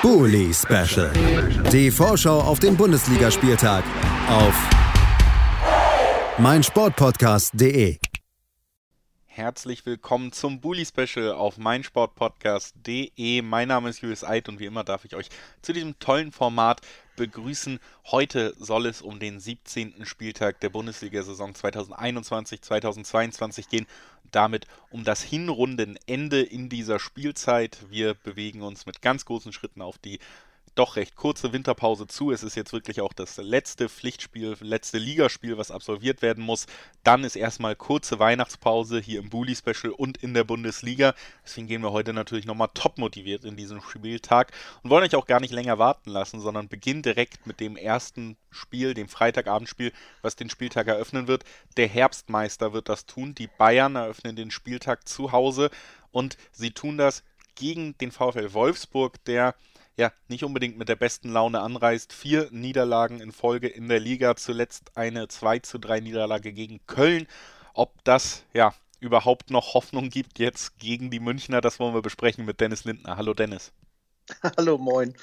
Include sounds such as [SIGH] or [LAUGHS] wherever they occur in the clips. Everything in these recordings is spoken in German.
Bully Special. Die Vorschau auf den Bundesligaspieltag auf meinsportpodcast.de. Herzlich willkommen zum Bully Special auf meinsportpodcast.de. Mein Name ist Julius Eid und wie immer darf ich euch zu diesem tollen Format begrüßen. Heute soll es um den 17. Spieltag der Bundesliga-Saison 2021-2022 gehen. Damit um das Hinrundenende in dieser Spielzeit. Wir bewegen uns mit ganz großen Schritten auf die doch recht kurze Winterpause zu. Es ist jetzt wirklich auch das letzte Pflichtspiel, letzte Ligaspiel, was absolviert werden muss. Dann ist erstmal kurze Weihnachtspause hier im Bully Special und in der Bundesliga. Deswegen gehen wir heute natürlich nochmal top motiviert in diesen Spieltag und wollen euch auch gar nicht länger warten lassen, sondern beginnen direkt mit dem ersten Spiel, dem Freitagabendspiel, was den Spieltag eröffnen wird. Der Herbstmeister wird das tun. Die Bayern eröffnen den Spieltag zu Hause und sie tun das gegen den VfL Wolfsburg, der ja, nicht unbedingt mit der besten Laune anreist. Vier Niederlagen in Folge in der Liga, zuletzt eine 2 zu 3 Niederlage gegen Köln. Ob das, ja, überhaupt noch Hoffnung gibt jetzt gegen die Münchner, das wollen wir besprechen mit Dennis Lindner. Hallo Dennis. [LAUGHS] Hallo, moin.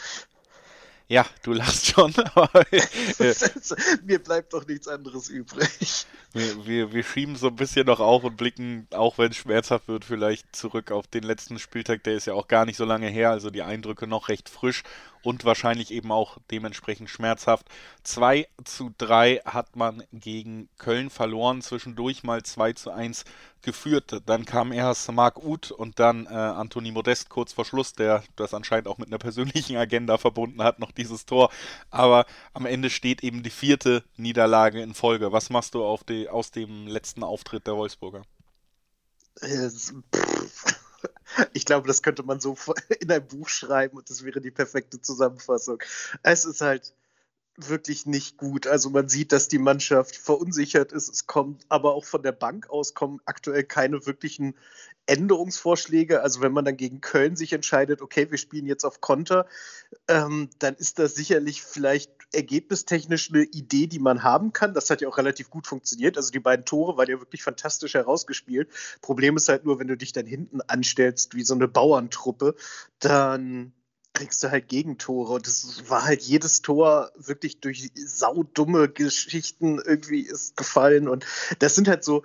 Ja, du lachst schon. [LAUGHS] [LAUGHS] Mir bleibt doch nichts anderes übrig. Wir, wir, wir schieben so ein bisschen noch auf und blicken, auch wenn es schmerzhaft wird, vielleicht zurück auf den letzten Spieltag. Der ist ja auch gar nicht so lange her, also die Eindrücke noch recht frisch und wahrscheinlich eben auch dementsprechend schmerzhaft. 2 zu 3 hat man gegen Köln verloren, zwischendurch mal 2 zu 1 geführt. Dann kam erst Marc Uth und dann äh, Anthony Modest kurz vor Schluss, der das anscheinend auch mit einer persönlichen Agenda verbunden hat, noch dieses Tor. Aber am Ende steht eben die vierte Niederlage in Folge. Was machst du die, aus dem letzten Auftritt der Wolfsburger? Pff ich glaube, das könnte man so [LAUGHS] in ein Buch schreiben und das wäre die perfekte Zusammenfassung. Es ist halt wirklich nicht gut. Also man sieht, dass die Mannschaft verunsichert ist. Es kommt aber auch von der Bank aus kommen aktuell keine wirklichen Änderungsvorschläge. Also wenn man dann gegen Köln sich entscheidet, okay, wir spielen jetzt auf Konter, ähm, dann ist das sicherlich vielleicht ergebnistechnisch eine Idee, die man haben kann. Das hat ja auch relativ gut funktioniert. Also die beiden Tore waren ja wirklich fantastisch herausgespielt. Problem ist halt nur, wenn du dich dann hinten anstellst wie so eine Bauerntruppe, dann kriegst du halt Gegentore. Und es war halt jedes Tor wirklich durch saudumme Geschichten irgendwie ist gefallen. Und das sind halt so,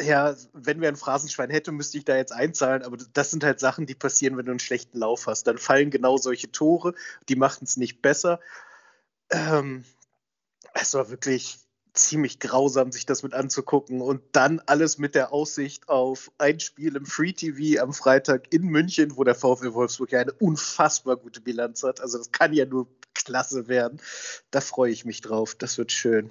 ja, wenn wir ein Phrasenschwein hätten, müsste ich da jetzt einzahlen, aber das sind halt Sachen, die passieren, wenn du einen schlechten Lauf hast. Dann fallen genau solche Tore, die machen es nicht besser. Ähm, es war wirklich ziemlich grausam, sich das mit anzugucken. Und dann alles mit der Aussicht auf ein Spiel im Free TV am Freitag in München, wo der VfL Wolfsburg ja eine unfassbar gute Bilanz hat. Also das kann ja nur klasse werden. Da freue ich mich drauf. Das wird schön.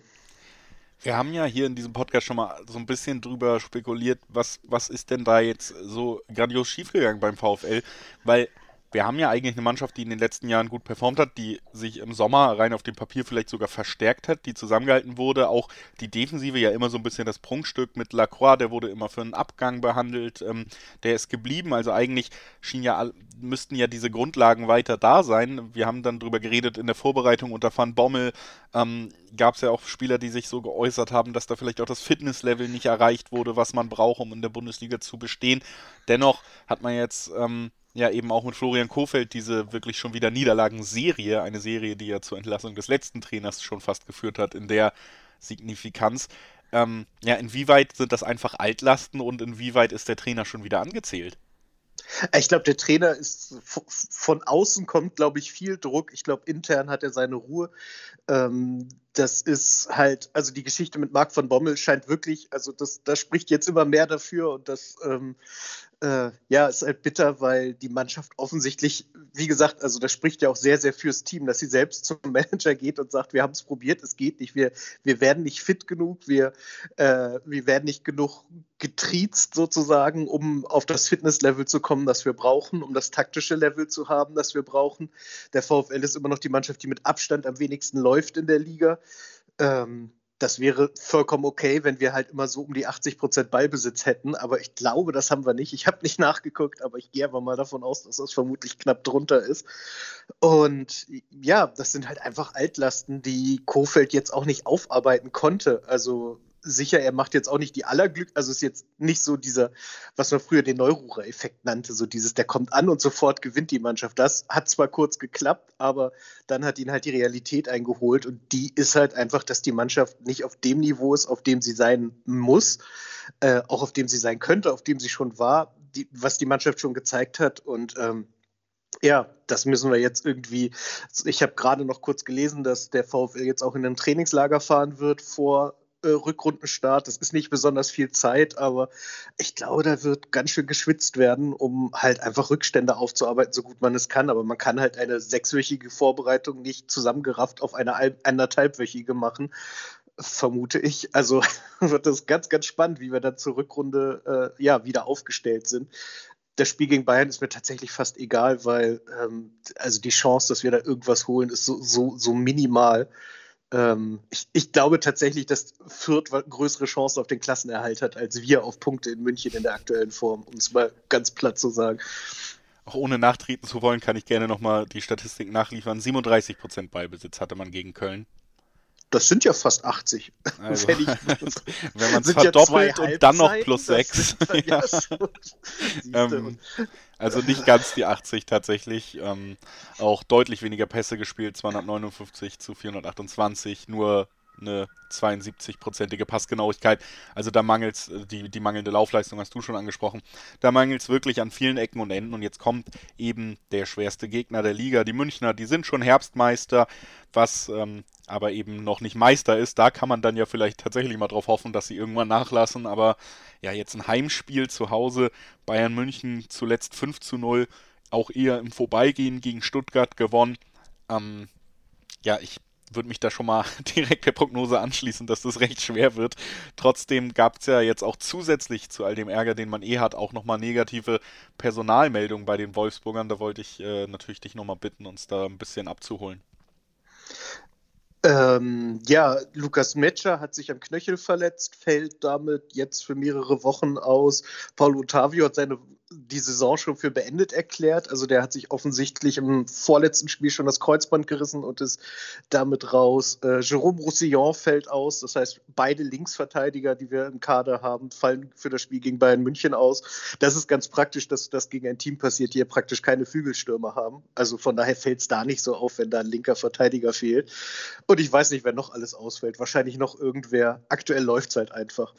Wir haben ja hier in diesem Podcast schon mal so ein bisschen drüber spekuliert, was, was ist denn da jetzt so grandios schiefgegangen beim VfL, weil wir haben ja eigentlich eine Mannschaft, die in den letzten Jahren gut performt hat, die sich im Sommer rein auf dem Papier vielleicht sogar verstärkt hat, die zusammengehalten wurde. Auch die Defensive ja immer so ein bisschen das Prunkstück mit Lacroix, der wurde immer für einen Abgang behandelt, ähm, der ist geblieben. Also eigentlich schien ja, müssten ja diese Grundlagen weiter da sein. Wir haben dann darüber geredet in der Vorbereitung unter Van Bommel. Ähm, Gab es ja auch Spieler, die sich so geäußert haben, dass da vielleicht auch das Fitnesslevel nicht erreicht wurde, was man braucht, um in der Bundesliga zu bestehen. Dennoch hat man jetzt ähm, ja eben auch mit Florian Kofeld diese wirklich schon wieder Niederlagenserie, eine Serie, die ja zur Entlassung des letzten Trainers schon fast geführt hat, in der Signifikanz. Ähm, ja, inwieweit sind das einfach Altlasten und inwieweit ist der Trainer schon wieder angezählt? Ich glaube, der Trainer ist von außen kommt, glaube ich, viel Druck. Ich glaube, intern hat er seine Ruhe. Ähm, das ist halt, also die Geschichte mit Marc von Bommel scheint wirklich, also das, das spricht jetzt immer mehr dafür und das ähm, äh, ja, ist halt bitter, weil die Mannschaft offensichtlich, wie gesagt, also das spricht ja auch sehr, sehr fürs Team, dass sie selbst [LAUGHS] zum Manager geht und sagt, wir haben es probiert, es geht nicht, wir, wir werden nicht fit genug, wir, äh, wir werden nicht genug getriezt sozusagen, um auf das Fitnesslevel zu kommen, das wir brauchen, um das taktische Level zu haben, das wir brauchen. Der VfL ist immer noch die Mannschaft, die mit Abstand am wenigsten läuft in der Liga. Ähm, das wäre vollkommen okay, wenn wir halt immer so um die 80 Prozent Ballbesitz hätten. Aber ich glaube, das haben wir nicht. Ich habe nicht [LAUGHS] nachgeguckt, aber ich gehe aber mal davon aus, dass das vermutlich knapp drunter ist. Und ja, das sind halt einfach Altlasten, die Kofeld jetzt auch nicht aufarbeiten konnte. Also sicher, er macht jetzt auch nicht die allerglück, also ist jetzt nicht so dieser, was man früher den Neururer-Effekt nannte, so dieses, der kommt an und sofort gewinnt die Mannschaft. Das hat zwar kurz geklappt, aber dann hat ihn halt die Realität eingeholt und die ist halt einfach, dass die Mannschaft nicht auf dem Niveau ist, auf dem sie sein muss, äh, auch auf dem sie sein könnte, auf dem sie schon war, die, was die Mannschaft schon gezeigt hat und ähm, ja, das müssen wir jetzt irgendwie. Ich habe gerade noch kurz gelesen, dass der VfL jetzt auch in ein Trainingslager fahren wird vor äh, Rückrundenstart. Das ist nicht besonders viel Zeit, aber ich glaube, da wird ganz schön geschwitzt werden, um halt einfach Rückstände aufzuarbeiten, so gut man es kann. Aber man kann halt eine sechswöchige Vorbereitung nicht zusammengerafft auf eine anderthalbwöchige machen vermute ich. Also [LAUGHS] wird das ganz, ganz spannend, wie wir dann zur Rückrunde äh, ja, wieder aufgestellt sind das Spiel gegen Bayern ist mir tatsächlich fast egal, weil ähm, also die Chance, dass wir da irgendwas holen, ist so, so, so minimal. Ähm, ich, ich, glaube tatsächlich, dass Fürth größere Chancen auf den Klassenerhalt hat, als wir auf Punkte in München in der aktuellen Form, um es mal ganz platt zu sagen. Auch ohne nachtreten zu wollen, kann ich gerne nochmal die Statistik nachliefern. 37% Ballbesitz hatte man gegen Köln. Das sind ja fast 80. Also, [LAUGHS] wenn, [LAUGHS] wenn man es verdoppelt ja und dann noch plus 6. ja. [LAUGHS] ähm, also nicht ganz die 80 tatsächlich. Ähm, auch deutlich weniger Pässe gespielt, 259 zu 428. Nur eine 72-prozentige Passgenauigkeit. Also da mangelt äh, die, die mangelnde Laufleistung hast du schon angesprochen. Da mangelt es wirklich an vielen Ecken und Enden. Und jetzt kommt eben der schwerste Gegner der Liga. Die Münchner, die sind schon Herbstmeister, was ähm, aber eben noch nicht Meister ist. Da kann man dann ja vielleicht tatsächlich mal drauf hoffen, dass sie irgendwann nachlassen. Aber ja, jetzt ein Heimspiel zu Hause. Bayern München zuletzt 5 zu 0. Auch eher im Vorbeigehen gegen Stuttgart gewonnen. Ähm, ja, ich würde mich da schon mal [LAUGHS] direkt der Prognose anschließen, dass das recht schwer wird. Trotzdem gab es ja jetzt auch zusätzlich zu all dem Ärger, den man eh hat, auch nochmal negative Personalmeldungen bei den Wolfsburgern. Da wollte ich äh, natürlich dich nochmal bitten, uns da ein bisschen abzuholen. Ähm, ja, Lukas Metscher hat sich am Knöchel verletzt, fällt damit jetzt für mehrere Wochen aus. Paul Ottavio hat seine die Saison schon für beendet erklärt. Also der hat sich offensichtlich im vorletzten Spiel schon das Kreuzband gerissen und ist damit raus. Äh, Jerome Roussillon fällt aus. Das heißt, beide Linksverteidiger, die wir im Kader haben, fallen für das Spiel gegen Bayern München aus. Das ist ganz praktisch, dass das gegen ein Team passiert, die ja praktisch keine Flügelstürmer haben. Also von daher fällt es da nicht so auf, wenn da ein linker Verteidiger fehlt. Und ich weiß nicht, wer noch alles ausfällt. Wahrscheinlich noch irgendwer. Aktuell läuft es halt einfach.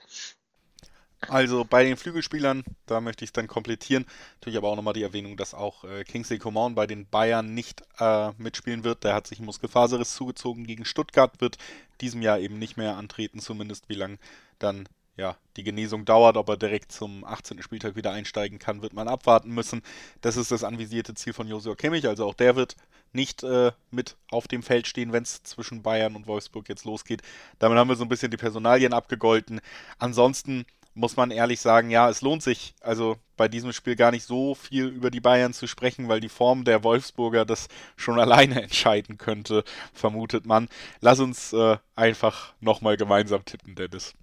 Also bei den Flügelspielern, da möchte ich es dann komplettieren. Natürlich aber auch nochmal die Erwähnung, dass auch äh, Kingsley Coman bei den Bayern nicht äh, mitspielen wird. Der hat sich Muskelfaserriss zugezogen gegen Stuttgart, wird diesem Jahr eben nicht mehr antreten, zumindest wie lange dann ja, die Genesung dauert, ob er direkt zum 18. Spieltag wieder einsteigen kann, wird man abwarten müssen. Das ist das anvisierte Ziel von Josua Kimmich, also auch der wird nicht äh, mit auf dem Feld stehen, wenn es zwischen Bayern und Wolfsburg jetzt losgeht. Damit haben wir so ein bisschen die Personalien abgegolten. Ansonsten muss man ehrlich sagen, ja, es lohnt sich also bei diesem Spiel gar nicht so viel über die Bayern zu sprechen, weil die Form der Wolfsburger das schon [LAUGHS] alleine entscheiden könnte, vermutet man. Lass uns äh, einfach nochmal gemeinsam tippen, Dennis.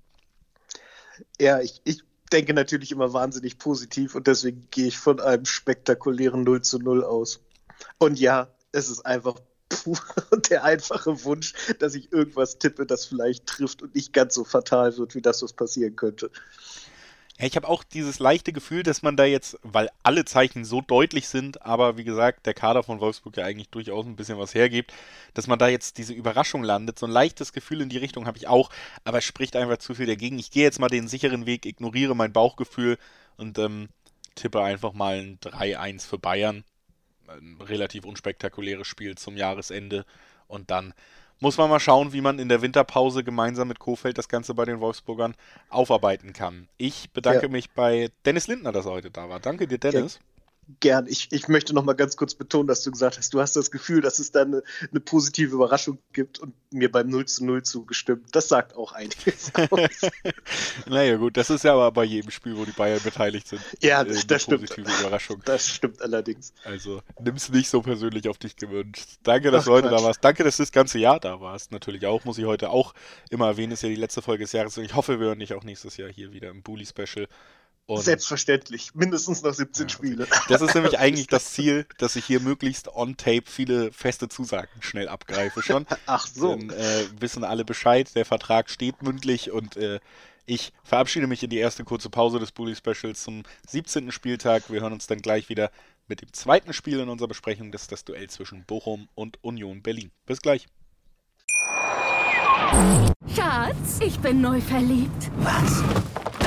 Ja, ich, ich denke natürlich immer wahnsinnig positiv und deswegen gehe ich von einem spektakulären 0 zu 0 aus. Und ja, es ist einfach und [LAUGHS] der einfache Wunsch, dass ich irgendwas tippe, das vielleicht trifft und nicht ganz so fatal wird, wie das, was passieren könnte. Ja, ich habe auch dieses leichte Gefühl, dass man da jetzt, weil alle Zeichen so deutlich sind, aber wie gesagt, der Kader von Wolfsburg ja eigentlich durchaus ein bisschen was hergibt, dass man da jetzt diese Überraschung landet. So ein leichtes Gefühl in die Richtung habe ich auch, aber es spricht einfach zu viel dagegen. Ich gehe jetzt mal den sicheren Weg, ignoriere mein Bauchgefühl und ähm, tippe einfach mal ein 3-1 für Bayern ein relativ unspektakuläres Spiel zum Jahresende. Und dann muss man mal schauen, wie man in der Winterpause gemeinsam mit Kofeld das Ganze bei den Wolfsburgern aufarbeiten kann. Ich bedanke ja. mich bei Dennis Lindner, dass er heute da war. Danke dir, Dennis. Ja gern. Ich, ich möchte noch mal ganz kurz betonen, dass du gesagt hast, du hast das Gefühl, dass es da eine, eine positive Überraschung gibt und mir beim 0 zu 0 zugestimmt. Das sagt auch einiges aus. [LAUGHS] naja gut, das ist ja aber bei jedem Spiel, wo die Bayern beteiligt sind. Ja, das, äh, das stimmt. Überraschung. Das stimmt allerdings. Also nimm es nicht so persönlich auf dich gewünscht. Danke, dass Ach, du heute Quatsch. da warst. Danke, dass du das ganze Jahr da warst. Natürlich auch, muss ich heute auch immer erwähnen, ist ja die letzte Folge des Jahres und ich hoffe, wir hören dich auch nächstes Jahr hier wieder im Bully-Special Und Selbstverständlich, mindestens noch 17 ja, Spiele. Das ist nämlich [LAUGHS] eigentlich das Ziel, dass ich hier möglichst on tape viele feste Zusagen schnell abgreife schon. [LAUGHS] Ach so. Dann äh, wissen alle Bescheid, der Vertrag steht mündlich und äh, ich verabschiede mich in die erste kurze Pause des Bully Specials zum 17. Spieltag. Wir hören uns dann gleich wieder mit dem zweiten Spiel in unserer Besprechung. Das ist das Duell zwischen Bochum und Union Berlin. Bis gleich. Schatz, ich bin neu verliebt. Was?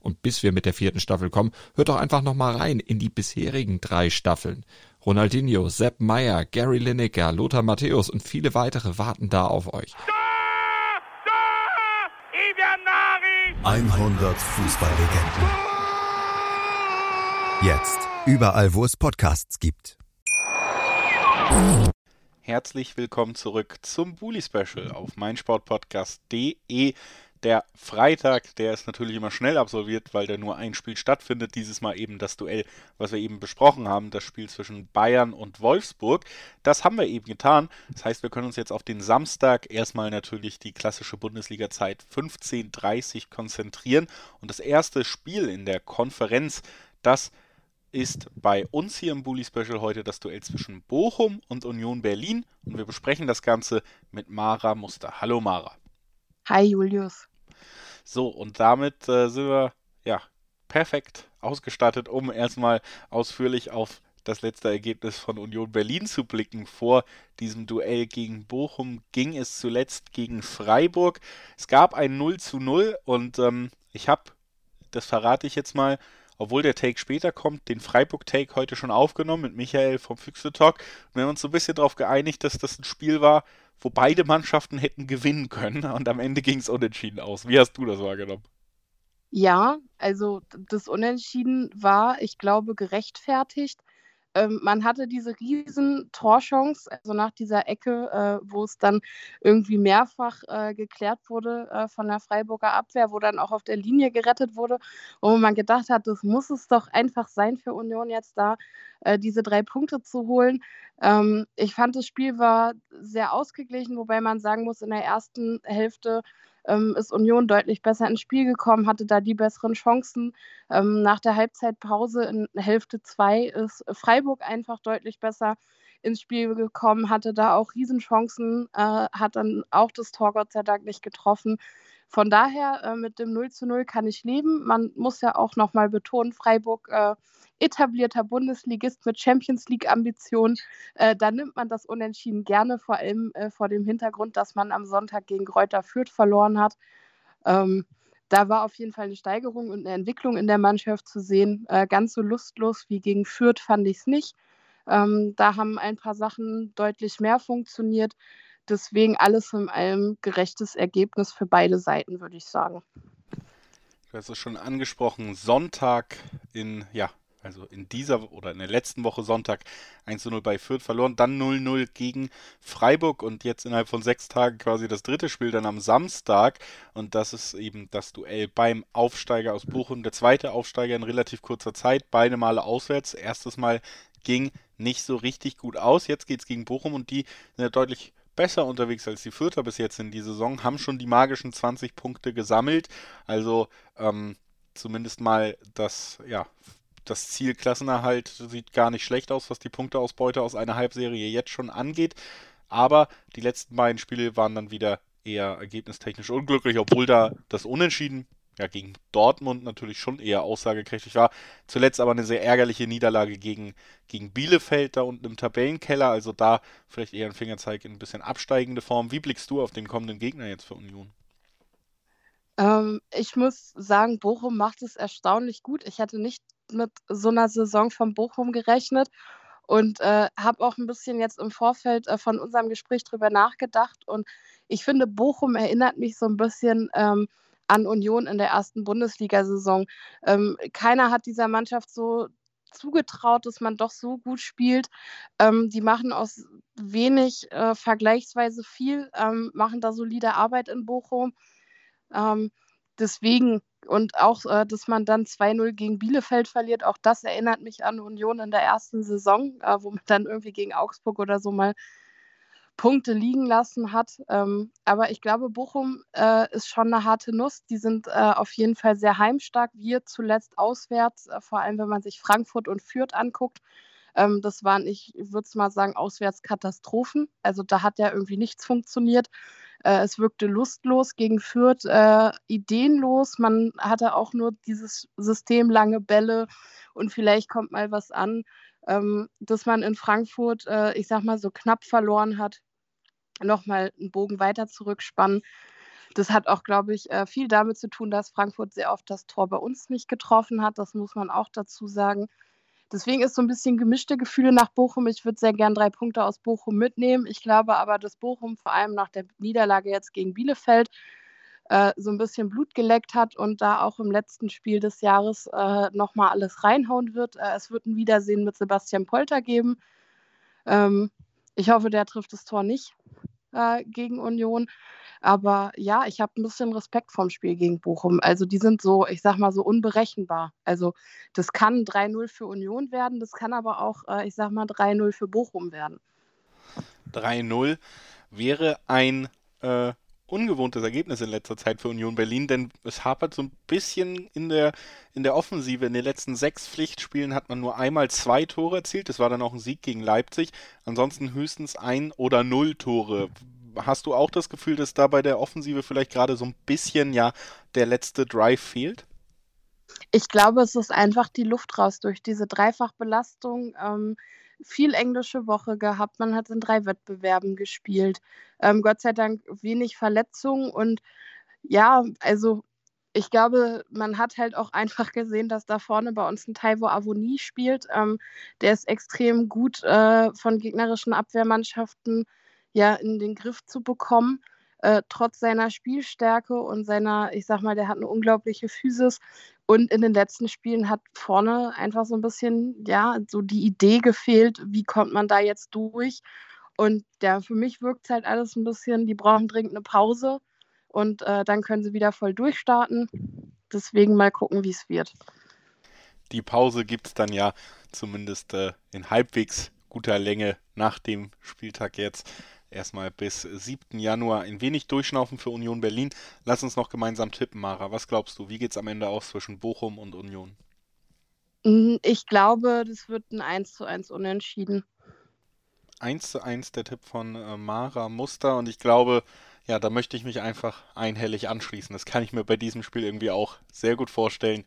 Und bis wir mit der vierten Staffel kommen, hört doch einfach nochmal rein in die bisherigen drei Staffeln. Ronaldinho, Sepp Meyer, Gary Lineker, Lothar Matthäus und viele weitere warten da auf euch. 100 Fußballlegenden. Jetzt überall, wo es Podcasts gibt. Herzlich willkommen zurück zum Bully Special auf meinsportpodcast.de. Der Freitag, der ist natürlich immer schnell absolviert, weil da nur ein Spiel stattfindet. Dieses Mal eben das Duell, was wir eben besprochen haben, das Spiel zwischen Bayern und Wolfsburg. Das haben wir eben getan. Das heißt, wir können uns jetzt auf den Samstag erstmal natürlich die klassische Bundesliga-Zeit 15.30 konzentrieren. Und das erste Spiel in der Konferenz, das ist bei uns hier im Bully Special heute das Duell zwischen Bochum und Union Berlin. Und wir besprechen das Ganze mit Mara Muster. Hallo Mara. Hi Julius. So, und damit äh, sind wir ja perfekt ausgestattet, um erstmal ausführlich auf das letzte Ergebnis von Union Berlin zu blicken. Vor diesem Duell gegen Bochum ging es zuletzt gegen Freiburg. Es gab ein 0 zu 0 und ähm, ich habe, das verrate ich jetzt mal, obwohl der Take später kommt, den Freiburg-Take heute schon aufgenommen mit Michael vom Füchse Talk. Wir haben uns so ein bisschen darauf geeinigt, dass das ein Spiel war, wo beide Mannschaften hätten gewinnen können und am Ende ging es unentschieden aus. Wie hast du das wahrgenommen? Ja, also das Unentschieden war, ich glaube, gerechtfertigt. Ähm, man hatte diese riesen Torchance, also nach dieser Ecke, äh, wo es dann irgendwie mehrfach äh, geklärt wurde äh, von der Freiburger Abwehr, wo dann auch auf der Linie gerettet wurde, wo man gedacht hat, das muss es doch einfach sein für Union jetzt da, äh, diese drei Punkte zu holen. Ähm, ich fand, das Spiel war sehr ausgeglichen, wobei man sagen muss, in der ersten Hälfte ähm, ist Union deutlich besser ins Spiel gekommen, hatte da die besseren Chancen. Ähm, nach der Halbzeitpause in Hälfte 2 ist Freiburg einfach deutlich besser ins Spiel gekommen, hatte da auch Riesenchancen, äh, hat dann auch das Tor Gott sei Dank nicht getroffen. Von daher äh, mit dem 0 zu 0 kann ich leben. Man muss ja auch nochmal betonen, Freiburg äh, etablierter Bundesligist mit Champions League-Ambitionen. Äh, da nimmt man das Unentschieden gerne, vor allem äh, vor dem Hintergrund, dass man am Sonntag gegen Kräuter Fürth verloren hat. Ähm, da war auf jeden Fall eine Steigerung und eine Entwicklung in der Mannschaft zu sehen. Äh, ganz so lustlos wie gegen Fürth fand ich es nicht. Ähm, da haben ein paar Sachen deutlich mehr funktioniert. Deswegen alles in allem gerechtes Ergebnis für beide Seiten, würde ich sagen. Du hast es schon angesprochen, Sonntag in, ja, also in dieser oder in der letzten Woche Sonntag 1-0 bei Fürth verloren, dann 0-0 gegen Freiburg und jetzt innerhalb von sechs Tagen quasi das dritte Spiel dann am Samstag. Und das ist eben das Duell beim Aufsteiger aus Bochum, der zweite Aufsteiger in relativ kurzer Zeit, beide Male auswärts, erstes Mal ging nicht so richtig gut aus, jetzt geht es gegen Bochum und die sind ja deutlich besser unterwegs als die Fürther bis jetzt in die Saison, haben schon die magischen 20 Punkte gesammelt. Also ähm, zumindest mal das, ja, das Ziel Klassenerhalt sieht gar nicht schlecht aus, was die Punkteausbeute aus einer Halbserie jetzt schon angeht. Aber die letzten beiden Spiele waren dann wieder eher ergebnistechnisch unglücklich, obwohl da das Unentschieden ja, gegen Dortmund natürlich schon eher aussagekräftig war. Zuletzt aber eine sehr ärgerliche Niederlage gegen, gegen Bielefeld da unten im Tabellenkeller. Also da vielleicht eher ein Fingerzeig in ein bisschen absteigende Form. Wie blickst du auf den kommenden Gegner jetzt für Union? Ähm, ich muss sagen, Bochum macht es erstaunlich gut. Ich hätte nicht mit so einer Saison von Bochum gerechnet und äh, habe auch ein bisschen jetzt im Vorfeld äh, von unserem Gespräch drüber nachgedacht. Und ich finde, Bochum erinnert mich so ein bisschen. Ähm, an Union in der ersten Bundesliga-Saison. Ähm, keiner hat dieser Mannschaft so zugetraut, dass man doch so gut spielt. Ähm, die machen aus wenig äh, vergleichsweise viel, ähm, machen da solide Arbeit in Bochum. Ähm, deswegen und auch, äh, dass man dann 2-0 gegen Bielefeld verliert, auch das erinnert mich an Union in der ersten Saison, äh, wo man dann irgendwie gegen Augsburg oder so mal Punkte liegen lassen hat. Ähm, aber ich glaube, Bochum äh, ist schon eine harte Nuss. Die sind äh, auf jeden Fall sehr heimstark. Wir zuletzt auswärts, äh, vor allem wenn man sich Frankfurt und Fürth anguckt. Ähm, das waren, ich würde es mal sagen, Auswärtskatastrophen. Also da hat ja irgendwie nichts funktioniert. Äh, es wirkte lustlos gegen Fürth, äh, ideenlos. Man hatte auch nur dieses System lange Bälle und vielleicht kommt mal was an. Ähm, dass man in Frankfurt, äh, ich sag mal, so knapp verloren hat, nochmal einen Bogen weiter zurückspannen. Das hat auch, glaube ich, äh, viel damit zu tun, dass Frankfurt sehr oft das Tor bei uns nicht getroffen hat. Das muss man auch dazu sagen. Deswegen ist so ein bisschen gemischte Gefühle nach Bochum. Ich würde sehr gern drei Punkte aus Bochum mitnehmen. Ich glaube aber, dass Bochum vor allem nach der Niederlage jetzt gegen Bielefeld äh, so ein bisschen Blut geleckt hat und da auch im letzten Spiel des Jahres äh, nochmal alles reinhauen wird. Äh, es wird ein Wiedersehen mit Sebastian Polter geben. Ähm, ich hoffe, der trifft das Tor nicht äh, gegen Union. Aber ja, ich habe ein bisschen Respekt vom Spiel gegen Bochum. Also die sind so, ich sag mal, so unberechenbar. Also das kann 3-0 für Union werden, das kann aber auch, äh, ich sag mal, 3-0 für Bochum werden. 3-0 wäre ein äh, ungewohntes Ergebnis in letzter Zeit für Union Berlin, denn es hapert so ein bisschen in der, in der Offensive. In den letzten sechs Pflichtspielen hat man nur einmal zwei Tore erzielt. Das war dann auch ein Sieg gegen Leipzig. Ansonsten höchstens ein oder null Tore. Hast du auch das Gefühl, dass da bei der Offensive vielleicht gerade so ein bisschen ja der letzte Drive fehlt? Ich glaube, es ist einfach die Luft raus durch diese Dreifachbelastung. Ähm, viel englische Woche gehabt. Man hat in drei Wettbewerben gespielt. Ähm, Gott sei Dank wenig Verletzungen und ja, also ich glaube, man hat halt auch einfach gesehen, dass da vorne bei uns ein Taiwo Avoni spielt. Ähm, der ist extrem gut äh, von gegnerischen Abwehrmannschaften ja in den Griff zu bekommen. Äh, trotz seiner Spielstärke und seiner, ich sag mal, der hat eine unglaubliche Physis. Und in den letzten Spielen hat vorne einfach so ein bisschen, ja, so die Idee gefehlt, wie kommt man da jetzt durch. Und ja, für mich wirkt es halt alles ein bisschen, die brauchen dringend eine Pause und äh, dann können sie wieder voll durchstarten. Deswegen mal gucken, wie es wird. Die Pause gibt es dann ja zumindest äh, in halbwegs guter Länge nach dem Spieltag jetzt erstmal bis 7. Januar ein wenig durchschnaufen für Union Berlin. Lass uns noch gemeinsam tippen, Mara. Was glaubst du? Wie geht es am Ende aus zwischen Bochum und Union? Mm, ich glaube, das wird ein 1 zu 1 unentschieden. 1 zu 1 der Tipp von äh, Mara Muster und ich glaube, ja, da möchte ich mich einfach einhellig anschließen. Das kann ich mir bei diesem Spiel irgendwie auch sehr gut vorstellen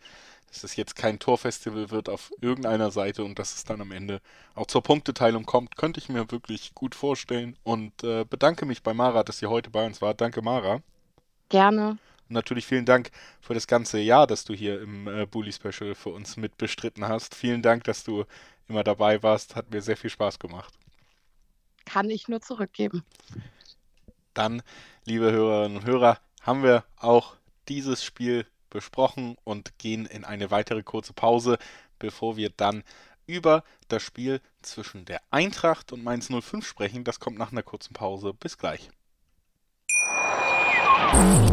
dass es jetzt kein Torfestival wird auf irgendeiner Seite und dass es dann am Ende auch zur Punkteteilung kommt, könnte ich mir wirklich gut vorstellen und äh, bedanke mich bei Mara, dass sie heute bei uns war. Danke, Mara. Gerne. Und natürlich vielen Dank für das ganze Jahr, dass du hier im äh, Bully Special für uns mit bestritten hast. Vielen Dank, dass du immer dabei warst. Hat mir sehr viel Spaß gemacht. Kann ich nur zurückgeben. Dann, liebe Hörerinnen und Hörer, haben wir auch dieses Spiel besprochen und gehen in eine weitere kurze Pause, bevor wir dann über das Spiel zwischen der Eintracht und Mainz 05 sprechen. Das kommt nach einer kurzen Pause. Bis gleich.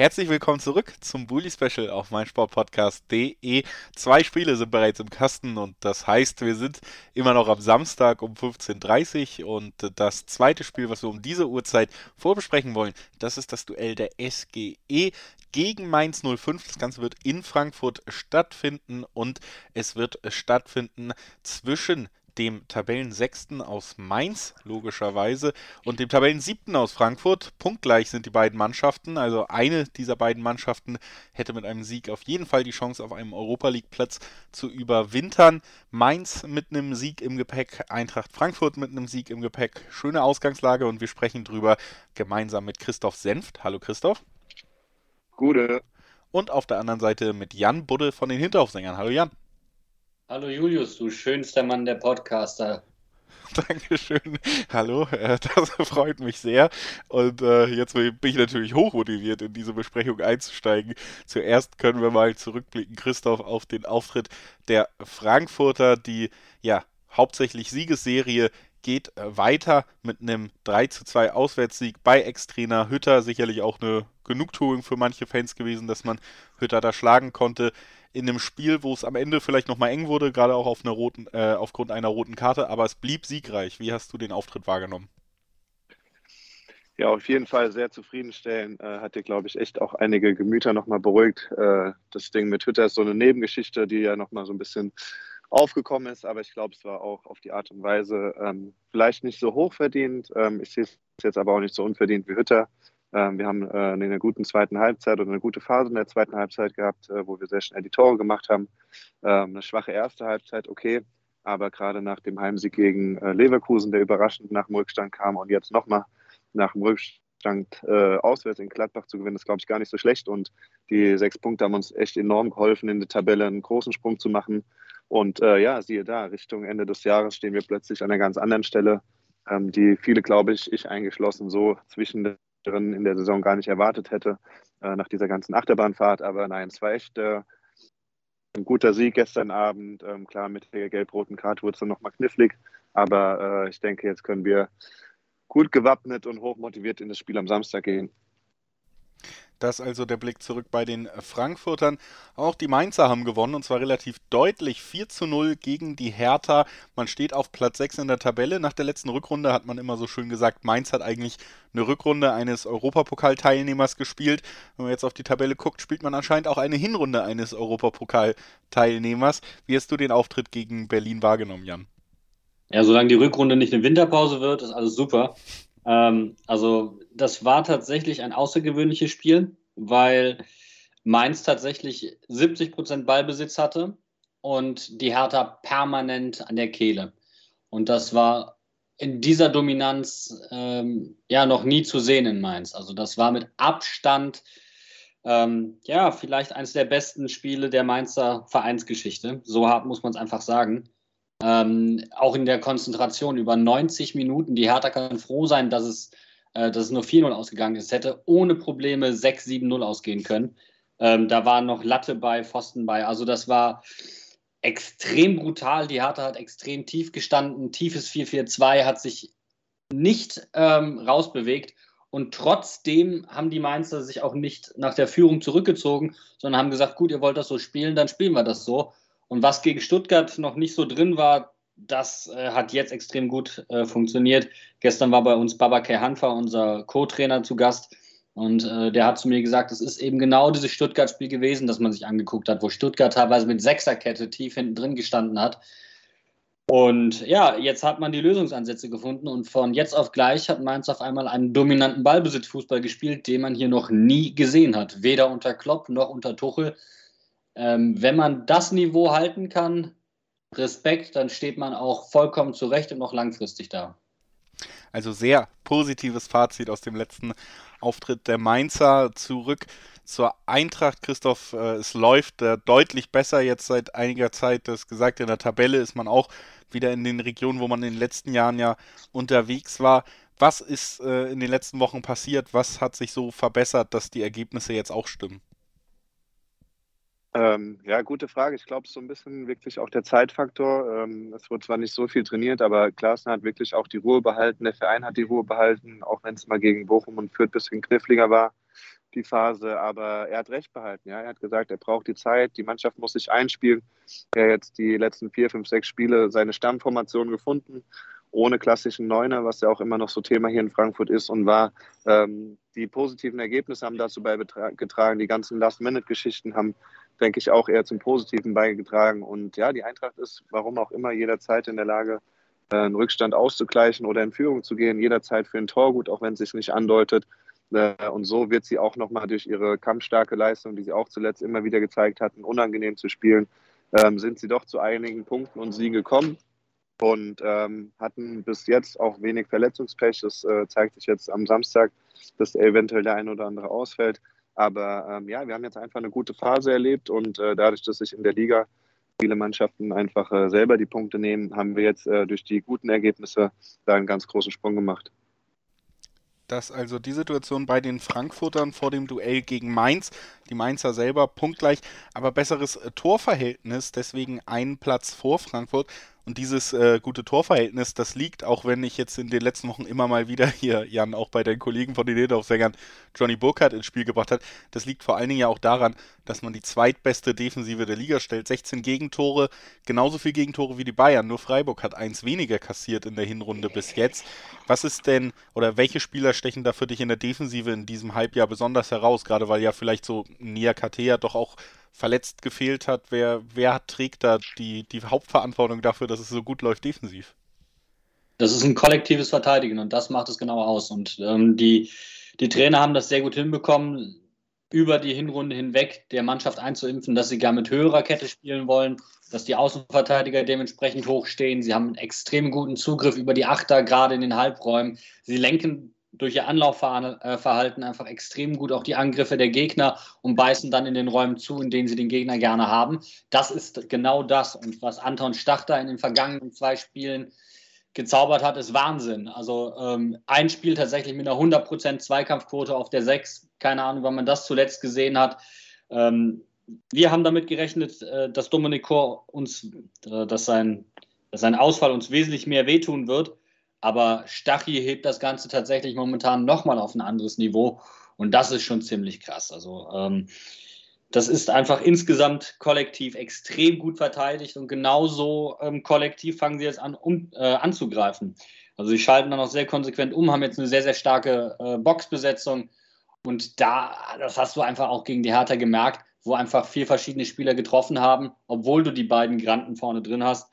Herzlich willkommen zurück zum Bully Special auf meinsportpodcast.de. Zwei Spiele sind bereits im Kasten und das heißt, wir sind immer noch am Samstag um 15.30 Uhr und das zweite Spiel, was wir um diese Uhrzeit vorbesprechen wollen, das ist das Duell der SGE gegen Mainz 05. Das Ganze wird in Frankfurt stattfinden und es wird stattfinden zwischen dem Tabellensechsten aus Mainz, logischerweise, und dem Tabellensiebten aus Frankfurt. Punktgleich sind die beiden Mannschaften. Also eine dieser beiden Mannschaften hätte mit einem Sieg auf jeden Fall die Chance, auf einem Europa League-Platz zu überwintern. Mainz mit einem Sieg im Gepäck, Eintracht Frankfurt mit einem Sieg im Gepäck. Schöne Ausgangslage und wir sprechen drüber gemeinsam mit Christoph Senft. Hallo Christoph. Gute. und auf der anderen Seite mit Jan Budde von den Hinterhofsängern. Hallo Jan. Hallo Julius, du schönster Mann der Podcaster. [LAUGHS] Dankeschön. Hallo, äh, das [LAUGHS] freut mich sehr. Und äh, jetzt bin ich natürlich hochmotiviert, in diese Besprechung einzusteigen. Zuerst können wir mal zurückblicken, Christoph, auf den Auftritt der Frankfurter, die ja hauptsächlich Siegesserie geht äh, weiter mit einem 3 zu 2 Auswärtssieg bei Ex-Trainer Hütter. Sicherlich auch eine Genugtuung für manche Fans gewesen, dass man Hütter da schlagen konnte in einem Spiel, wo es am Ende vielleicht nochmal eng wurde, gerade auch auf einer roten, äh, aufgrund einer roten Karte, aber es blieb siegreich. Wie hast du den Auftritt wahrgenommen? Ja, auf jeden Fall sehr zufriedenstellend. Äh, hat dir, glaube ich, echt auch einige Gemüter nochmal beruhigt. Äh, das Ding mit Hütter ist so eine Nebengeschichte, die ja nochmal so ein bisschen aufgekommen ist, aber ich glaube, es war auch auf die Art und Weise ähm, vielleicht nicht so hoch verdient. Ähm, ich sehe es jetzt aber auch nicht so unverdient wie Hütter. Ähm, wir haben äh, eine gute zweiten Halbzeit oder eine gute Phase in der zweiten Halbzeit gehabt, äh, wo wir sehr schnell die Tore gemacht haben. Ähm, eine schwache erste Halbzeit, okay. Aber gerade nach dem Heimsieg gegen äh, Leverkusen, der überraschend nach dem Rückstand kam und jetzt nochmal nach dem Rückstand auswärts in Gladbach zu gewinnen, ist, glaube ich, gar nicht so schlecht. Und die sechs Punkte haben uns echt enorm geholfen, in der Tabelle einen großen Sprung zu machen. Und äh, ja, siehe da, Richtung Ende des Jahres stehen wir plötzlich an einer ganz anderen Stelle, ähm, die viele, glaube ich, ich eingeschlossen, so zwischen drin in der Saison gar nicht erwartet hätte, äh, nach dieser ganzen Achterbahnfahrt. Aber nein, es war echt äh, ein guter Sieg gestern Abend. Ähm, klar, mit der gelb-roten Karte wurde es dann nochmal knifflig. Aber äh, ich denke, jetzt können wir gut gewappnet und hochmotiviert in das Spiel am Samstag gehen. Das also der Blick zurück bei den Frankfurtern. Auch die Mainzer haben gewonnen und zwar relativ deutlich 4 zu 0 gegen die Hertha. Man steht auf Platz 6 in der Tabelle. Nach der letzten Rückrunde hat man immer so schön gesagt, Mainz hat eigentlich eine Rückrunde eines Europapokalteilnehmers gespielt. Wenn man jetzt auf die Tabelle guckt, spielt man anscheinend auch eine Hinrunde eines Europapokalteilnehmers. Wie hast du den Auftritt gegen Berlin wahrgenommen, Jan? Ja, solange die Rückrunde nicht eine Winterpause wird, ist alles super. Ähm, also das war tatsächlich ein außergewöhnliches Spiel, weil Mainz tatsächlich 70 Prozent Ballbesitz hatte und die Hertha permanent an der Kehle. Und das war in dieser Dominanz ähm, ja noch nie zu sehen in Mainz. Also das war mit Abstand ähm, ja vielleicht eines der besten Spiele der Mainzer Vereinsgeschichte. So hart muss man es einfach sagen. Ähm, auch in der Konzentration über 90 Minuten. Die Hertha kann froh sein, dass es, äh, dass es nur 4-0 ausgegangen ist. Hätte ohne Probleme 6-7-0 ausgehen können. Ähm, da war noch Latte bei, Pfosten bei. Also das war extrem brutal. Die Hertha hat extrem tief gestanden. Tiefes 4-4-2 hat sich nicht ähm, rausbewegt. Und trotzdem haben die Mainzer sich auch nicht nach der Führung zurückgezogen, sondern haben gesagt, gut, ihr wollt das so spielen, dann spielen wir das so. Und was gegen Stuttgart noch nicht so drin war, das äh, hat jetzt extrem gut äh, funktioniert. Gestern war bei uns Babakay Hanfa, unser Co-Trainer, zu Gast. Und äh, der hat zu mir gesagt, es ist eben genau dieses Stuttgart-Spiel gewesen, das man sich angeguckt hat, wo Stuttgart teilweise mit Sechserkette tief hinten drin gestanden hat. Und ja, jetzt hat man die Lösungsansätze gefunden und von jetzt auf gleich hat Mainz auf einmal einen dominanten Ballbesitzfußball gespielt, den man hier noch nie gesehen hat. Weder unter Klopp noch unter Tuchel. Ähm, wenn man das Niveau halten kann, Respekt, dann steht man auch vollkommen zurecht und noch langfristig da. Also sehr positives Fazit aus dem letzten Auftritt der Mainzer zurück zur Eintracht. Christoph, äh, es läuft äh, deutlich besser jetzt seit einiger Zeit. Das gesagt, in der Tabelle ist man auch wieder in den Regionen, wo man in den letzten Jahren ja unterwegs war. Was ist äh, in den letzten Wochen passiert? Was hat sich so verbessert, dass die Ergebnisse jetzt auch stimmen? Ähm, ja, gute Frage. Ich glaube, so ein bisschen wirklich auch der Zeitfaktor. Ähm, es wurde zwar nicht so viel trainiert, aber Klaassen hat wirklich auch die Ruhe behalten. Der Verein hat die Ruhe behalten, auch wenn es mal gegen Bochum und Fürth ein bisschen kniffliger war, die Phase. Aber er hat recht behalten. Ja? Er hat gesagt, er braucht die Zeit, die Mannschaft muss sich einspielen. Er hat jetzt die letzten vier, fünf, sechs Spiele seine Stammformation gefunden ohne klassischen Neuner, was ja auch immer noch so Thema hier in Frankfurt ist und war. Ähm, die positiven Ergebnisse haben dazu beigetragen. Die ganzen Last-Minute-Geschichten haben, denke ich, auch eher zum Positiven beigetragen. Und ja, die Eintracht ist, warum auch immer, jederzeit in der Lage, äh, einen Rückstand auszugleichen oder in Führung zu gehen, jederzeit für ein Tor gut, auch wenn es sich nicht andeutet. Äh, und so wird sie auch nochmal durch ihre kampfstarke Leistung, die sie auch zuletzt immer wieder gezeigt hatten, unangenehm zu spielen, ähm, sind sie doch zu einigen Punkten und Siegen gekommen und ähm, hatten bis jetzt auch wenig Verletzungspech. Das äh, zeigt sich jetzt am Samstag, dass eventuell der ein oder andere ausfällt. Aber ähm, ja, wir haben jetzt einfach eine gute Phase erlebt und äh, dadurch, dass sich in der Liga viele Mannschaften einfach äh, selber die Punkte nehmen, haben wir jetzt äh, durch die guten Ergebnisse da einen ganz großen Sprung gemacht. Dass also die Situation bei den Frankfurtern vor dem Duell gegen Mainz, die Mainzer selber punktgleich, aber besseres äh, Torverhältnis, deswegen einen Platz vor Frankfurt, und dieses äh, gute Torverhältnis, das liegt, auch wenn ich jetzt in den letzten Wochen immer mal wieder hier, Jan, auch bei den Kollegen von den Niederaufsängern Johnny Burkhardt ins Spiel gebracht hat, das liegt vor allen Dingen ja auch daran, dass man die zweitbeste Defensive der Liga stellt. 16 Gegentore, genauso viel Gegentore wie die Bayern. Nur Freiburg hat eins weniger kassiert in der Hinrunde bis jetzt. Was ist denn, oder welche Spieler stechen da für dich in der Defensive in diesem Halbjahr besonders heraus? Gerade weil ja vielleicht so Nia Katea doch auch verletzt gefehlt hat, wer, wer trägt da die, die Hauptverantwortung dafür, dass es so gut läuft defensiv? Das ist ein kollektives Verteidigen und das macht es genau aus. Und ähm, die, die Trainer haben das sehr gut hinbekommen, über die Hinrunde hinweg der Mannschaft einzuimpfen, dass sie gar mit höherer Kette spielen wollen, dass die Außenverteidiger dementsprechend hoch stehen. Sie haben einen extrem guten Zugriff über die Achter, gerade in den Halbräumen. Sie lenken durch ihr Anlaufverhalten einfach extrem gut auch die Angriffe der Gegner und beißen dann in den Räumen zu, in denen sie den Gegner gerne haben. Das ist genau das. Und was Anton Stachter in den vergangenen zwei Spielen gezaubert hat, ist Wahnsinn. Also ähm, ein Spiel tatsächlich mit einer 100% Zweikampfquote auf der 6. Keine Ahnung, wann man das zuletzt gesehen hat. Ähm, wir haben damit gerechnet, äh, dass Dominik Kor uns, äh, dass, sein, dass sein Ausfall uns wesentlich mehr wehtun wird. Aber Stachy hebt das Ganze tatsächlich momentan nochmal auf ein anderes Niveau. Und das ist schon ziemlich krass. Also ähm, das ist einfach insgesamt kollektiv extrem gut verteidigt und genauso ähm, kollektiv fangen sie jetzt an, um, äh, anzugreifen. Also sie schalten dann auch sehr konsequent um, haben jetzt eine sehr, sehr starke äh, Boxbesetzung. Und da, das hast du einfach auch gegen die Hertha gemerkt, wo einfach vier verschiedene Spieler getroffen haben, obwohl du die beiden Granten vorne drin hast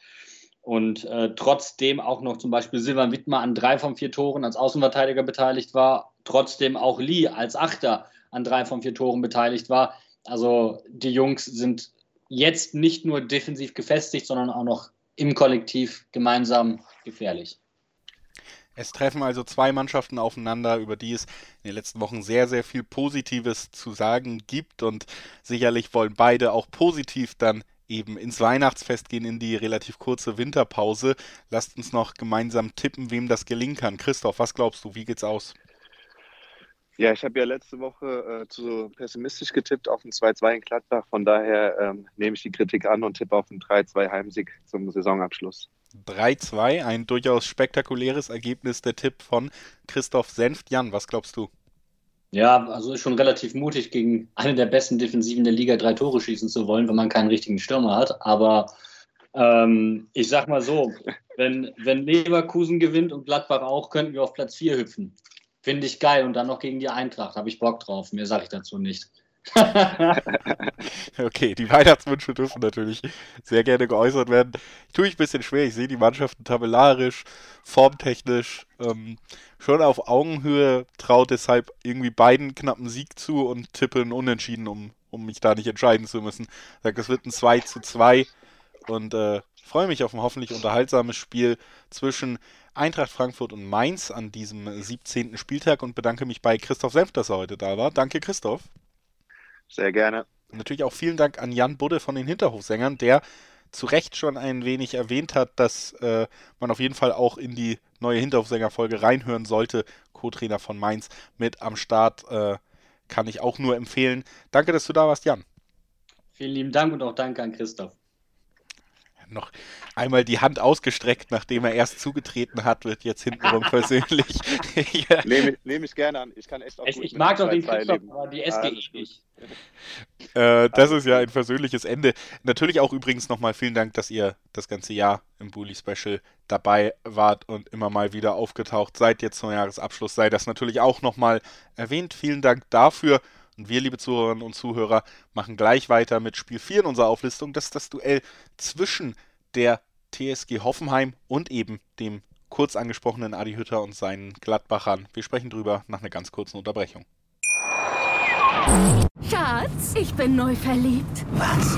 und äh, trotzdem auch noch zum Beispiel Silvan Wittmer an drei von vier Toren als Außenverteidiger beteiligt war, trotzdem auch Lee als Achter an drei von vier Toren beteiligt war. Also die Jungs sind jetzt nicht nur defensiv gefestigt, sondern auch noch im Kollektiv gemeinsam gefährlich. Es treffen also zwei Mannschaften aufeinander, über die es in den letzten Wochen sehr, sehr viel Positives zu sagen gibt und sicherlich wollen beide auch positiv dann eben ins Weihnachtsfest gehen, in die relativ kurze Winterpause. Lasst uns noch gemeinsam tippen, wem das gelingen kann. Christoph, was glaubst du? Wie geht's aus? Ja, ich habe ja letzte Woche äh, zu pessimistisch getippt auf ein 2-2 in Gladbach. Von daher ähm, nehme ich die Kritik an und tippe auf einen 3-2 Heimsieg zum Saisonabschluss. 3-2, ein durchaus spektakuläres Ergebnis, der Tipp von Christoph Senft. Jan, was glaubst du? Ja, also ist schon relativ mutig, gegen eine der besten Defensiven der Liga drei Tore schießen zu wollen, wenn man keinen richtigen Stürmer hat. Aber ähm, ich sag mal so, wenn, wenn Leverkusen gewinnt und Gladbach auch, könnten wir auf Platz 4 hüpfen. Finde ich geil. Und dann noch gegen die Eintracht. Habe ich Bock drauf. Mehr sage ich dazu nicht. [LAUGHS] okay, die Weihnachtswünsche dürfen natürlich sehr gerne geäußert werden. Ich tue mich ein bisschen schwer. Ich sehe die Mannschaften tabellarisch, formtechnisch ähm, schon auf Augenhöhe, traue deshalb irgendwie beiden knappen Sieg zu und tippe einen Unentschieden, um, um mich da nicht entscheiden zu müssen. Ich sage, es wird ein 2 zu 2 und äh, freue mich auf ein hoffentlich unterhaltsames Spiel zwischen Eintracht Frankfurt und Mainz an diesem 17. Spieltag und bedanke mich bei Christoph Senf, dass er heute da war. Danke, Christoph. Sehr gerne. Und natürlich auch vielen Dank an Jan Budde von den Hinterhofsängern, der zu Recht schon ein wenig erwähnt hat, dass äh, man auf jeden Fall auch in die neue Hinterhofsänger-Folge reinhören sollte. Co-Trainer von Mainz mit am Start. Äh, kann ich auch nur empfehlen. Danke, dass du da warst, Jan. Vielen lieben Dank und auch danke an Christoph noch einmal die Hand ausgestreckt, nachdem er erst zugetreten hat, wird jetzt hintenrum [LAUGHS] persönlich. ja. Nehme ich, [LAUGHS] nehm ich gerne an. Ich kann echt auch Ich, ich mag doch den Christoph, aber die SGI nicht. Äh, das ist ja ein versöhnliches Ende. Natürlich auch übrigens nochmal vielen Dank, dass ihr das ganze Jahr im Bully Special dabei wart und immer mal wieder aufgetaucht seid. Jetzt zum Jahresabschluss sei das natürlich auch nochmal erwähnt. Vielen Dank dafür. Und wir, liebe Zuhörerinnen und Zuhörer, machen gleich weiter mit Spiel 4 in unserer Auflistung. Das ist das Duell zwischen der TSG Hoffenheim und eben dem kurz angesprochenen Adi Hütter und seinen Gladbachern. Wir sprechen drüber nach einer ganz kurzen Unterbrechung. Schatz, ich bin neu verliebt. Was?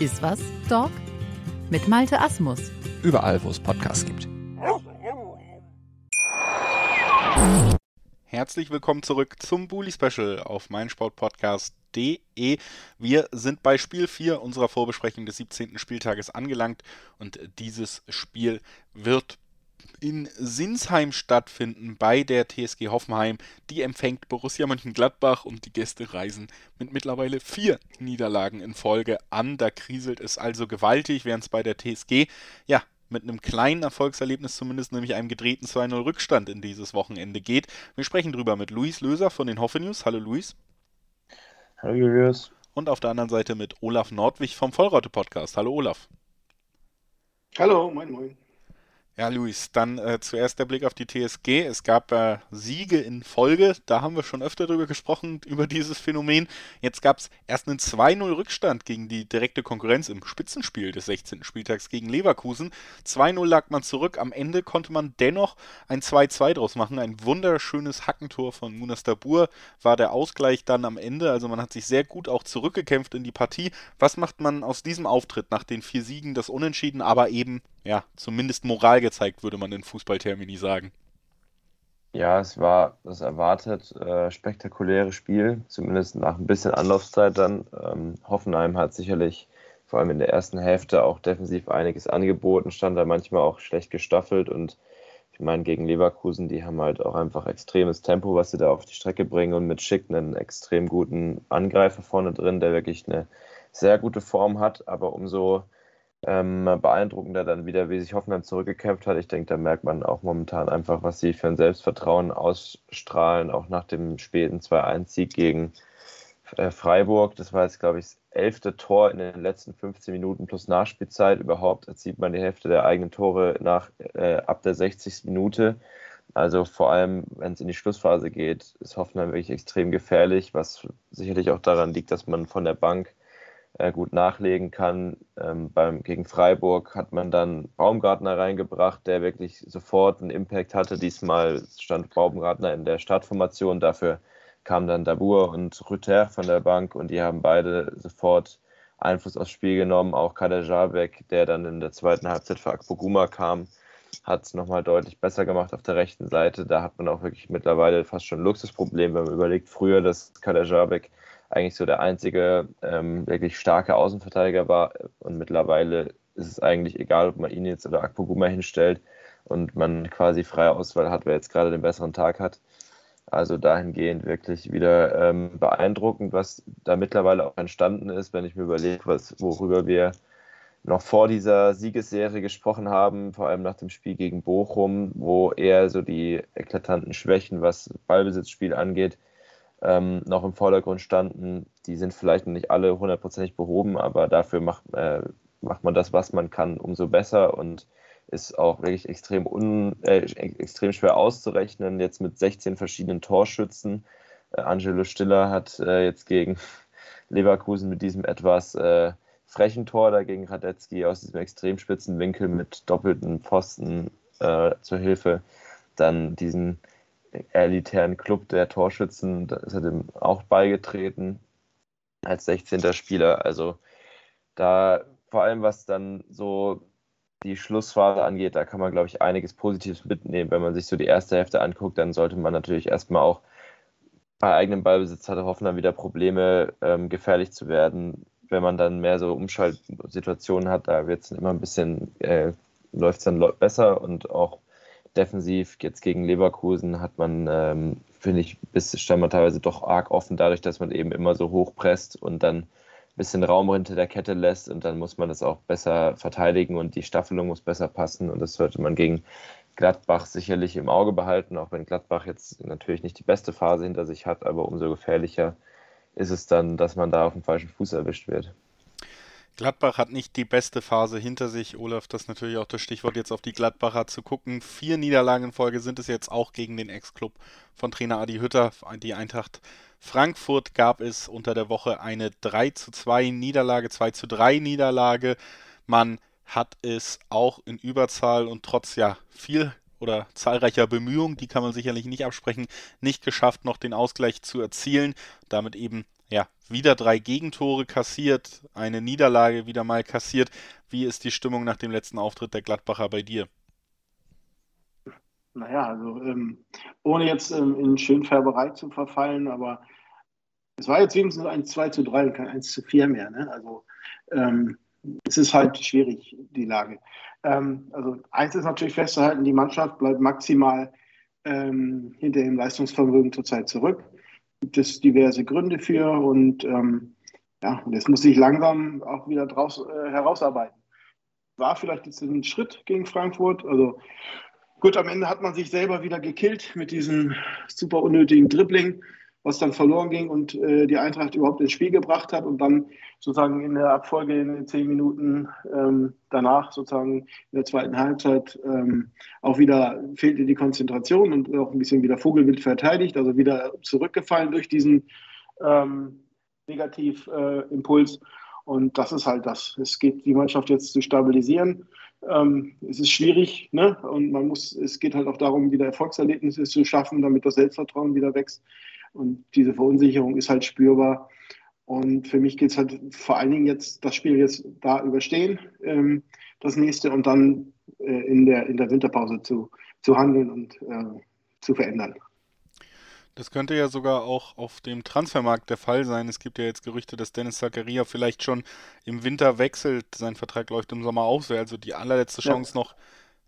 Iswas Dog mit Malte Asmus. Überall, wo es Podcasts gibt. Herzlich willkommen zurück zum Bully Special auf meinsportpodcast.de. Wir sind bei Spiel 4 unserer Vorbesprechung des 17. Spieltages angelangt und dieses Spiel wird in Sinsheim stattfinden bei der TSG Hoffenheim. Die empfängt Borussia Mönchengladbach und die Gäste reisen mit mittlerweile vier Niederlagen in Folge an. Da kriselt es also gewaltig, während es bei der TSG ja mit einem kleinen Erfolgserlebnis zumindest, nämlich einem gedrehten 2-0 Rückstand in dieses Wochenende geht. Wir sprechen drüber mit Luis Löser von den Hoffe News. Hallo Luis. Hallo Julius. Und auf der anderen Seite mit Olaf Nordwig vom Vollraute Podcast. Hallo Olaf. Hallo, moin moin. Ja, Luis, dann äh, zuerst der Blick auf die TSG. Es gab äh, Siege in Folge, da haben wir schon öfter drüber gesprochen, [LAUGHS] über dieses Phänomen. Jetzt gab es erst einen 2-0 Rückstand gegen die direkte Konkurrenz im Spitzenspiel des 16. Spieltags gegen Leverkusen. 2-0 lag man zurück, am Ende konnte man dennoch ein 2-2 draus machen. Ein wunderschönes Hackentor von Munas Dabur war der Ausgleich dann am Ende. Also man hat sich sehr gut auch zurückgekämpft in die Partie. Was macht man aus diesem Auftritt nach den vier Siegen, das Unentschieden, aber eben ja, zumindest Moral gezeigt, würde man in Fußballtermini sagen. Ja, es war das erwartet äh, spektakuläre Spiel, zumindest nach ein bisschen Anlaufzeit dann. Ähm, Hoffenheim hat sicherlich vor allem in der ersten Hälfte auch defensiv einiges angeboten, stand da manchmal auch schlecht gestaffelt und ich meine, gegen Leverkusen, die haben halt auch einfach extremes Tempo, was sie da auf die Strecke bringen und mit Schick einen extrem guten Angreifer vorne drin, der wirklich eine sehr gute Form hat, aber umso ähm, beeindruckender dann wieder, wie sich Hoffenheim zurückgekämpft hat. Ich denke, da merkt man auch momentan einfach, was sie für ein Selbstvertrauen ausstrahlen, auch nach dem späten 2-1-Sieg gegen äh, Freiburg. Das war jetzt, glaube ich, das elfte Tor in den letzten 15 Minuten plus Nachspielzeit. Überhaupt erzielt man die Hälfte der eigenen Tore nach, äh, ab der 60. Minute. Also vor allem, wenn es in die Schlussphase geht, ist Hoffenheim wirklich extrem gefährlich, was sicherlich auch daran liegt, dass man von der Bank äh, gut nachlegen kann. Ähm, beim, gegen Freiburg hat man dann Baumgartner reingebracht, der wirklich sofort einen Impact hatte. Diesmal stand Baumgartner in der Startformation, dafür kamen dann Dabur und Rüther von der Bank und die haben beide sofort Einfluss aufs Spiel genommen. Auch Kader Jabek, der dann in der zweiten Halbzeit für Akpoguma kam, hat es nochmal deutlich besser gemacht auf der rechten Seite. Da hat man auch wirklich mittlerweile fast schon ein Luxusproblem, wenn man überlegt, früher, dass Kader Jabek eigentlich so der einzige ähm, wirklich starke Außenverteidiger war. Und mittlerweile ist es eigentlich egal, ob man ihn jetzt oder Akpoguma hinstellt und man quasi freie Auswahl hat, wer jetzt gerade den besseren Tag hat. Also dahingehend wirklich wieder ähm, beeindruckend, was da mittlerweile auch entstanden ist, wenn ich mir überlege, was, worüber wir noch vor dieser Siegesserie gesprochen haben, vor allem nach dem Spiel gegen Bochum, wo eher so die eklatanten Schwächen, was Ballbesitzspiel angeht, ähm, noch im Vordergrund standen. Die sind vielleicht nicht alle hundertprozentig behoben, aber dafür macht, äh, macht man das, was man kann, umso besser und ist auch wirklich extrem, un, äh, extrem schwer auszurechnen. Jetzt mit 16 verschiedenen Torschützen. Äh, Angelo Stiller hat äh, jetzt gegen [LAUGHS] Leverkusen mit diesem etwas äh, frechen Tor dagegen Radetzky aus diesem extrem spitzen Winkel mit doppelten Pfosten äh, zur Hilfe dann diesen elitären Club der Torschützen, da ist er dem auch beigetreten als 16. Spieler. Also da vor allem, was dann so die Schlussphase angeht, da kann man, glaube ich, einiges Positives mitnehmen. Wenn man sich so die erste Hälfte anguckt, dann sollte man natürlich erstmal auch bei eigenem Ballbesitz hatte Hoffenheim wieder Probleme, ähm, gefährlich zu werden. Wenn man dann mehr so Umschaltsituationen hat, da wird es immer ein bisschen, äh, läuft es dann besser und auch defensiv. Jetzt gegen Leverkusen hat man, ähm, finde ich, bis stand man teilweise doch arg offen, dadurch, dass man eben immer so hoch presst und dann ein bisschen Raum hinter der Kette lässt und dann muss man das auch besser verteidigen und die Staffelung muss besser passen und das sollte man gegen Gladbach sicherlich im Auge behalten, auch wenn Gladbach jetzt natürlich nicht die beste Phase hinter sich hat, aber umso gefährlicher ist es dann, dass man da auf dem falschen Fuß erwischt wird. Gladbach hat nicht die beste Phase hinter sich. Olaf, das ist natürlich auch das Stichwort, jetzt auf die Gladbacher zu gucken. Vier Niederlagen in Folge sind es jetzt auch gegen den Ex-Club von Trainer Adi Hütter. Die Eintracht Frankfurt gab es unter der Woche eine 3 zu 2 Niederlage, 2 zu 3 Niederlage. Man hat es auch in Überzahl und trotz ja viel oder zahlreicher Bemühungen, die kann man sicherlich nicht absprechen, nicht geschafft, noch den Ausgleich zu erzielen. Damit eben ja, wieder drei Gegentore kassiert, eine Niederlage wieder mal kassiert. Wie ist die Stimmung nach dem letzten Auftritt der Gladbacher bei dir? Naja, also ähm, ohne jetzt ähm, in Schönfärberei zu verfallen, aber es war jetzt wenigstens ein 2 zu 3 und kein 1 zu 4 mehr. Ne? Also ähm, es ist halt schwierig, die Lage. Ähm, also eins ist natürlich festzuhalten, die Mannschaft bleibt maximal ähm, hinter dem Leistungsvermögen zurzeit zurück gibt es diverse Gründe für und ähm, ja, und jetzt muss ich langsam auch wieder draus, äh, herausarbeiten. War vielleicht jetzt ein Schritt gegen Frankfurt. Also gut, am Ende hat man sich selber wieder gekillt mit diesem super unnötigen Dribbling was dann verloren ging und äh, die Eintracht überhaupt ins Spiel gebracht hat und dann sozusagen in der Abfolge in den zehn Minuten ähm, danach sozusagen in der zweiten Halbzeit ähm, auch wieder fehlte die Konzentration und auch ein bisschen wieder Vogelwild verteidigt, also wieder zurückgefallen durch diesen ähm, Negativimpuls. Äh, und das ist halt das. Es geht die Mannschaft jetzt zu stabilisieren. Ähm, es ist schwierig, ne? Und man muss, es geht halt auch darum, wieder Erfolgserlebnisse zu schaffen, damit das Selbstvertrauen wieder wächst. Und diese Verunsicherung ist halt spürbar. Und für mich geht es halt vor allen Dingen jetzt, das Spiel jetzt da überstehen, ähm, das nächste, und dann äh, in, der, in der Winterpause zu, zu handeln und äh, zu verändern. Das könnte ja sogar auch auf dem Transfermarkt der Fall sein. Es gibt ja jetzt Gerüchte, dass Dennis Zakaria vielleicht schon im Winter wechselt. Sein Vertrag läuft im Sommer aus, wäre also die allerletzte Chance ja. noch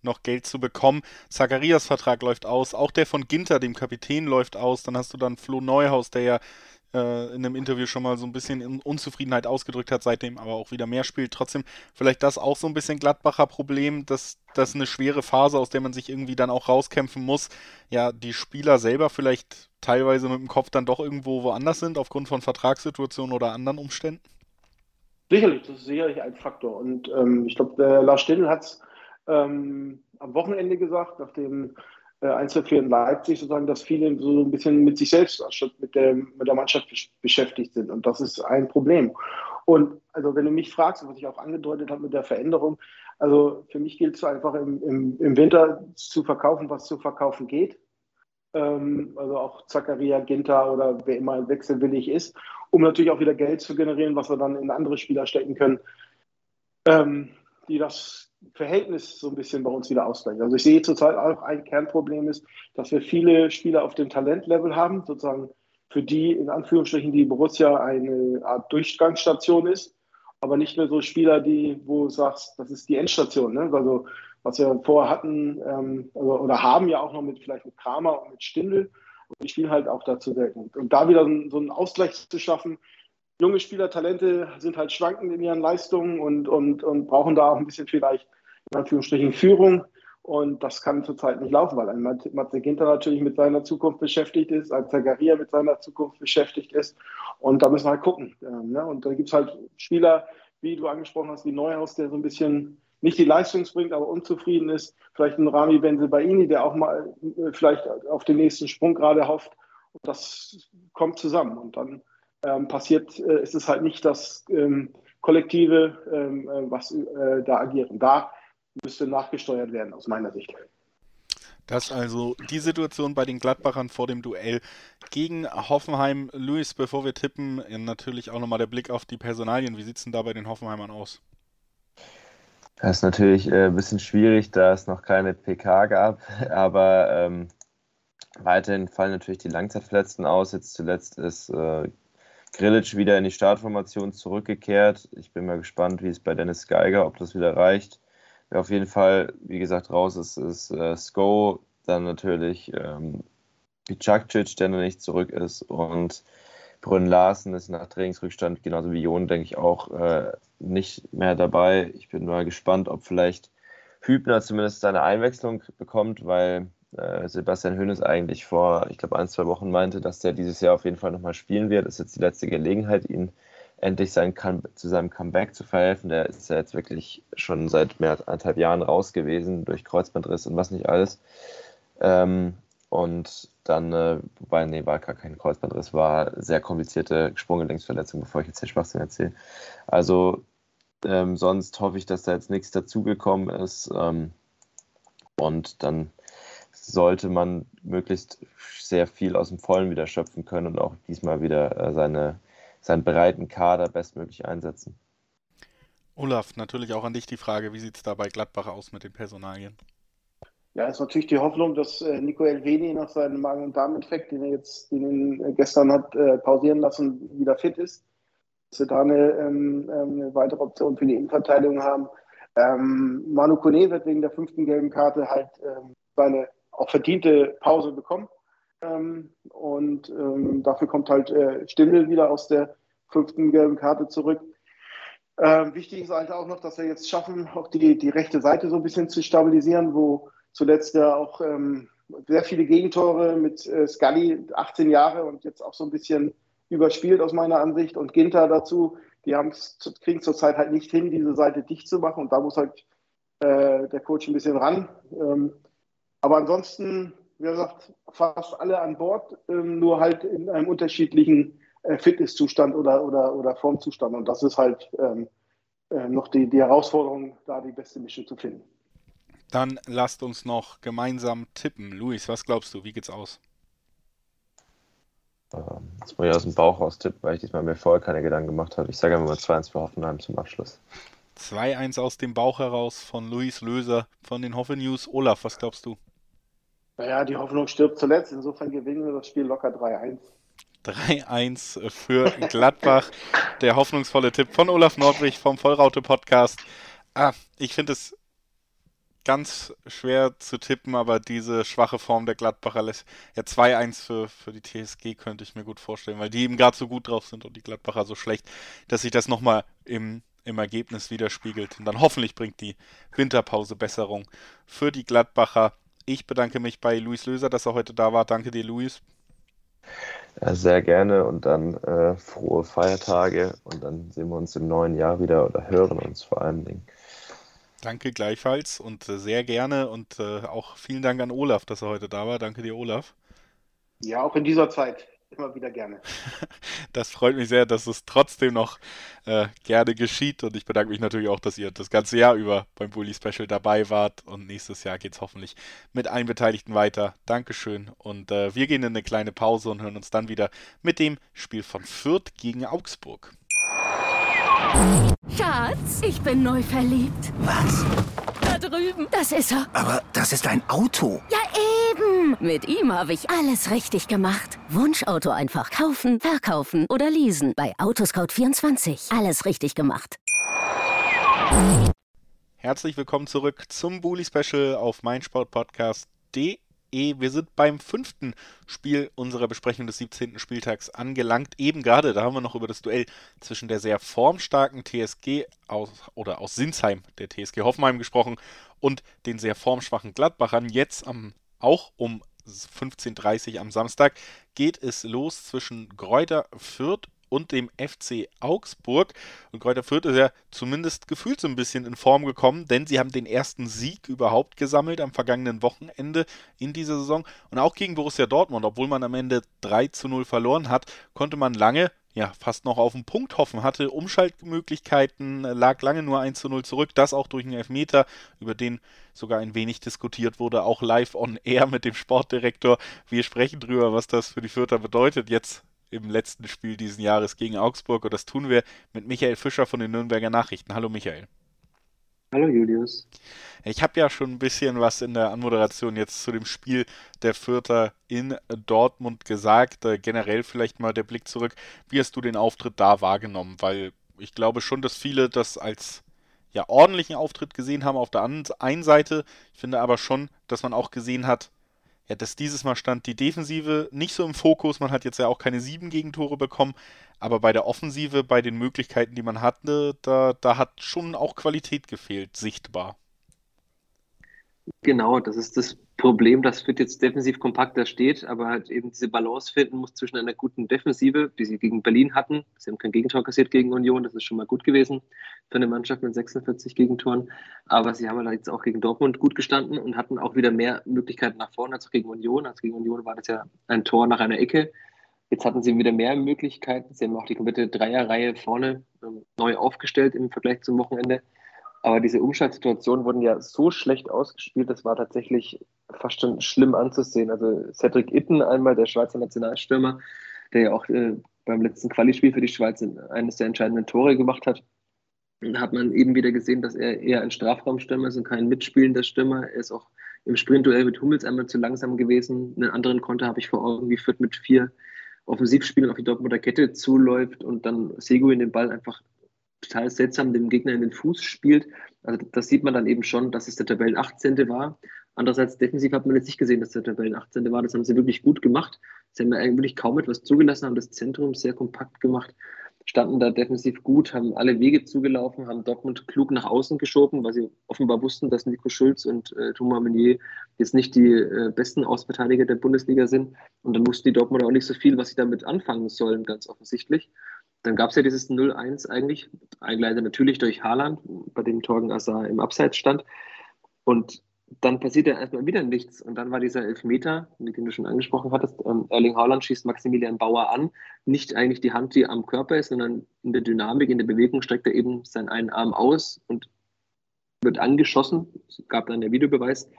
noch Geld zu bekommen. Zacharias Vertrag läuft aus, auch der von Ginter, dem Kapitän, läuft aus. Dann hast du dann Flo Neuhaus, der ja äh, in einem Interview schon mal so ein bisschen Unzufriedenheit ausgedrückt hat, seitdem aber auch wieder mehr spielt. Trotzdem vielleicht das auch so ein bisschen Gladbacher Problem, dass das eine schwere Phase, aus der man sich irgendwie dann auch rauskämpfen muss. Ja, die Spieler selber vielleicht teilweise mit dem Kopf dann doch irgendwo woanders sind, aufgrund von Vertragssituationen oder anderen Umständen? Sicherlich, das ist sicherlich ein Faktor. Und ähm, ich glaube, Lars Stindl hat es ähm, am Wochenende gesagt, nach dem äh, 1 4 in Leipzig, sozusagen, dass viele so ein bisschen mit sich selbst statt mit der, mit der Mannschaft beschäftigt sind. Und das ist ein Problem. Und also wenn du mich fragst, was ich auch angedeutet habe mit der Veränderung, also für mich gilt es einfach im, im, im Winter zu verkaufen, was zu verkaufen geht. Ähm, also auch Zakaria, Ginter oder wer immer wechselwillig ist, um natürlich auch wieder Geld zu generieren, was wir dann in andere Spieler stecken können, ähm, die das Verhältnis so ein bisschen bei uns wieder ausgleichen. Also ich sehe zurzeit auch ein Kernproblem ist, dass wir viele Spieler auf dem Talentlevel haben, sozusagen für die in Anführungsstrichen die Borussia eine Art Durchgangsstation ist, aber nicht mehr so Spieler, die, wo du sagst, das ist die Endstation. Ne? Also was wir vorher hatten ähm, also, oder haben ja auch noch mit vielleicht mit Kramer und mit Stindl und die spielen halt auch dazu selten. Und da wieder so einen Ausgleich zu schaffen, junge Spieler, Talente sind halt schwankend in ihren Leistungen und, und, und brauchen da auch ein bisschen vielleicht in Anführungsstrichen Führung. Und das kann zurzeit nicht laufen, weil ein Matze Ginter natürlich mit seiner Zukunft beschäftigt ist, ein Zagaria mit seiner Zukunft beschäftigt ist. Und da müssen wir halt gucken. Ähm, ne? Und da gibt es halt Spieler, wie du angesprochen hast, wie Neuhaus, der so ein bisschen nicht die Leistung bringt, aber unzufrieden ist. Vielleicht ein Rami Benzebaini, der auch mal äh, vielleicht auf den nächsten Sprung gerade hofft. Und das kommt zusammen. Und dann ähm, passiert, äh, ist es halt nicht das ähm, Kollektive, ähm, äh, was äh, da agiert. Und da müsste nachgesteuert werden, aus meiner Sicht. Das also die Situation bei den Gladbachern vor dem Duell gegen Hoffenheim. Luis, bevor wir tippen, natürlich auch nochmal der Blick auf die Personalien. Wie sieht es denn da bei den Hoffenheimern aus? Das ist natürlich äh, ein bisschen schwierig, da es noch keine PK gab, [LAUGHS] aber ähm, weiterhin fallen natürlich die Langzeitverletzten aus. Jetzt zuletzt ist äh, Grilic wieder in die Startformation zurückgekehrt. Ich bin mal gespannt, wie es bei Dennis Geiger, ob das wieder reicht. Wer auf jeden Fall, wie gesagt, raus ist, ist äh, Sko, dann natürlich ähm, der noch nicht zurück ist und Brünn Larsen ist nach Trainingsrückstand, genauso wie Jon, denke ich, auch äh, nicht mehr dabei. Ich bin mal gespannt, ob vielleicht Hübner zumindest seine Einwechslung bekommt, weil äh, Sebastian Hönes eigentlich vor, ich glaube, ein, zwei Wochen meinte, dass der dieses Jahr auf jeden Fall nochmal spielen wird. Das ist jetzt die letzte Gelegenheit, ihn endlich sein, zu seinem Comeback zu verhelfen. Der ist ja jetzt wirklich schon seit mehr als anderthalb Jahren raus gewesen durch Kreuzbandriss und was nicht alles. Ähm, und dann, äh, wobei, nee, war gar kein Kreuzbandriss, war sehr komplizierte Sprunggelenksverletzung, bevor ich jetzt den Schwachsinn erzähle. Also ähm, sonst hoffe ich, dass da jetzt nichts dazugekommen ist. Ähm, und dann sollte man möglichst sehr viel aus dem Vollen wieder schöpfen können und auch diesmal wieder äh, seine, seinen breiten Kader bestmöglich einsetzen. Olaf, natürlich auch an dich die Frage, wie sieht es da bei Gladbach aus mit den Personalien? Ja, ist natürlich die Hoffnung, dass äh, Nico Elveni nach seinem Magen- und Darminfekt, den er jetzt den er gestern hat äh, pausieren lassen, wieder fit ist. Dass wir da eine, ähm, ähm, eine weitere Option für die Innenverteidigung haben. Ähm, Manu Kone wird wegen der fünften gelben Karte halt ähm, seine auch verdiente Pause bekommen. Ähm, und ähm, dafür kommt halt äh, Stindl wieder aus der fünften gelben Karte zurück. Ähm, wichtig ist halt auch noch, dass wir jetzt schaffen, auch die, die rechte Seite so ein bisschen zu stabilisieren, wo zuletzt ja auch ähm, sehr viele Gegentore mit äh, Scully, 18 Jahre und jetzt auch so ein bisschen überspielt aus meiner Ansicht und Ginter dazu. Die kriegen zurzeit halt nicht hin, diese Seite dicht zu machen und da muss halt äh, der Coach ein bisschen ran. Ähm, aber ansonsten, wie gesagt, fast alle an Bord, ähm, nur halt in einem unterschiedlichen äh, Fitnesszustand oder, oder, oder Formzustand. Und das ist halt ähm, äh, noch die, die Herausforderung, da die beste Mischung zu finden. Dann lasst uns noch gemeinsam tippen. Luis, was glaubst du? Wie geht's aus? Ähm, das muss ich aus dem Bauch raus tippen, weil ich diesmal mir vorher keine Gedanken gemacht habe. Ich sage einfach mal 2-1 für Hoffenheim zum Abschluss. 2-1 aus dem Bauch heraus von Luis Löser von den Hoffe News. Olaf, was glaubst du? Naja, die Hoffnung stirbt zuletzt. Insofern gewinnen wir das Spiel locker 3-1. 3-1 für Gladbach. Der hoffnungsvolle Tipp von Olaf Nordwig vom Vollraute Podcast. Ah, ich finde es ganz schwer zu tippen, aber diese schwache Form der Gladbacher lässt. Ja, 2-1 für, für die TSG könnte ich mir gut vorstellen, weil die eben gerade so gut drauf sind und die Gladbacher so schlecht, dass sich das nochmal im, im Ergebnis widerspiegelt. Und dann hoffentlich bringt die Winterpause Besserung für die Gladbacher. Ich bedanke mich bei Luis Löser, dass er heute da war. Danke dir, Luis. Ja, sehr gerne und dann äh, frohe Feiertage und dann sehen wir uns im neuen Jahr wieder oder hören uns vor allen Dingen. Danke gleichfalls und äh, sehr gerne und äh, auch vielen Dank an Olaf, dass er heute da war. Danke dir, Olaf. Ja, auch in dieser Zeit immer wieder gerne. [LAUGHS] Das freut mich sehr, dass es trotzdem noch äh, gerne geschieht und ich bedanke mich natürlich auch, dass ihr das ganze Jahr über beim Bully Special dabei wart und nächstes Jahr geht es hoffentlich mit allen Beteiligten weiter. Dankeschön und äh, wir gehen in eine kleine Pause und hören uns dann wieder mit dem Spiel von Fürth gegen Augsburg. Schatz, ich bin neu verliebt. Was? Drüben. Das ist er. Aber das ist ein Auto. Ja, eben. Mit ihm habe ich alles richtig gemacht. Wunschauto einfach kaufen, verkaufen oder leasen. Bei Autoscout24. Alles richtig gemacht. Herzlich willkommen zurück zum Bully Special auf meinsportpodcast.de wir sind beim fünften Spiel unserer Besprechung des 17. Spieltags angelangt. Eben gerade, da haben wir noch über das Duell zwischen der sehr formstarken TSG aus, oder aus Sinsheim, der TSG Hoffenheim gesprochen, und den sehr formschwachen Gladbachern. Jetzt am, auch um 15.30 Uhr am Samstag geht es los zwischen Gräuter Fürth und dem FC Augsburg. Und Kräuter Fürth ist ja zumindest gefühlt so ein bisschen in Form gekommen, denn sie haben den ersten Sieg überhaupt gesammelt am vergangenen Wochenende in dieser Saison. Und auch gegen Borussia Dortmund, obwohl man am Ende 3 zu 0 verloren hat, konnte man lange ja, fast noch auf den Punkt hoffen, hatte Umschaltmöglichkeiten, lag lange nur 1 zu 0 zurück, das auch durch einen Elfmeter, über den sogar ein wenig diskutiert wurde, auch live on air mit dem Sportdirektor. Wir sprechen drüber, was das für die Fürther bedeutet, jetzt im letzten Spiel diesen Jahres gegen Augsburg. Und das tun wir mit Michael Fischer von den Nürnberger Nachrichten. Hallo Michael. Hallo Julius. Ich habe ja schon ein bisschen was in der Anmoderation jetzt zu dem Spiel der Fürther in Dortmund gesagt. Äh, generell vielleicht mal der Blick zurück. Wie hast du den Auftritt da wahrgenommen? Weil ich glaube schon, dass viele das als ja ordentlichen Auftritt gesehen haben auf der einen Seite. Ich finde aber schon, dass man auch gesehen hat, ja, dass dieses Mal stand die Defensive nicht so im Fokus. Man hat jetzt ja auch keine sieben Gegentore bekommen, aber bei der Offensive, bei den Möglichkeiten, die man hatte, da, da hat schon auch Qualität gefehlt, sichtbar. Genau, das ist das Problem, dass Fürth jetzt defensiv kompakter steht, aber halt eben diese Balance finden muss zwischen einer guten Defensive, die sie gegen Berlin hatten. Sie haben kein Gegentor kassiert gegen Union, das ist schon mal gut gewesen für eine Mannschaft mit 46 Gegentoren. Aber sie haben halt jetzt auch gegen Dortmund gut gestanden und hatten auch wieder mehr Möglichkeiten nach vorne als gegen Union. Als gegen Union war das ja ein Tor nach einer Ecke. Jetzt hatten sie wieder mehr Möglichkeiten. Sie haben auch die komplette Dreierreihe vorne ähm, neu aufgestellt im Vergleich zum Wochenende. Aber diese Umschaltsituationen wurden ja so schlecht ausgespielt, das war tatsächlich fast schon schlimm anzusehen. Also Cedric Itten, einmal der Schweizer Nationalstürmer, der ja auch äh, beim letzten Qualispiel für die Schweiz eines der entscheidenden Tore gemacht hat, hat man eben wieder gesehen, dass er eher ein Strafraumstürmer ist und kein mitspielender Stürmer. Er ist auch im Sprintduell mit Hummels einmal zu langsam gewesen. Einen anderen Konter habe ich vor Augen, wie Fürth mit vier Offensivspielern auf die Dortmunder Kette zuläuft und dann Segu in den Ball einfach total seltsam dem Gegner in den Fuß spielt. Also das sieht man dann eben schon, dass es der Tabellen 18. war. Andererseits defensiv hat man jetzt nicht gesehen, dass der Tabellen 18. war. Das haben sie wirklich gut gemacht. Sie haben eigentlich kaum etwas zugelassen, haben das Zentrum sehr kompakt gemacht, standen da defensiv gut, haben alle Wege zugelaufen, haben Dortmund klug nach außen geschoben, weil sie offenbar wussten, dass Nico Schulz und äh, Thomas Meunier jetzt nicht die äh, besten Ausverteidiger der Bundesliga sind. Und dann wussten die Dortmunder auch nicht so viel, was sie damit anfangen sollen, ganz offensichtlich. Dann gab es ja dieses 0-1 eigentlich, eingeleitet natürlich durch Haaland, bei dem Torgen Azar im Abseits stand. Und dann passiert ja erstmal wieder nichts. Und dann war dieser Elfmeter, mit dem du schon angesprochen hattest, ähm, Erling Haaland schießt Maximilian Bauer an. Nicht eigentlich die Hand, die am Körper ist, sondern in der Dynamik, in der Bewegung streckt er eben seinen einen Arm aus und wird angeschossen. Es gab dann der Videobeweis,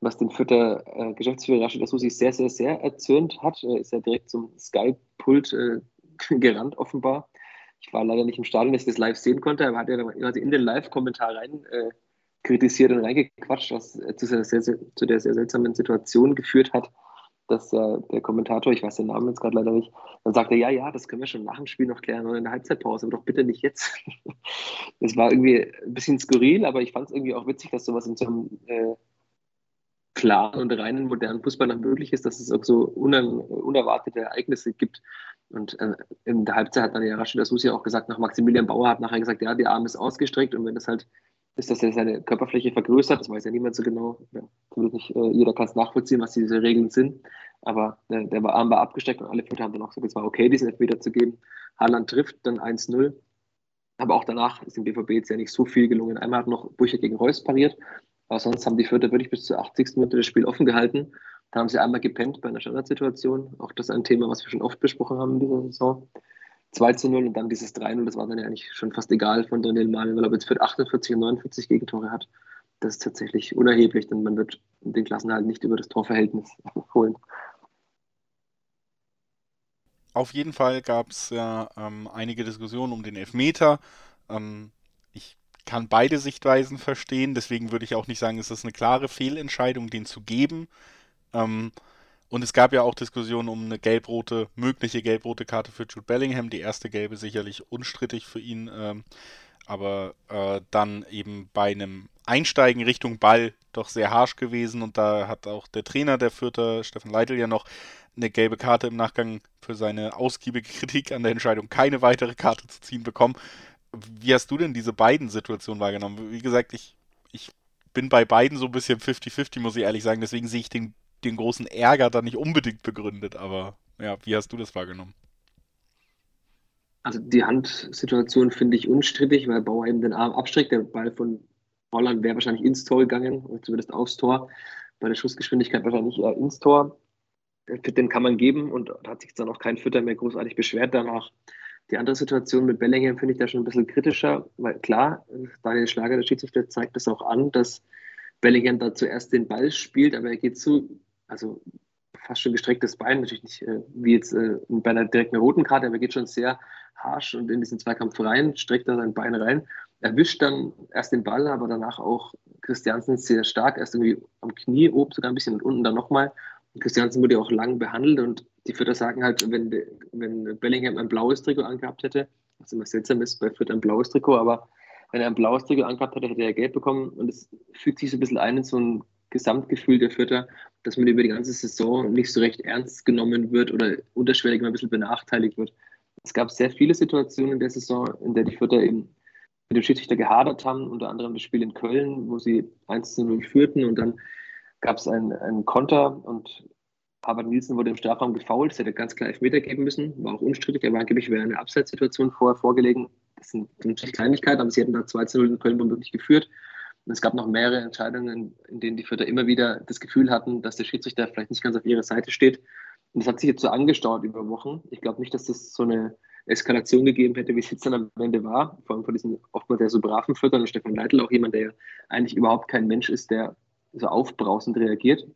was den Vierter äh, Geschäftsführer Rashid Asusi sehr, sehr, sehr erzürnt hat. Er ist ja direkt zum Sky-Pult äh, [LAUGHS] gerannt, offenbar. Ich war leider nicht im Stadion, dass ich das live sehen konnte, aber hat er quasi in den Live-Kommentar rein äh, kritisiert und reingequatscht, was zu, sehr, sehr, zu, der sehr seltsamen Situation geführt hat, dass äh, der Kommentator, ich weiß den Namen jetzt gerade leider nicht, dann sagte, ja, ja, das können wir schon nach dem Spiel noch klären oder in der Halbzeitpause, aber doch bitte nicht jetzt. [LAUGHS] das war irgendwie ein bisschen skurril, aber ich fand es irgendwie auch witzig, dass sowas in so einem äh, klaren und reinen modernen Fußball noch möglich ist, dass es auch so uner unerwartete Ereignisse gibt. Und äh, in der Halbzeit hat dann ja Rashid Asusi auch gesagt, nach Maximilian Bauer hat nachher gesagt, ja, die Arme ist ausgestreckt und wenn das halt ist, dass er seine Körperfläche vergrößert, das weiß ja niemand so genau. Ja, nicht, äh, jeder kann es nachvollziehen, was diese Regeln sind. Aber der, der Arm war abgesteckt und alle Vierter haben dann auch gesagt, es war okay, diesen Elfmeter zu geben. Haaland trifft dann 1-0. Aber auch danach ist dem BVB jetzt ja nicht so viel gelungen. Einmal hat noch Brüche gegen Reus pariert, aber sonst haben die Vierter wirklich bis zur 80. Minute das Spiel offen gehalten. Da haben sie einmal gepennt bei einer Standardsituation. Auch das ist ein Thema, was wir schon oft besprochen haben in dieser Saison. 2 zu 0 und dann dieses 3-0, das war dann ja eigentlich schon fast egal von Daniel Mahlen, weil er jetzt für 48 und 49 Gegentore hat. Das ist tatsächlich unerheblich, denn man wird den Klassenhalt nicht über das Torverhältnis [LAUGHS] holen. Auf jeden Fall gab es ja ähm, einige Diskussionen um den Elfmeter. Ähm, kann beide Sichtweisen verstehen, deswegen würde ich auch nicht sagen, es ist eine klare Fehlentscheidung, den zu geben. Ähm, und es gab ja auch Diskussionen um eine gelb-rote, mögliche gelb-rote Karte für Jude Bellingham. Die erste gelbe sicherlich unstrittig für ihn, ähm, aber äh, dann eben bei einem Einsteigen Richtung Ball doch sehr harsch gewesen. Und da hat auch der Trainer der Vierter, Stefan Leitl, ja noch eine gelbe Karte im Nachgang für seine ausgiebige [LAUGHS] Kritik an der Entscheidung, keine weitere Karte zu ziehen bekommen. Wie hast du denn diese beiden Situationen wahrgenommen? Wie gesagt, ich, ich bin bei beiden so ein bisschen 50-50, muss ich ehrlich sagen. Deswegen sehe ich den, den großen Ärger da nicht unbedingt begründet. Aber ja, wie hast du das wahrgenommen? Also die Handsituation finde ich unstrittig, weil Bauer eben den Arm abstreckt. Der Ball von Holland wäre wahrscheinlich ins Tor gegangen, oder zumindest aufs Tor. Bei der Schussgeschwindigkeit wahrscheinlich eher ins Tor. Den kann man geben und hat sich dann auch kein Fütter mehr großartig beschwert danach. Die andere Situation mit Bellingham finde ich da schon ein bisschen kritischer, weil klar, Daniel Schlager, der Schiedsrichter, zeigt das auch an, dass Bellingham da zuerst den Ball spielt, aber er geht zu, also fast schon gestrecktes Bein, natürlich nicht äh, wie jetzt äh, bei einer direkten roten Karte, aber er geht schon sehr harsch und in diesen Zweikampf rein, streckt da sein Bein rein, erwischt dann erst den Ball, aber danach auch Christiansen sehr stark, erst irgendwie am Knie oben sogar ein bisschen und unten dann nochmal. Christiansen wurde auch lang behandelt und die Vierter sagen halt, wenn, wenn Bellingham ein blaues Trikot angehabt hätte, was immer seltsam ist, bei Fürth ein blaues Trikot, aber wenn er ein blaues Trikot angehabt hätte, hätte er Geld bekommen und es fügt sich so ein bisschen ein in so ein Gesamtgefühl der Vierter, dass man über die ganze Saison nicht so recht ernst genommen wird oder unterschwellig mal ein bisschen benachteiligt wird. Es gab sehr viele Situationen in der Saison, in der die Vierter eben mit dem Schiedsrichter gehadert haben, unter anderem das Spiel in Köln, wo sie 1 zu 0 führten und dann gab es einen, einen Konter und Harvard Nielsen wurde im Strafraum gefault. Es hätte ganz klar Elfmeter geben müssen. War auch unstrittig, aber angeblich wäre eine Abseitssituation vorher vorgelegen. Das sind natürlich Kleinigkeiten, aber sie hätten da 2 zu 0 in Köln womöglich geführt. Und es gab noch mehrere Entscheidungen, in denen die Vierter immer wieder das Gefühl hatten, dass der Schiedsrichter vielleicht nicht ganz auf ihrer Seite steht. Und das hat sich jetzt so angestaut über Wochen. Ich glaube nicht, dass das so eine Eskalation gegeben hätte, wie es jetzt dann am Ende war. Vor allem von diesen oftmals sehr so braven Viertern und Stefan Leitl, auch jemand, der ja eigentlich überhaupt kein Mensch ist, der so aufbrausend reagiert.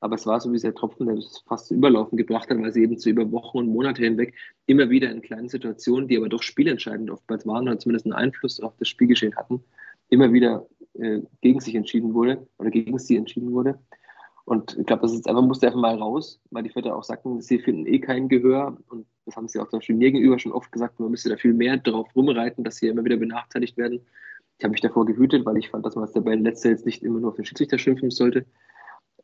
Aber es war so wie der Tropfen, der es fast zu Überlaufen gebracht hat, weil sie eben zu über Wochen und Monate hinweg immer wieder in kleinen Situationen, die aber doch spielentscheidend oftmals waren oder zumindest einen Einfluss auf das Spielgeschehen hatten, immer wieder äh, gegen sich entschieden wurde oder gegen sie entschieden wurde. Und ich glaube, das ist einfach, musste einfach mal raus, weil die Väter auch sagten, sie finden eh kein Gehör. Und das haben sie auch zum Beispiel mir gegenüber schon oft gesagt, man müsste da viel mehr drauf rumreiten, dass sie immer wieder benachteiligt werden. Ich habe mich davor gehütet, weil ich fand, dass man als der Letzte jetzt nicht immer nur auf den Schiedsrichter schimpfen sollte.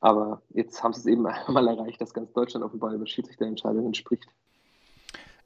Aber jetzt haben sie es eben [LAUGHS] einmal erreicht, dass ganz Deutschland offenbar über Schiedsrichterentscheidungen spricht.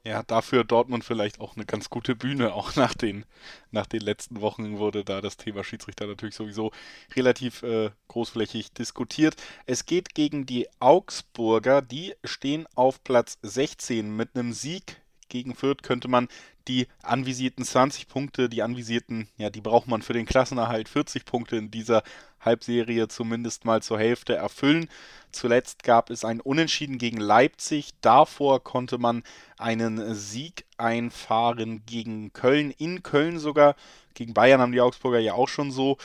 Ja, dafür Dortmund vielleicht auch eine ganz gute Bühne. Auch nach den, nach den letzten Wochen wurde da das Thema Schiedsrichter natürlich sowieso relativ äh, großflächig diskutiert. Es geht gegen die Augsburger. Die stehen auf Platz 16 mit einem Sieg gegen Fürth könnte man die anvisierten 20 Punkte, die anvisierten, ja, die braucht man für den Klassenerhalt 40 Punkte in dieser Halbserie zumindest mal zur Hälfte erfüllen. Zuletzt gab es ein Unentschieden gegen Leipzig. Davor konnte man einen Sieg einfahren gegen Köln, in Köln sogar. Gegen Bayern haben die Augsburger ja auch schon so,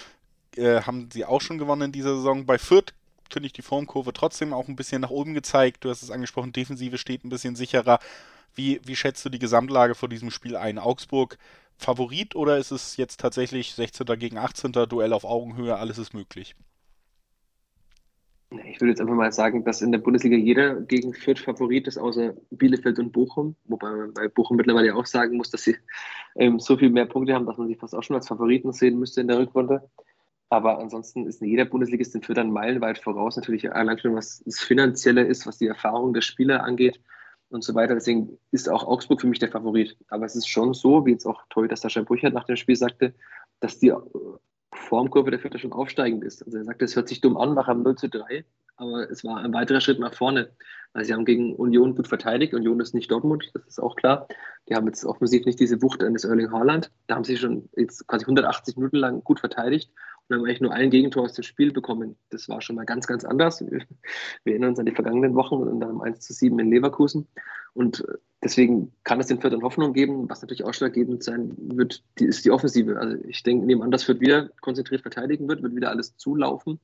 äh, haben sie auch schon gewonnen in dieser Saison. Bei Fürth finde ich die Formkurve trotzdem auch ein bisschen nach oben gezeigt. Du hast es angesprochen, Defensive steht ein bisschen sicherer. Wie, wie schätzt du die Gesamtlage vor diesem Spiel ein? Augsburg Favorit oder ist es jetzt tatsächlich 16. gegen 18. Duell auf Augenhöhe, alles ist möglich? Ich würde jetzt einfach mal sagen, dass in der Bundesliga jeder gegen Fürth Favorit ist, außer Bielefeld und Bochum. Wobei man bei Bochum mittlerweile auch sagen muss, dass sie ähm, so viel mehr Punkte haben, dass man sie fast auch schon als Favoriten sehen müsste in der Rückrunde. Aber ansonsten ist jeder Bundesligist in Fürth dann meilenweit voraus. Natürlich allein schon, was das Finanzielle ist, was die Erfahrung der Spieler angeht und so weiter. Deswegen ist auch Augsburg für mich der Favorit. Aber es ist schon so, wie jetzt auch Torhüter Sascha Brüchert nach dem Spiel sagte, dass die Formkurve der Vierter schon aufsteigend ist. Also er sagte, es hört sich dumm an nach einem 0 zu 3, aber es war ein weiterer Schritt nach vorne. Also sie haben gegen Union gut verteidigt. Union ist nicht Dortmund, das ist auch klar. Die haben jetzt offensiv nicht diese Wucht eines Erling Haaland. Da haben sie schon jetzt quasi 180 Minuten lang gut verteidigt und haben eigentlich nur ein Gegentor aus dem Spiel bekommen. Das war schon mal ganz, ganz anders. Wir erinnern uns an die vergangenen Wochen und dann 1 zu 7 in Leverkusen. Und deswegen kann es den Viertern Hoffnung geben. Was natürlich ausschlaggebend sein wird, die, ist die Offensive. Also ich denke, nebenan, dass Fürth wieder konzentriert verteidigen wird, wird wieder alles zulaufen.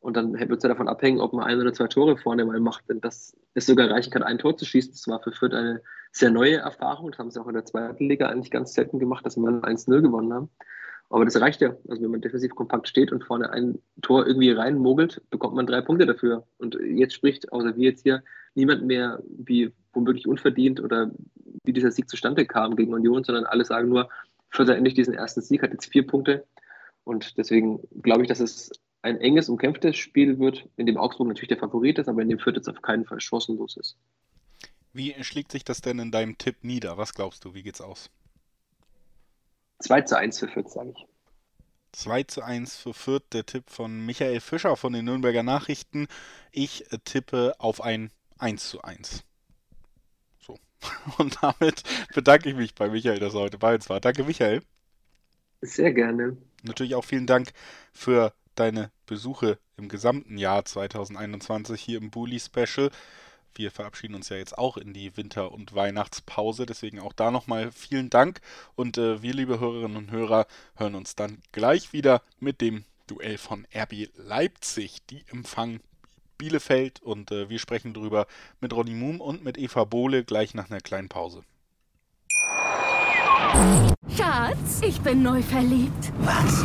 Und dann wird es ja davon abhängen, ob man ein oder zwei Tore vorne mal macht. Denn das ist sogar reichen kann, ein Tor zu schießen. Das war für Fürth eine sehr neue Erfahrung. Das haben sie auch in der zweiten Liga eigentlich ganz selten gemacht, dass wir 1-0 gewonnen haben. Aber das reicht ja. Also wenn man defensiv kompakt steht und vorne ein Tor irgendwie reinmogelt, bekommt man drei Punkte dafür. Und jetzt spricht, außer wir jetzt hier, niemand mehr wie womöglich unverdient oder wie dieser Sieg zustande kam gegen Union, sondern alle sagen nur, Fürther endlich diesen ersten Sieg, hat jetzt vier Punkte. Und deswegen glaube ich, dass es ein enges, umkämpftes Spiel wird, in dem Augsburg natürlich der Favorit ist, aber in dem Fürth jetzt auf keinen Fall chancenlos ist. Wie schlägt sich das denn in deinem Tipp nieder? Was glaubst du? Wie geht's aus? 2 zu 1 für Fürth, sage ich. 2 zu 1 für Fürth, der Tipp von Michael Fischer von den Nürnberger Nachrichten. Ich tippe auf ein 1 zu 1. So. [LAUGHS] Und damit bedanke ich mich bei Michael, dass er heute bei uns war. Danke, Michael. Sehr gerne. Natürlich auch vielen Dank für deine Besuche im gesamten Jahr 2021 hier im Bully Special wir verabschieden uns ja jetzt auch in die Winter- und Weihnachtspause. Deswegen auch da nochmal vielen Dank. Und äh, wir, liebe Hörerinnen und Hörer, hören uns dann gleich wieder mit dem Duell von RB Leipzig. Die empfangen Bielefeld und äh, wir sprechen drüber mit Ronny Moom und mit Eva Bohle gleich nach einer kleinen Pause. Schatz, ich bin neu verliebt. Was?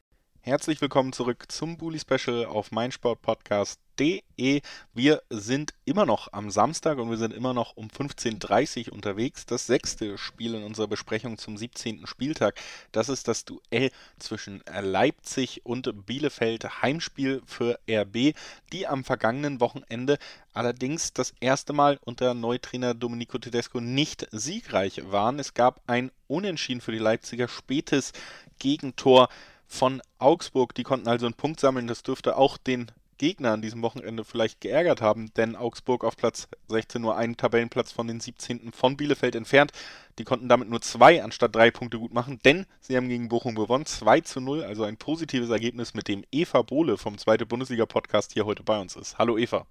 Herzlich willkommen zurück zum Bully Special auf meinsportpodcast.de. Wir sind immer noch am Samstag und wir sind immer noch um 15.30 Uhr unterwegs. Das sechste Spiel in unserer Besprechung zum 17. Spieltag. Das ist das Duell zwischen Leipzig und Bielefeld. Heimspiel für RB, die am vergangenen Wochenende allerdings das erste Mal unter Neutrainer Domenico Tedesco nicht siegreich waren. Es gab ein Unentschieden für die Leipziger spätes Gegentor von Augsburg. Die konnten also einen Punkt sammeln. Das dürfte auch den Gegner an diesem Wochenende vielleicht geärgert haben, denn Augsburg auf Platz 16 nur einen Tabellenplatz von den 17. von Bielefeld entfernt. Die konnten damit nur zwei anstatt drei Punkte gut machen, denn sie haben gegen Bochum gewonnen. 2 zu 0, also ein positives Ergebnis, mit dem Eva Bohle vom Zweite Bundesliga-Podcast hier heute bei uns ist. Hallo Eva.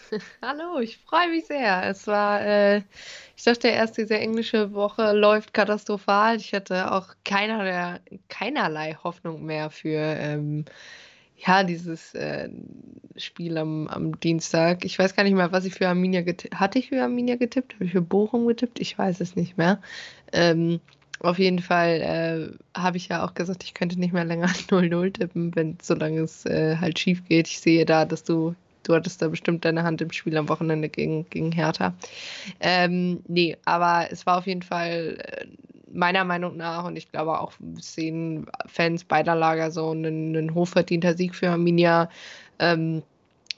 [LAUGHS] Hallo, ich freue mich sehr. Es war, äh, ich dachte erst, diese englische Woche läuft katastrophal. Ich hatte auch keiner, keinerlei Hoffnung mehr für ähm, ja, dieses äh, Spiel am, am Dienstag. Ich weiß gar nicht mehr, was ich für Arminia getippt Hatte ich für Arminia getippt? Habe ich für Bochum getippt? Ich weiß es nicht mehr. Ähm, auf jeden Fall äh, habe ich ja auch gesagt, ich könnte nicht mehr länger [LAUGHS] 0-0 tippen, wenn solange es äh, halt schief geht. Ich sehe da, dass du Du hattest da bestimmt deine Hand im Spiel am Wochenende gegen, gegen Hertha. Ähm, nee, aber es war auf jeden Fall äh, meiner Meinung nach und ich glaube auch sehen Fans beider Lager so ein, ein hochverdienter Sieg für Arminia. Ähm,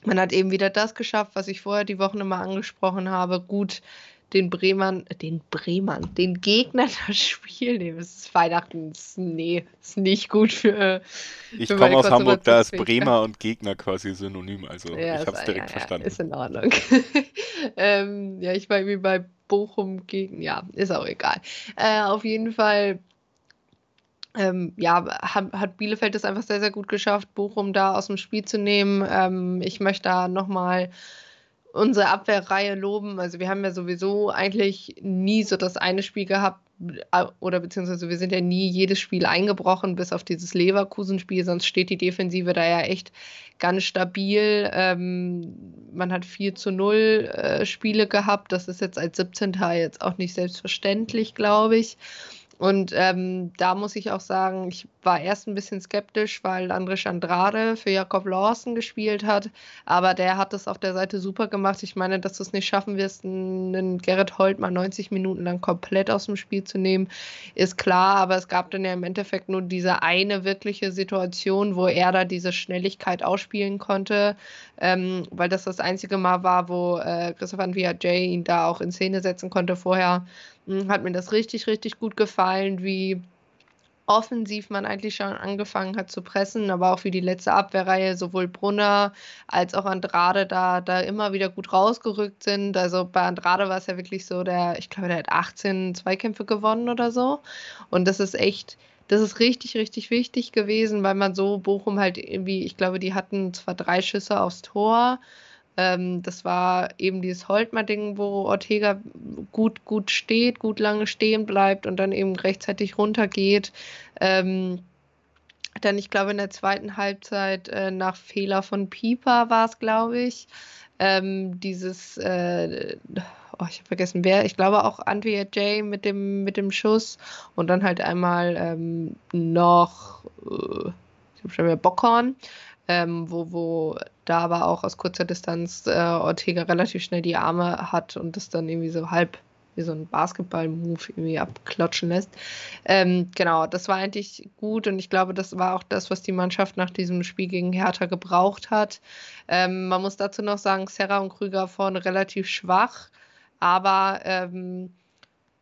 man hat eben wieder das geschafft, was ich vorher die Wochen immer angesprochen habe, gut den Bremern, den Bremern, den Gegnern [LAUGHS] das Spiel nehmen. Es ist Weihnachten, nee, ist nicht gut für. Ich komme aus Hamburg, da ist Bremer [LAUGHS] und Gegner quasi synonym, also ja, ich habe es direkt ja, verstanden. Ist in Ordnung. [LAUGHS] ähm, ja, ich war irgendwie bei Bochum gegen, ja, ist auch egal. Äh, auf jeden Fall ähm, ja, hat, hat, Bielefeld es einfach sehr, sehr gut geschafft, Bochum da aus dem Spiel zu nehmen. Ähm, ich möchte da nochmal unsere Abwehrreihe loben. Also wir haben ja sowieso eigentlich nie so das eine Spiel gehabt, äh, oder beziehungsweise wir sind ja nie jedes Spiel eingebrochen, bis auf dieses Leverkusen-Spiel, sonst steht die Defensive da ja echt ganz stabil. Ähm, man hat 4 zu 0 äh, Spiele gehabt, das ist jetzt als 17. jetzt auch nicht selbstverständlich, glaube ich. Und ähm, da muss ich auch sagen, ich war erst ein bisschen skeptisch, weil Andres Andrade für Jakob Lawson gespielt hat. Aber der hat es auf der Seite super gemacht. Ich meine, dass du es nicht schaffen wirst, einen Gerrit Holt mal 90 Minuten lang komplett aus dem Spiel zu nehmen, ist klar. Aber es gab dann ja im Endeffekt nur diese eine wirkliche Situation, wo er da diese Schnelligkeit ausspielen konnte. Ähm, weil das das einzige Mal war, wo äh, Christopher Via Jay ihn da auch in Szene setzen konnte. Vorher hat mir das richtig, richtig gut gefallen, wie offensiv man eigentlich schon angefangen hat zu pressen, aber auch wie die letzte Abwehrreihe sowohl Brunner als auch Andrade da, da immer wieder gut rausgerückt sind. Also bei Andrade war es ja wirklich so, der, ich glaube, der hat 18 Zweikämpfe gewonnen oder so. Und das ist echt, das ist richtig, richtig wichtig gewesen, weil man so Bochum halt irgendwie, ich glaube, die hatten zwar drei Schüsse aufs Tor, ähm, das war eben dieses Holtmer-Ding, wo Ortega gut, gut steht, gut lange stehen bleibt und dann eben rechtzeitig runtergeht. Ähm, dann, ich glaube, in der zweiten Halbzeit äh, nach Fehler von Pieper war es, glaube ich. Ähm, dieses, äh, oh, ich habe vergessen, wer, ich glaube auch Andrea J mit dem, mit dem Schuss und dann halt einmal ähm, noch, äh, ich habe schon wieder Bockhorn ähm, wo, wo da aber auch aus kurzer Distanz äh, Ortega relativ schnell die Arme hat und das dann irgendwie so halb wie so ein Basketball-Move irgendwie abklatschen lässt. Ähm, genau, das war eigentlich gut und ich glaube, das war auch das, was die Mannschaft nach diesem Spiel gegen Hertha gebraucht hat. Ähm, man muss dazu noch sagen, Serra und Krüger vorne relativ schwach, aber ähm,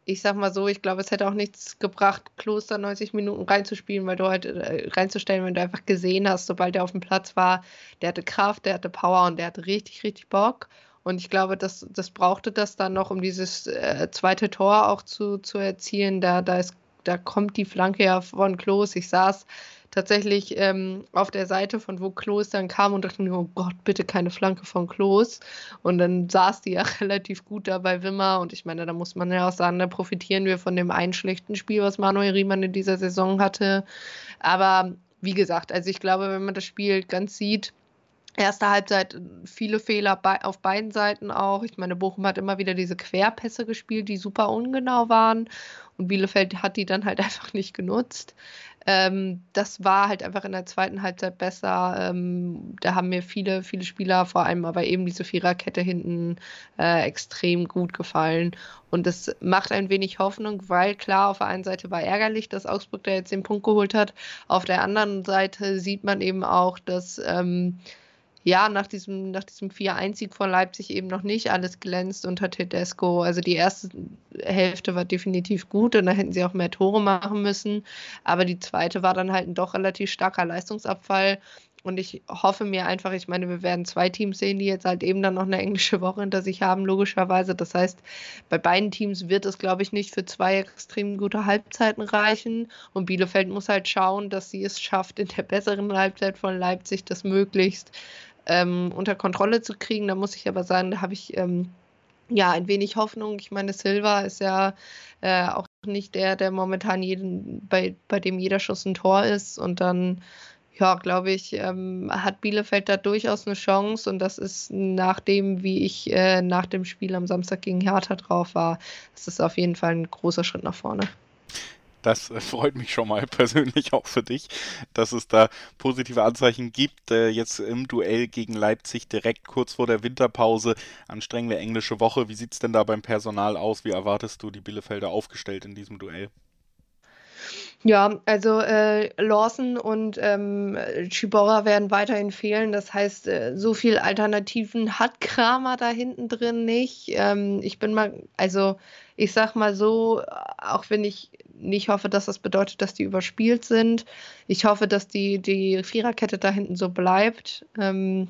ich sag mal so, ich glaube, es hätte auch nichts gebracht, Kloster 90 Minuten reinzuspielen, weil du halt äh, reinzustellen, wenn du einfach gesehen hast, sobald er auf dem Platz war, der hatte Kraft, der hatte Power und der hatte richtig, richtig Bock. Und ich glaube, das, das brauchte das dann noch, um dieses äh, zweite Tor auch zu, zu erzielen. Da, da, ist, da kommt die Flanke ja von Klos. Ich saß tatsächlich ähm, auf der Seite, von wo Klos dann kam und dachte mir, oh Gott, bitte keine Flanke von Klos. Und dann saß die [LAUGHS] ja relativ gut da bei Wimmer. Und ich meine, da muss man ja auch sagen, da profitieren wir von dem einen schlechten Spiel, was Manuel Riemann in dieser Saison hatte. Aber wie gesagt, also ich glaube, wenn man das Spiel ganz sieht, erste Halbzeit viele Fehler auf beiden Seiten auch. Ich meine, Bochum hat immer wieder diese Querpässe gespielt, die super ungenau waren. Und Bielefeld hat die dann halt [LAUGHS] einfach nicht genutzt. Ähm, das war halt einfach in der zweiten Halbzeit besser. Ähm, da haben mir viele, viele Spieler, vor allem aber eben diese Viererkette hinten, äh, extrem gut gefallen. Und das macht ein wenig Hoffnung, weil klar, auf der einen Seite war ärgerlich, dass Augsburg da jetzt den Punkt geholt hat. Auf der anderen Seite sieht man eben auch, dass ähm, ja, nach diesem, nach diesem 4-1-Sieg von Leipzig eben noch nicht alles glänzt unter Tedesco. Also die erste Hälfte war definitiv gut und da hätten sie auch mehr Tore machen müssen. Aber die zweite war dann halt ein doch relativ starker Leistungsabfall. Und ich hoffe mir einfach, ich meine, wir werden zwei Teams sehen, die jetzt halt eben dann noch eine englische Woche hinter sich haben, logischerweise. Das heißt, bei beiden Teams wird es, glaube ich, nicht für zwei extrem gute Halbzeiten reichen. Und Bielefeld muss halt schauen, dass sie es schafft, in der besseren Halbzeit von Leipzig das möglichst ähm, unter Kontrolle zu kriegen. Da muss ich aber sagen, da habe ich ähm, ja ein wenig Hoffnung. Ich meine, Silva ist ja äh, auch nicht der, der momentan jeden, bei, bei dem jeder Schuss ein Tor ist. Und dann, ja, glaube ich, ähm, hat Bielefeld da durchaus eine Chance. Und das ist nach dem, wie ich äh, nach dem Spiel am Samstag gegen Hertha drauf war, das ist auf jeden Fall ein großer Schritt nach vorne. Das [LAUGHS] freut mich schon mal [LAUGHS] persönlich auch für dich, dass es da positive Anzeichen gibt. Äh, jetzt im Duell gegen Leipzig direkt kurz vor der Winterpause. Anstrengende englische Woche. Wie sieht es denn da beim Personal aus? Wie erwartest du die Bielefelder aufgestellt in diesem Duell? Ja, also äh, Lawson und ähm, Chibora werden weiterhin fehlen. Das heißt, äh, so viel Alternativen hat Kramer da hinten drin nicht. Ähm, ich bin mal, also ich sag mal so, auch wenn ich nicht hoffe, dass das bedeutet, dass die überspielt sind. Ich hoffe, dass die, die Viererkette da hinten so bleibt. Ähm,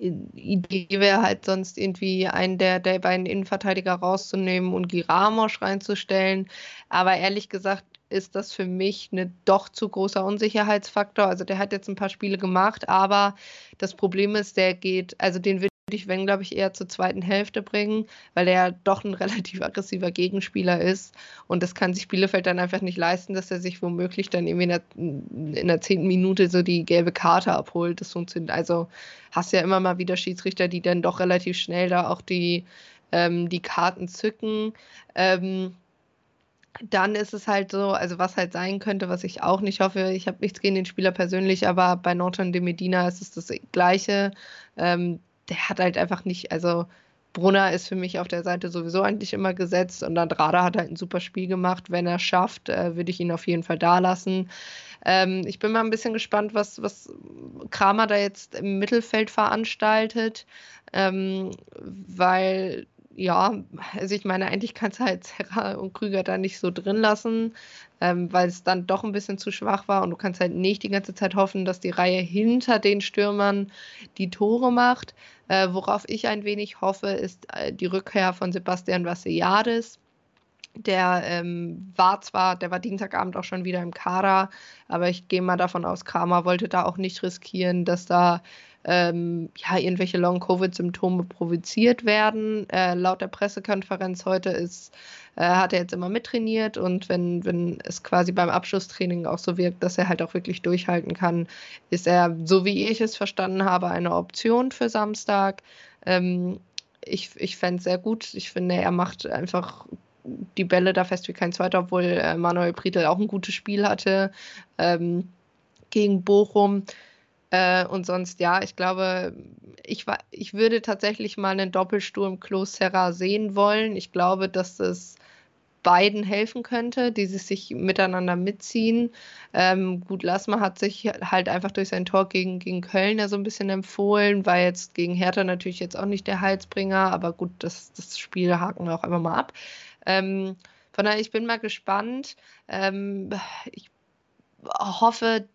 Idee wäre halt sonst irgendwie einen der, der beiden Innenverteidiger rauszunehmen und Giramosch reinzustellen. Aber ehrlich gesagt ist das für mich ein doch zu großer Unsicherheitsfaktor. Also der hat jetzt ein paar Spiele gemacht, aber das Problem ist, der geht, also den würde ich, wenn, glaube ich, eher zur zweiten Hälfte bringen, weil er ja doch ein [LAUGHS] relativ aggressiver Gegenspieler ist. Und das kann sich Bielefeld dann einfach nicht leisten, dass er sich womöglich dann irgendwie in der, in der zehnten Minute so die gelbe Karte abholt. Das funktioniert. Also hast ja immer mal wieder Schiedsrichter, die dann doch relativ schnell da auch die, ähm, die Karten zücken. Ähm, dann ist es halt so, also was halt sein könnte, was ich auch nicht hoffe, ich habe nichts gegen den Spieler persönlich, aber bei Norton de Medina ist es das Gleiche. Ähm, der hat halt einfach nicht, also Brunner ist für mich auf der Seite sowieso eigentlich immer gesetzt und Andrada hat halt ein super Spiel gemacht. Wenn er schafft, äh, würde ich ihn auf jeden Fall da lassen. Ähm, ich bin mal ein bisschen gespannt, was, was Kramer da jetzt im Mittelfeld veranstaltet, ähm, weil ja, also ich meine, eigentlich kannst du halt Serra und Krüger da nicht so drin lassen, ähm, weil es dann doch ein bisschen zu schwach war und du kannst halt nicht die ganze Zeit hoffen, dass die Reihe hinter den Stürmern die Tore macht. Äh, worauf ich ein wenig hoffe, ist äh, die Rückkehr von Sebastian Vassiliadis. Der ähm, war zwar, der war Dienstagabend auch schon wieder im Kader, aber ich gehe mal davon aus, Kramer wollte da auch nicht riskieren, dass da ähm, ja, irgendwelche Long-Covid-Symptome provoziert werden. Äh, laut der Pressekonferenz heute ist, äh, hat er jetzt immer mittrainiert und wenn, wenn es quasi beim Abschlusstraining auch so wirkt, dass er halt auch wirklich durchhalten kann, ist er, so wie ich es verstanden habe, eine Option für Samstag. Ähm, ich ich fände es sehr gut. Ich finde, er macht einfach die Bälle da fest wie kein zweiter, obwohl äh, Manuel Prietl auch ein gutes Spiel hatte ähm, gegen Bochum. Äh, und sonst, ja, ich glaube, ich, ich würde tatsächlich mal einen Doppelsturm Klos Serra sehen wollen. Ich glaube, dass es beiden helfen könnte, die sich miteinander mitziehen. Ähm, gut, Lasma hat sich halt einfach durch sein Tor gegen, gegen Köln ja so ein bisschen empfohlen, war jetzt gegen Hertha natürlich jetzt auch nicht der Heilsbringer, aber gut, das, das Spiel haken wir auch einfach mal ab. Ähm, von daher, ich bin mal gespannt. Ähm, ich hoffe,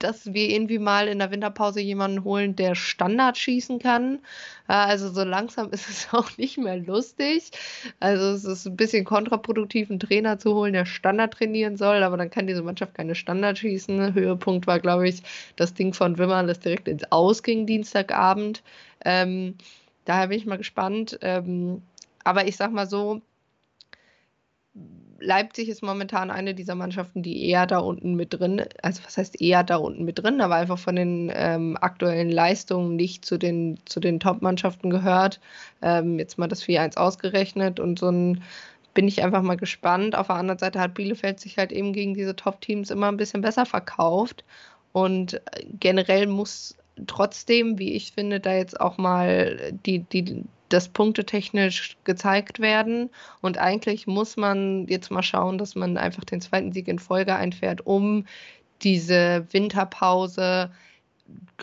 dass wir irgendwie mal in der Winterpause jemanden holen, der Standard schießen kann. Also so langsam [LAUGHS] ist es auch nicht mehr lustig. Also es ist ein bisschen kontraproduktiv, einen Trainer zu holen, der Standard trainieren soll, aber dann kann diese Mannschaft keine Standard schießen. Höhepunkt war, glaube ich, das Ding von Wimmer, das direkt ins Ausging Dienstagabend. Ähm, daher bin ich mal gespannt. Ähm, aber ich sag mal so, Leipzig ist momentan eine dieser Mannschaften, die eher da unten mit drin, also was heißt eher da unten mit drin, aber einfach von den ähm, aktuellen Leistungen nicht zu den, zu den Top-Mannschaften gehört. Ähm, jetzt mal das 4-1 ausgerechnet und so ein bin ich einfach mal gespannt. Auf der anderen Seite hat Bielefeld sich halt eben gegen diese Top-Teams immer ein bisschen besser verkauft. Und äh, generell muss trotzdem, wie ich finde, da jetzt auch mal die, die, das punktetechnisch gezeigt werden. Und eigentlich muss man jetzt mal schauen, dass man einfach den zweiten Sieg in Folge einfährt, um diese Winterpause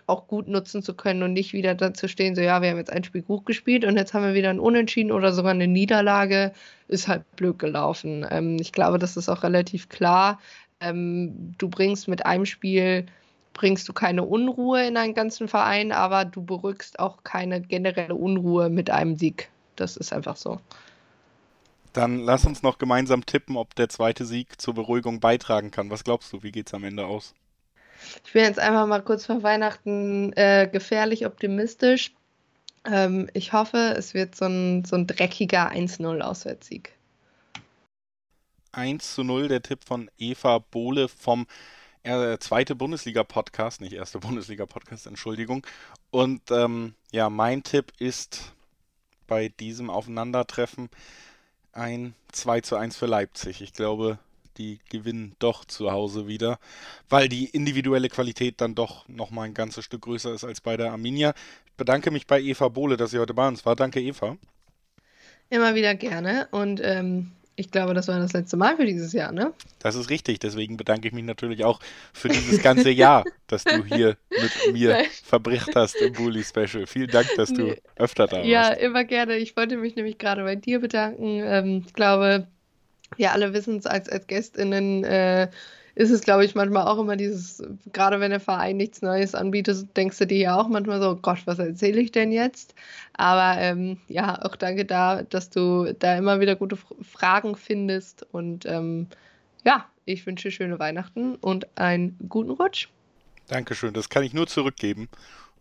auch gut nutzen zu können und nicht wieder dazu stehen, so ja, wir haben jetzt ein Spiel gut gespielt und jetzt haben wir wieder ein Unentschieden oder sogar eine Niederlage, ist halt blöd gelaufen. Ähm, ich glaube, das ist auch relativ klar. Ähm, du bringst mit einem Spiel bringst du keine Unruhe in einen ganzen Verein, aber du beruhigst auch keine generelle Unruhe mit einem Sieg. Das ist einfach so. Dann lass uns noch gemeinsam tippen, ob der zweite Sieg zur Beruhigung beitragen kann. Was glaubst du, wie geht es am Ende aus? Ich bin jetzt einfach mal kurz vor Weihnachten äh, gefährlich optimistisch. Ähm, ich hoffe, es wird so ein, so ein dreckiger 1-0 Auswärtssieg. 1 zu 0, der Tipp von Eva Bohle vom äh, zweite Bundesliga-Podcast, nicht erste Bundesliga-Podcast, Entschuldigung. Und ähm, ja, mein Tipp ist bei diesem Aufeinandertreffen ein 2 zu 1 für Leipzig. Ich glaube, die gewinnen doch zu Hause wieder, weil die individuelle Qualität dann doch nochmal ein ganzes Stück größer ist als bei der Arminia. Ich bedanke mich bei Eva Bohle, dass sie heute bei uns war. Danke, Eva. Immer wieder gerne und ähm, ich glaube, das war das letzte Mal für dieses Jahr, ne? Das ist richtig. Deswegen bedanke ich mich natürlich auch für dieses ganze Jahr, [LAUGHS] das du hier mit mir Nein. verbracht hast im Bully Special. Vielen Dank, dass du nee. öfter da warst. Ja, immer gerne. Ich wollte mich nämlich gerade bei dir bedanken. Ähm, ich glaube, wir alle wissen es als, als GästInnen, äh, ist es, glaube ich, manchmal auch immer dieses, gerade wenn der Verein nichts Neues anbietet, denkst du dir ja auch manchmal so, Gott, was erzähle ich denn jetzt? Aber ähm, ja, auch danke da, dass du da immer wieder gute Fragen findest und ähm, ja, ich wünsche schöne Weihnachten und einen guten Rutsch. Dankeschön, das kann ich nur zurückgeben.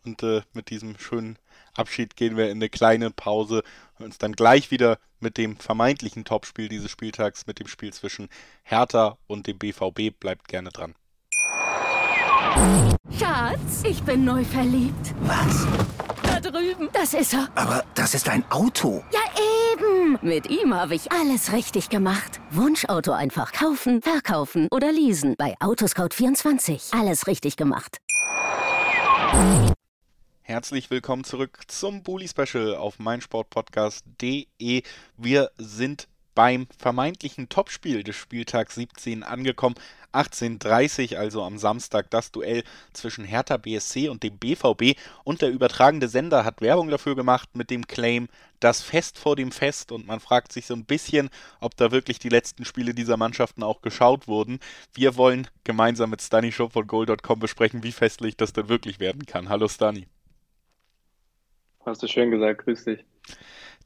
Und äh, mit diesem schönen Abschied gehen wir in eine kleine Pause und uns dann gleich wieder mit dem vermeintlichen Topspiel dieses Spieltags, mit dem Spiel zwischen Hertha und dem BVB. Bleibt gerne dran. Schatz, ich bin neu verliebt. Was? Da drüben. Das ist er. Aber das ist ein Auto. Ja, eben. Mit ihm habe ich alles richtig gemacht. Wunschauto einfach kaufen, verkaufen oder leasen. Bei Autoscout24. Alles richtig gemacht. Herzlich willkommen zurück zum Bully Special auf meinsportpodcast.de. Wir sind beim vermeintlichen Topspiel des Spieltags 17 angekommen. 18.30 also am Samstag das Duell zwischen Hertha BSC und dem BVB und der übertragende Sender hat Werbung dafür gemacht mit dem Claim das Fest vor dem Fest und man fragt sich so ein bisschen, ob da wirklich die letzten Spiele dieser Mannschaften auch geschaut wurden. Wir wollen gemeinsam mit Stani Shop von Goal.com besprechen, wie festlich das denn wirklich werden kann. Hallo Stani. Hast du schön gesagt, grüß dich.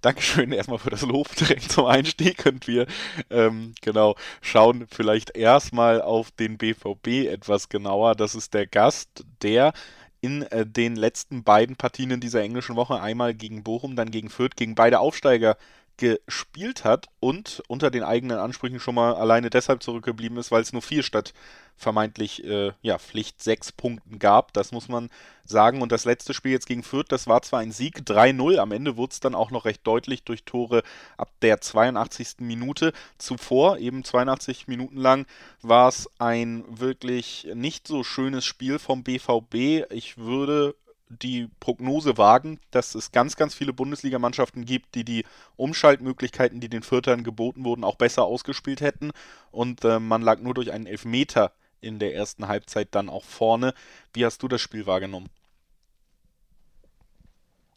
Dankeschön erstmal für das Lob direkt zum Einstieg Könnt wir ähm, genau schauen vielleicht erstmal auf den BVB etwas genauer. Das ist der Gast, der in äh, den letzten beiden Partien in dieser englischen Woche, einmal gegen Bochum, dann gegen Fürth, gegen beide Aufsteiger gespielt hat und unter den eigenen Ansprüchen schon mal alleine deshalb zurückgeblieben ist, weil es nur vier statt vermeintlich äh, ja, Pflicht sechs Punkten gab. Das muss man sagen. Und das letzte Spiel jetzt gegen Fürth, das war zwar ein Sieg 3-0. Am Ende wurde es dann auch noch recht deutlich durch Tore ab der 82. Minute. Zuvor, eben 82 Minuten lang, war es ein wirklich nicht so schönes Spiel vom BVB. Ich würde die Prognose wagen, dass es ganz, ganz viele Bundesligamannschaften gibt, die die Umschaltmöglichkeiten, die den Viertern geboten wurden, auch besser ausgespielt hätten. Und äh, man lag nur durch einen Elfmeter in der ersten Halbzeit dann auch vorne. Wie hast du das Spiel wahrgenommen?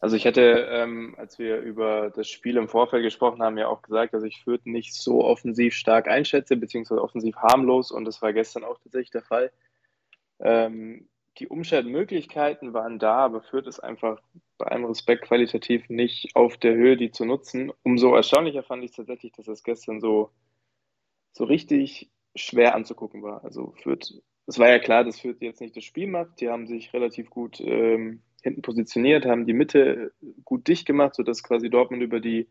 Also ich hätte, ähm, als wir über das Spiel im Vorfeld gesprochen haben, ja auch gesagt, dass ich Fürth nicht so offensiv stark einschätze, beziehungsweise offensiv harmlos und das war gestern auch tatsächlich der Fall. Ähm, die Umschaltmöglichkeiten waren da, aber Fürth ist einfach bei allem Respekt qualitativ nicht auf der Höhe, die zu nutzen. Umso erstaunlicher fand ich tatsächlich, dass es gestern so, so richtig schwer anzugucken war. Also Fürth, es war ja klar, dass Fürth jetzt nicht das Spiel macht. Die haben sich relativ gut ähm, hinten positioniert, haben die Mitte gut dicht gemacht, sodass quasi Dortmund über die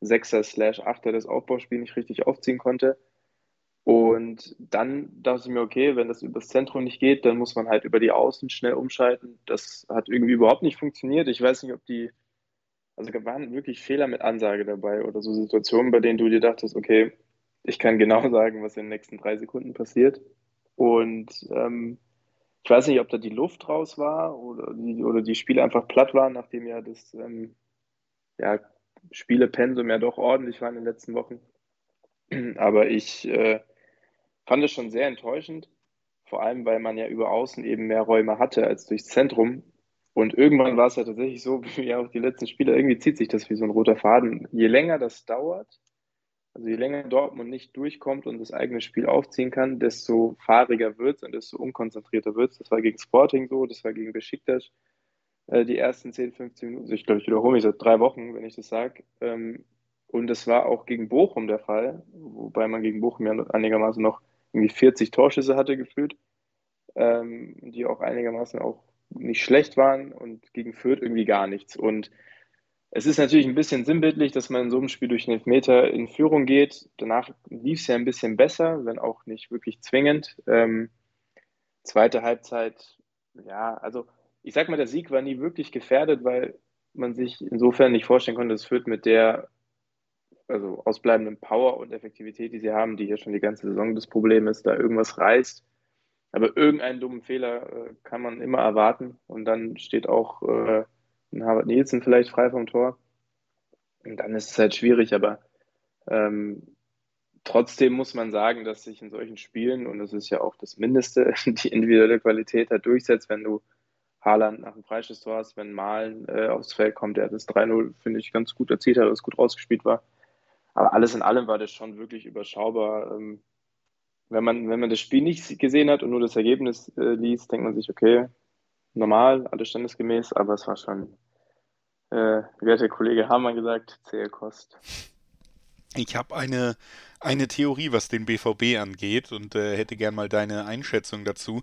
Sechser slash Achter das Aufbauspiel nicht richtig aufziehen konnte. Und dann dachte ich mir, okay, wenn das übers Zentrum nicht geht, dann muss man halt über die Außen schnell umschalten. Das hat irgendwie überhaupt nicht funktioniert. Ich weiß nicht, ob die, also da waren wirklich Fehler mit Ansage dabei oder so Situationen, bei denen du dir dachtest, okay, ich kann genau [LAUGHS] sagen, was in den nächsten drei Sekunden passiert. Und ähm, ich weiß nicht, ob da die Luft raus war oder die, oder die Spiele einfach platt waren, nachdem ja das ähm, ja, Spielepensum ja doch ordentlich war in den letzten Wochen. [CLEARS THROAT] Aber ich äh, fand es schon sehr enttäuschend, vor allem weil man ja über Außen eben mehr Räume hatte als durchs Zentrum. Und irgendwann war es ja tatsächlich so, [LAUGHS] wie auch die letzten Spiele, irgendwie zieht sich das wie so ein roter Faden. Je länger das dauert, also je länger Dortmund nicht durchkommt und das eigene Spiel aufziehen kann, desto fahriger wird es und desto unkonzentrierter wird es. Das war gegen Sporting so, das war gegen Besiktas äh, die ersten 10, 15 Minuten. Ich glaube, ich wiederhole mich seit drei Wochen, wenn ich das sage. Ähm, und das war auch gegen Bochum der Fall, wobei man gegen Bochum ja einigermaßen noch irgendwie 40 Torschüsse hatte gefühlt, ähm, die auch einigermaßen auch nicht schlecht waren und gegen Fürth irgendwie gar nichts. Und es ist natürlich ein bisschen sinnbildlich, dass man in so einem Spiel durch einen Elfmeter in Führung geht. Danach lief es ja ein bisschen besser, wenn auch nicht wirklich zwingend. Ähm, zweite Halbzeit, ja, also ich sag mal, der Sieg war nie wirklich gefährdet, weil man sich insofern nicht vorstellen konnte, dass Fürth mit der also ausbleibenden Power und Effektivität, die sie haben, die hier schon die ganze Saison das Problem ist, da irgendwas reißt. Aber irgendeinen dummen Fehler äh, kann man immer erwarten und dann steht auch äh, ein Harvard Nielsen vielleicht frei vom Tor. Und dann ist es halt schwierig, aber ähm, trotzdem muss man sagen, dass sich in solchen Spielen, und das ist ja auch das Mindeste, [LAUGHS] die individuelle Qualität halt durchsetzt, wenn du Haaland nach dem Freistoßtor hast, wenn Malen äh, aufs Feld kommt, der das 3-0, finde ich, ganz gut erzielt hat, das gut rausgespielt war. Aber alles in allem war das schon wirklich überschaubar. Ähm, wenn, man, wenn man das Spiel nicht gesehen hat und nur das Ergebnis äh, liest, denkt man sich, okay, normal, alles standesgemäß, aber es war schon, äh, wie hat der Kollege Hamann gesagt, zähe Kost. Ich habe eine, eine Theorie, was den BVB angeht und äh, hätte gern mal deine Einschätzung dazu.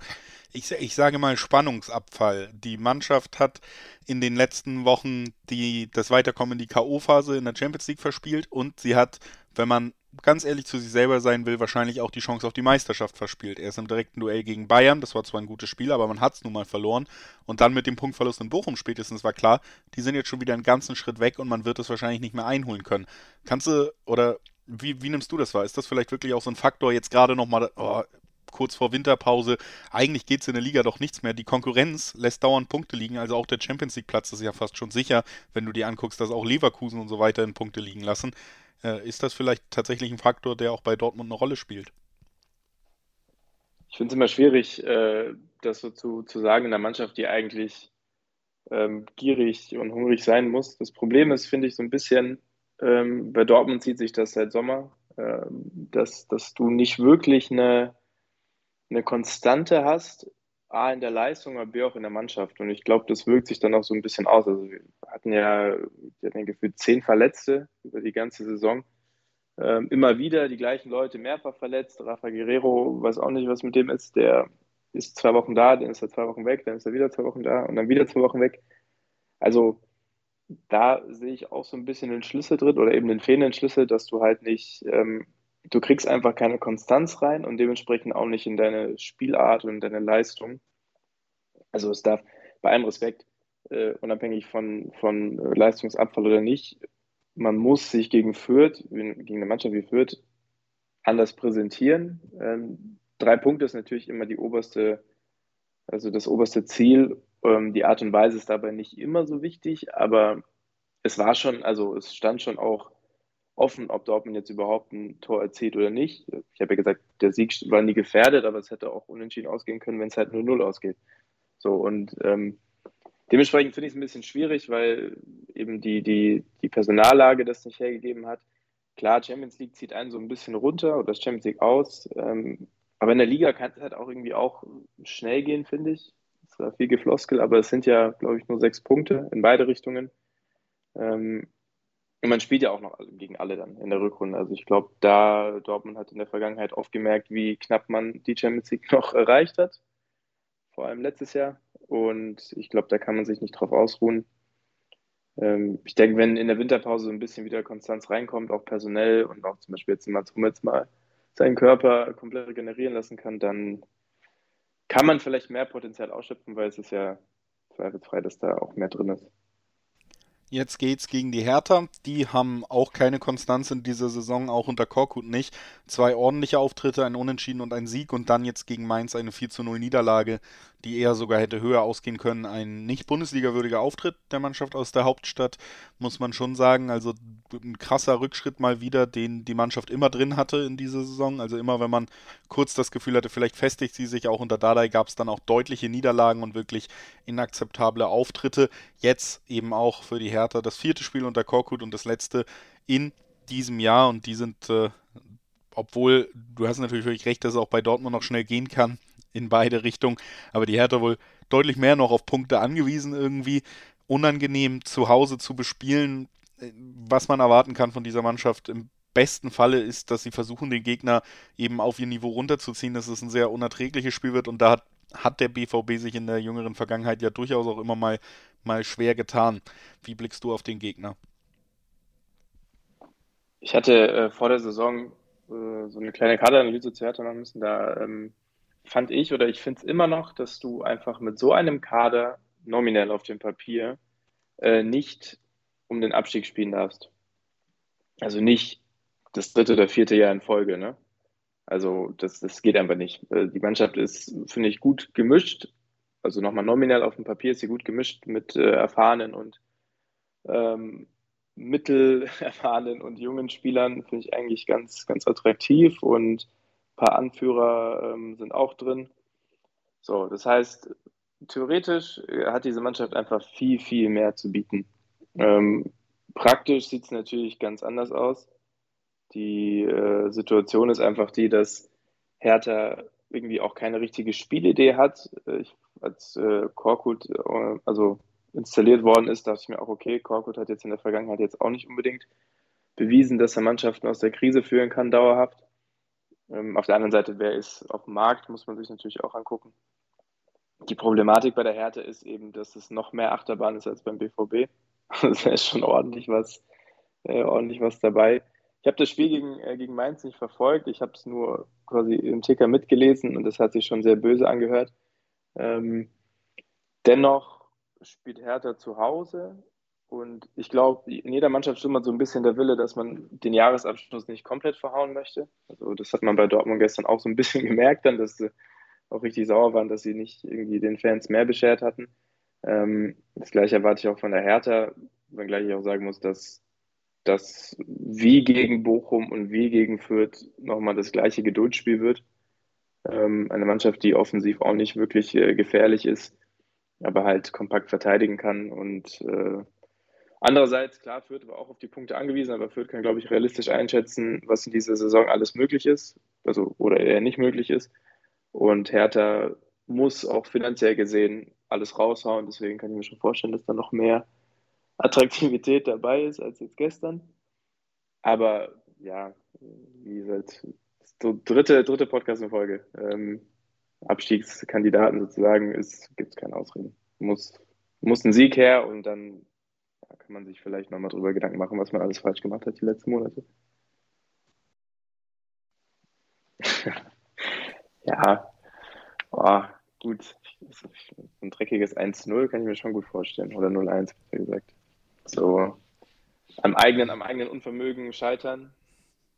Ich, ich sage mal Spannungsabfall. Die Mannschaft hat in den letzten Wochen die, das Weiterkommen in die K.O.-Phase in der Champions League verspielt und sie hat, wenn man ganz ehrlich zu sich selber sein will, wahrscheinlich auch die Chance auf die Meisterschaft verspielt. Er ist im direkten Duell gegen Bayern, das war zwar ein gutes Spiel, aber man hat es nun mal verloren. Und dann mit dem Punktverlust in Bochum spätestens war klar, die sind jetzt schon wieder einen ganzen Schritt weg und man wird es wahrscheinlich nicht mehr einholen können. Kannst du, oder wie, wie nimmst du das wahr? Ist das vielleicht wirklich auch so ein Faktor jetzt gerade nochmal, oh, kurz vor Winterpause, eigentlich geht es in der Liga doch nichts mehr. Die Konkurrenz lässt dauernd Punkte liegen, also auch der Champions League Platz ist ja fast schon sicher, wenn du dir anguckst, dass auch Leverkusen und so weiter in Punkte liegen lassen. Äh, ist das vielleicht tatsächlich ein Faktor, der auch bei Dortmund eine Rolle spielt? Ich finde es immer schwierig, äh, das so zu, zu sagen in einer Mannschaft, die eigentlich ähm, gierig und hungrig sein muss. Das Problem ist, finde ich, so ein bisschen, ähm, bei Dortmund zieht sich das seit Sommer, äh, dass, dass du nicht wirklich eine, eine Konstante hast, A in der Leistung, aber B auch in der Mannschaft. Und ich glaube, das wirkt sich dann auch so ein bisschen aus. Also wir hatten ja, wir hatten gefühlt zehn Verletzte über die ganze Saison. Ähm, immer wieder die gleichen Leute mehrfach verletzt. Rafa Guerrero, weiß auch nicht, was mit dem ist. Der ist zwei Wochen da, dann ist er zwei Wochen weg, dann ist er wieder zwei Wochen da und dann wieder zwei Wochen weg. Also da sehe ich auch so ein bisschen den Schlüssel drin oder eben den fehlenden Schlüssel, dass du halt nicht ähm, du kriegst einfach keine Konstanz rein und dementsprechend auch nicht in deine Spielart und in deine Leistung. Also es darf bei allem Respekt, äh, unabhängig von, von Leistungsabfall oder nicht, man muss sich gegen Fürth, gegen eine Mannschaft wie Fürth, anders präsentieren. Ähm, drei Punkte ist natürlich immer die oberste, also das oberste Ziel. Ähm, die Art und Weise ist dabei nicht immer so wichtig, aber es war schon, also es stand schon auch offen, ob Dortmund jetzt überhaupt ein Tor erzielt oder nicht. Ich habe ja gesagt, der Sieg war nie gefährdet, aber es hätte auch unentschieden ausgehen können, wenn es halt 0-0 ausgeht. So, und ähm, dementsprechend finde ich es ein bisschen schwierig, weil eben die, die, die Personallage das nicht hergegeben hat. Klar, Champions League zieht einen so ein bisschen runter oder das Champions League aus. Ähm, aber in der Liga kann es halt auch irgendwie auch schnell gehen, finde ich. Es war viel Gefloskel, aber es sind ja, glaube ich, nur sechs Punkte in beide Richtungen. Ähm, und man spielt ja auch noch gegen alle dann in der Rückrunde. Also ich glaube, da Dortmund hat in der Vergangenheit oft gemerkt, wie knapp man die Champions League [LAUGHS] noch erreicht hat. Vor allem letztes Jahr. Und ich glaube, da kann man sich nicht drauf ausruhen. Ähm, ich denke, wenn in der Winterpause so ein bisschen wieder Konstanz reinkommt, auch personell und auch zum Beispiel jetzt Mats Hummels mal seinen Körper komplett regenerieren lassen kann, dann kann man vielleicht mehr Potenzial ausschöpfen, weil es ist ja zweifelsfrei, dass da auch mehr drin ist. Jetzt geht's gegen die Hertha. Die haben auch keine Konstanz in dieser Saison, auch unter Korkut nicht. Zwei ordentliche Auftritte, ein Unentschieden und ein Sieg und dann jetzt gegen Mainz eine 4 zu 0 Niederlage, die eher sogar hätte höher ausgehen können. Ein nicht Bundesliga-würdiger Auftritt der Mannschaft aus der Hauptstadt, muss man schon sagen. Also ein krasser Rückschritt mal wieder, den die Mannschaft immer drin hatte in dieser Saison. Also immer, wenn man kurz das Gefühl hatte, vielleicht festigt sie sich, auch unter Dardai gab es dann auch deutliche Niederlagen und wirklich inakzeptable Auftritte. Jetzt eben auch für die Hertha das vierte Spiel unter Korkut und das letzte in diesem Jahr und die sind, äh, obwohl du hast natürlich wirklich recht, dass es auch bei Dortmund noch schnell gehen kann, in beide Richtungen, aber die Hertha wohl deutlich mehr noch auf Punkte angewiesen irgendwie. Unangenehm zu Hause zu bespielen, was man erwarten kann von dieser Mannschaft im besten Falle ist, dass sie versuchen, den Gegner eben auf ihr Niveau runterzuziehen, dass es ein sehr unerträgliches Spiel wird und da hat, hat der BVB sich in der jüngeren Vergangenheit ja durchaus auch immer mal, mal schwer getan. Wie blickst du auf den Gegner? Ich hatte äh, vor der Saison äh, so eine kleine Kaderanalyse zu Hertha machen müssen. Da ähm, fand ich oder ich finde es immer noch, dass du einfach mit so einem Kader nominell auf dem Papier äh, nicht um den Abstieg spielen darfst. Also nicht das dritte oder vierte Jahr in Folge. Ne? Also das, das geht einfach nicht. Äh, die Mannschaft ist, finde ich, gut gemischt. Also nochmal nominell auf dem Papier ist sie gut gemischt mit äh, erfahrenen und ähm, mittelerfahrenen [LAUGHS] und jungen Spielern. Finde ich eigentlich ganz, ganz attraktiv und paar Anführer ähm, sind auch drin. So, das heißt, theoretisch hat diese Mannschaft einfach viel, viel mehr zu bieten. Ähm, praktisch sieht es natürlich ganz anders aus. Die äh, Situation ist einfach die, dass Hertha irgendwie auch keine richtige Spielidee hat. Ich, als äh, Korkut äh, also installiert worden ist, dachte ich mir auch, okay, Korkut hat jetzt in der Vergangenheit jetzt auch nicht unbedingt bewiesen, dass er Mannschaften aus der Krise führen kann, dauerhaft. Ähm, auf der anderen Seite, wer ist auf dem Markt, muss man sich natürlich auch angucken. Die Problematik bei der Härte ist eben, dass es noch mehr Achterbahn ist als beim BVB. [LAUGHS] Also da ist schon ordentlich was, äh, ordentlich was dabei. Ich habe das Spiel gegen, äh, gegen Mainz nicht verfolgt. Ich habe es nur quasi im Ticker mitgelesen und das hat sich schon sehr böse angehört. Ähm, dennoch spielt Hertha zu Hause und ich glaube, in jeder Mannschaft stimmt so ein bisschen der Wille, dass man den Jahresabschluss nicht komplett verhauen möchte. Also das hat man bei Dortmund gestern auch so ein bisschen [LAUGHS] gemerkt, dann, dass sie auch richtig sauer waren, dass sie nicht irgendwie den Fans mehr beschert hatten. Ähm, das gleiche erwarte ich auch von der Hertha, wenngleich ich auch sagen muss, dass das wie gegen Bochum und wie gegen Fürth nochmal das gleiche Geduldsspiel wird. Ähm, eine Mannschaft, die offensiv auch nicht wirklich äh, gefährlich ist, aber halt kompakt verteidigen kann und äh, Andererseits, klar, Fürth war auch auf die Punkte angewiesen, aber Fürth kann, glaube ich, realistisch einschätzen, was in dieser Saison alles möglich ist, also oder eher nicht möglich ist. Und Hertha muss auch finanziell gesehen alles raushauen, deswegen kann ich mir schon vorstellen, dass da noch mehr Attraktivität dabei ist als jetzt gestern. Aber ja, wie gesagt, dritte, dritte Podcast in Folge. Ähm, Abstiegskandidaten sozusagen, gibt es keine Ausreden. Muss, muss ein Sieg her und dann da kann man sich vielleicht nochmal drüber Gedanken machen, was man alles falsch gemacht hat die letzten Monate. [LAUGHS] ja, oh, gut. Ein dreckiges 1-0 kann ich mir schon gut vorstellen. Oder 0-1, wie gesagt. So am eigenen, am eigenen Unvermögen scheitern.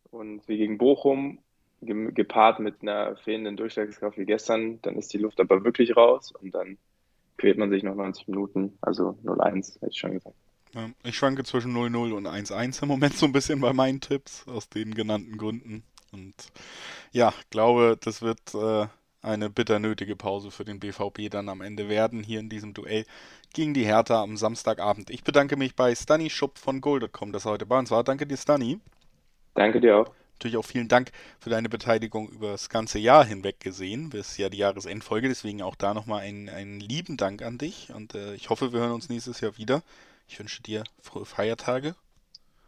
Und wie gegen Bochum, gepaart mit einer fehlenden Durchschlagskraft wie gestern, dann ist die Luft aber wirklich raus und dann quält man sich noch 90 Minuten. Also 0-1, hätte ich schon gesagt. Ich schwanke zwischen 0-0 und 1-1 im Moment so ein bisschen bei meinen Tipps, aus den genannten Gründen. Und ja, glaube, das wird äh, eine bitter nötige Pause für den BVB dann am Ende werden, hier in diesem Duell gegen die Hertha am Samstagabend. Ich bedanke mich bei Stani Schupp von Gold.com, dass er heute bei uns war. Danke dir, Stani. Danke dir auch. Natürlich auch vielen Dank für deine Beteiligung über das ganze Jahr hinweg gesehen, bis ja die Jahresendfolge. Deswegen auch da nochmal einen, einen lieben Dank an dich und äh, ich hoffe, wir hören uns nächstes Jahr wieder. Ich wünsche dir frohe Feiertage.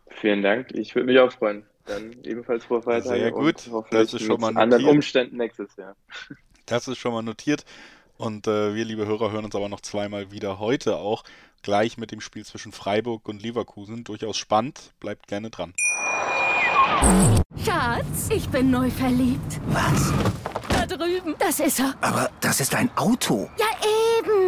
Vielen Dank. Ich würde mich auch freuen. Dann ebenfalls frohe Feiertage. Sehr gut. das ist schon mal notiert. anderen Umständen nächstes Jahr. [LAUGHS] Das ist schon mal notiert. Und äh, wir, liebe Hörer, hören uns aber noch zweimal wieder heute auch. Gleich mit dem Spiel zwischen Freiburg und Leverkusen. Durchaus spannend. Bleibt gerne dran. Schatz, ich bin neu verliebt. Was? Da drüben. Das ist er. Aber das ist ein Auto. Ja,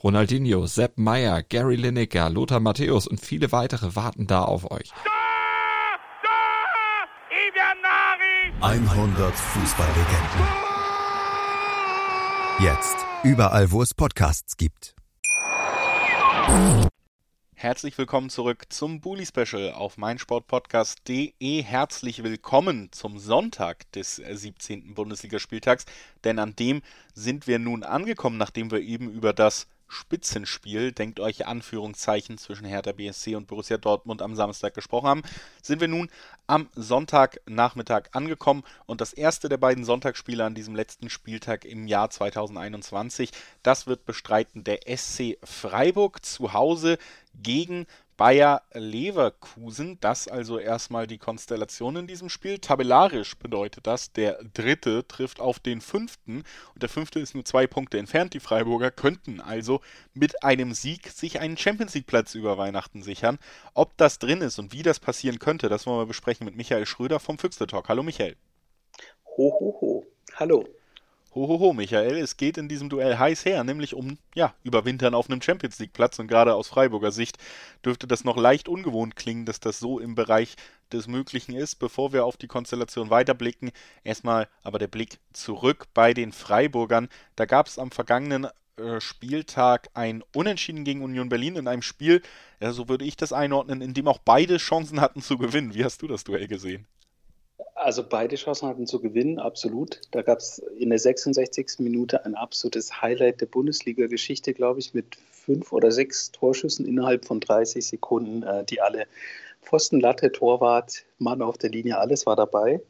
Ronaldinho, Sepp Meyer, Gary Lineker, Lothar Matthäus und viele weitere warten da auf euch. 100 Fußballlegenden. Jetzt überall, wo es Podcasts gibt. Herzlich willkommen zurück zum Bully Special auf meinsportpodcast.de. Herzlich willkommen zum Sonntag des 17. Bundesligaspieltags, denn an dem sind wir nun angekommen, nachdem wir eben über das Spitzenspiel, denkt euch Anführungszeichen, zwischen Hertha BSC und Borussia Dortmund am Samstag gesprochen haben, sind wir nun am Sonntagnachmittag angekommen und das erste der beiden Sonntagsspiele an diesem letzten Spieltag im Jahr 2021, das wird bestreiten der SC Freiburg zu Hause gegen Bayer Leverkusen. Das also erstmal die Konstellation in diesem Spiel. Tabellarisch bedeutet das, der dritte trifft auf den fünften und der fünfte ist nur zwei Punkte entfernt. Die Freiburger könnten also mit einem Sieg sich einen Champions League Platz über Weihnachten sichern. Ob das drin ist und wie das passieren könnte, das wollen wir besprechen mit Michael Schröder vom Füchste Talk. Hallo Michael. Ho, ho, ho. Hallo. Hohoho, Michael, es geht in diesem Duell heiß her, nämlich um, ja, Überwintern auf einem Champions League Platz und gerade aus Freiburger Sicht dürfte das noch leicht ungewohnt klingen, dass das so im Bereich des Möglichen ist. Bevor wir auf die Konstellation weiterblicken, erstmal aber der Blick zurück bei den Freiburgern. Da gab es am vergangenen äh, Spieltag ein Unentschieden gegen Union Berlin in einem Spiel, ja, so würde ich das einordnen, in dem auch beide Chancen hatten zu gewinnen. Wie hast du das Duell gesehen? Also beide Chancen hatten zu gewinnen, absolut. Da gab es in der 66. Minute ein absolutes Highlight der Bundesliga-Geschichte, glaube ich, mit fünf oder sechs Torschüssen innerhalb von 30 Sekunden, äh, die alle Pfosten, Latte, Torwart, Mann auf der Linie, alles war dabei.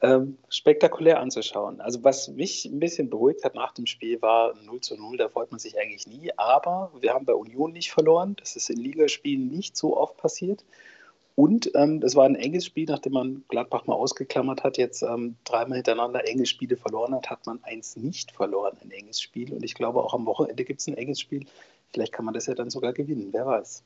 Ähm, spektakulär anzuschauen. Also was mich ein bisschen beruhigt hat nach dem Spiel war 0 zu 0, da freut man sich eigentlich nie, aber wir haben bei Union nicht verloren. Das ist in Ligaspielen nicht so oft passiert. Und ähm, es war ein enges Spiel, nachdem man Gladbach mal ausgeklammert hat, jetzt ähm, dreimal hintereinander enge Spiele verloren hat, hat man eins nicht verloren, ein enges Spiel. Und ich glaube, auch am Wochenende gibt es ein enges Spiel. Vielleicht kann man das ja dann sogar gewinnen, wer weiß.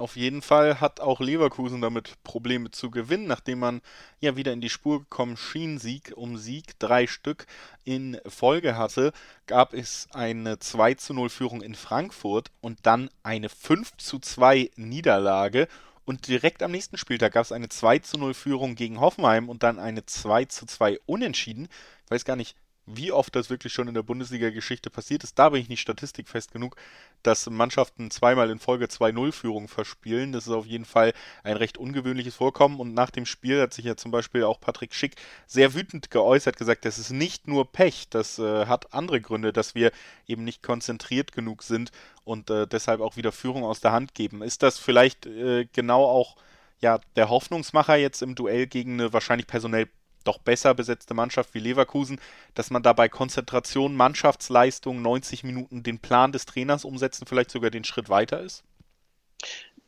Auf jeden Fall hat auch Leverkusen damit Probleme zu gewinnen, nachdem man ja wieder in die Spur gekommen schien, Sieg um Sieg, drei Stück in Folge hatte, gab es eine 2 zu 0 Führung in Frankfurt und dann eine 5 zu 2 Niederlage und direkt am nächsten Spieltag gab es eine 2 zu 0 Führung gegen Hoffenheim und dann eine 2 zu 2 Unentschieden. Ich weiß gar nicht, wie oft das wirklich schon in der Bundesliga-Geschichte passiert ist. Da bin ich nicht statistikfest genug, dass Mannschaften zweimal in Folge 2-0-Führung verspielen. Das ist auf jeden Fall ein recht ungewöhnliches Vorkommen. Und nach dem Spiel hat sich ja zum Beispiel auch Patrick Schick sehr wütend geäußert, gesagt, das ist nicht nur Pech, das äh, hat andere Gründe, dass wir eben nicht konzentriert genug sind und äh, deshalb auch wieder Führung aus der Hand geben. Ist das vielleicht äh, genau auch ja, der Hoffnungsmacher jetzt im Duell gegen eine wahrscheinlich personell doch besser besetzte Mannschaft wie Leverkusen, dass man dabei Konzentration, Mannschaftsleistung, 90 Minuten den Plan des Trainers umsetzen, vielleicht sogar den Schritt weiter ist?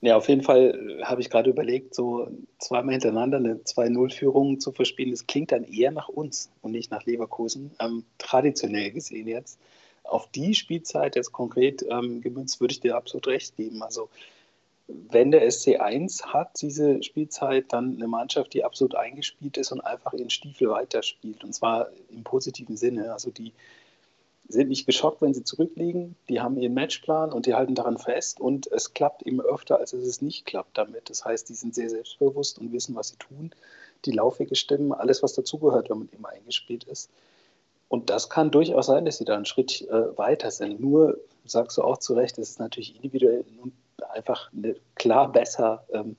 Ja, auf jeden Fall habe ich gerade überlegt, so zweimal hintereinander eine 2-0-Führung zu verspielen. Das klingt dann eher nach uns und nicht nach Leverkusen. Ähm, traditionell gesehen jetzt. Auf die Spielzeit jetzt konkret ähm, gemünzt würde ich dir absolut recht geben. Also wenn der SC1 hat diese Spielzeit, dann eine Mannschaft, die absolut eingespielt ist und einfach ihren Stiefel weiterspielt. Und zwar im positiven Sinne. Also die sind nicht geschockt, wenn sie zurückliegen. Die haben ihren Matchplan und die halten daran fest. Und es klappt eben öfter, als es nicht klappt damit. Das heißt, die sind sehr selbstbewusst und wissen, was sie tun. Die Laufwege stimmen, alles, was dazugehört, wenn man eben eingespielt ist. Und das kann durchaus sein, dass sie da einen Schritt äh, weiter sind. Nur, sagst du auch zu Recht, es ist natürlich individuell einfach eine klar besser ähm,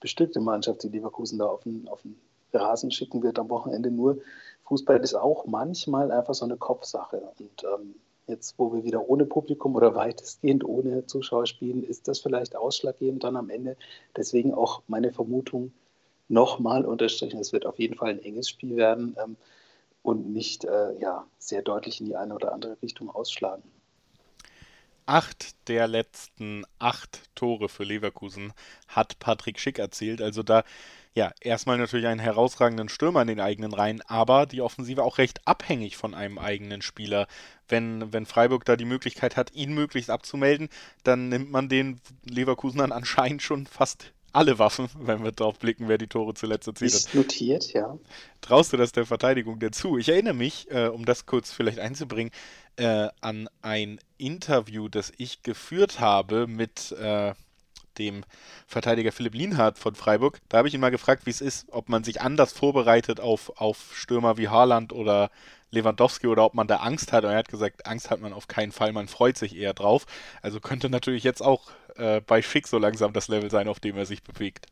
bestückte Mannschaft, die Leverkusen da auf den, auf den Rasen schicken wird am Wochenende. Nur Fußball ist auch manchmal einfach so eine Kopfsache. Und ähm, jetzt, wo wir wieder ohne Publikum oder weitestgehend ohne Zuschauer spielen, ist das vielleicht ausschlaggebend dann am Ende. Deswegen auch meine Vermutung nochmal unterstrichen, es wird auf jeden Fall ein enges Spiel werden. Ähm, und nicht äh, ja, sehr deutlich in die eine oder andere Richtung ausschlagen. Acht der letzten acht Tore für Leverkusen hat Patrick Schick erzielt. Also da, ja, erstmal natürlich einen herausragenden Stürmer in den eigenen Reihen, aber die Offensive auch recht abhängig von einem eigenen Spieler. Wenn, wenn Freiburg da die Möglichkeit hat, ihn möglichst abzumelden, dann nimmt man den Leverkusenern [LAUGHS] anscheinend schon fast alle Waffen, [LAUGHS] wenn wir drauf blicken, wer die Tore zuletzt erzielt hat. Ist notiert, ja. Traust du das der Verteidigung denn zu? Ich erinnere mich, äh, um das kurz vielleicht einzubringen, äh, an ein Interview, das ich geführt habe mit äh, dem Verteidiger Philipp Lienhardt von Freiburg. Da habe ich ihn mal gefragt, wie es ist, ob man sich anders vorbereitet auf, auf Stürmer wie Haaland oder Lewandowski oder ob man da Angst hat. Und er hat gesagt, Angst hat man auf keinen Fall, man freut sich eher drauf. Also könnte natürlich jetzt auch äh, bei Schick so langsam das Level sein, auf dem er sich bewegt.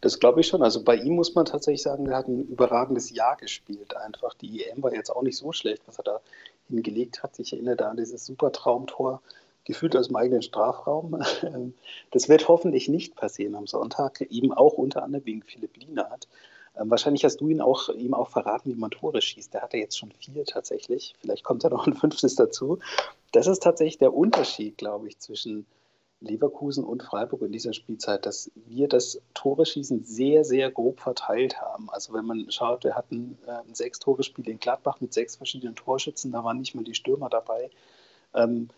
Das glaube ich schon. Also bei ihm muss man tatsächlich sagen, er hat ein überragendes Jahr gespielt. Einfach die EM war jetzt auch nicht so schlecht, was er da hingelegt hat. Ich erinnere da an dieses super Traumtor, gefühlt aus dem eigenen Strafraum. [LAUGHS] Das wird hoffentlich nicht passieren am Sonntag, eben auch unter anderem wegen Philipp Lienert. Ähm, wahrscheinlich hast du ihn auch, ihm auch verraten, wie man Tore schießt. Der hat ja jetzt schon vier tatsächlich. Vielleicht kommt da noch ein fünftes dazu. Das ist tatsächlich der Unterschied, glaube ich, zwischen Leverkusen und Freiburg in dieser Spielzeit, dass wir das Tore-Schießen sehr, sehr grob verteilt haben. Also wenn man schaut, wir hatten äh, ein Sechs-Tore-Spiel in Gladbach mit sechs verschiedenen Torschützen, da waren nicht mal die Stürmer dabei. Ähm,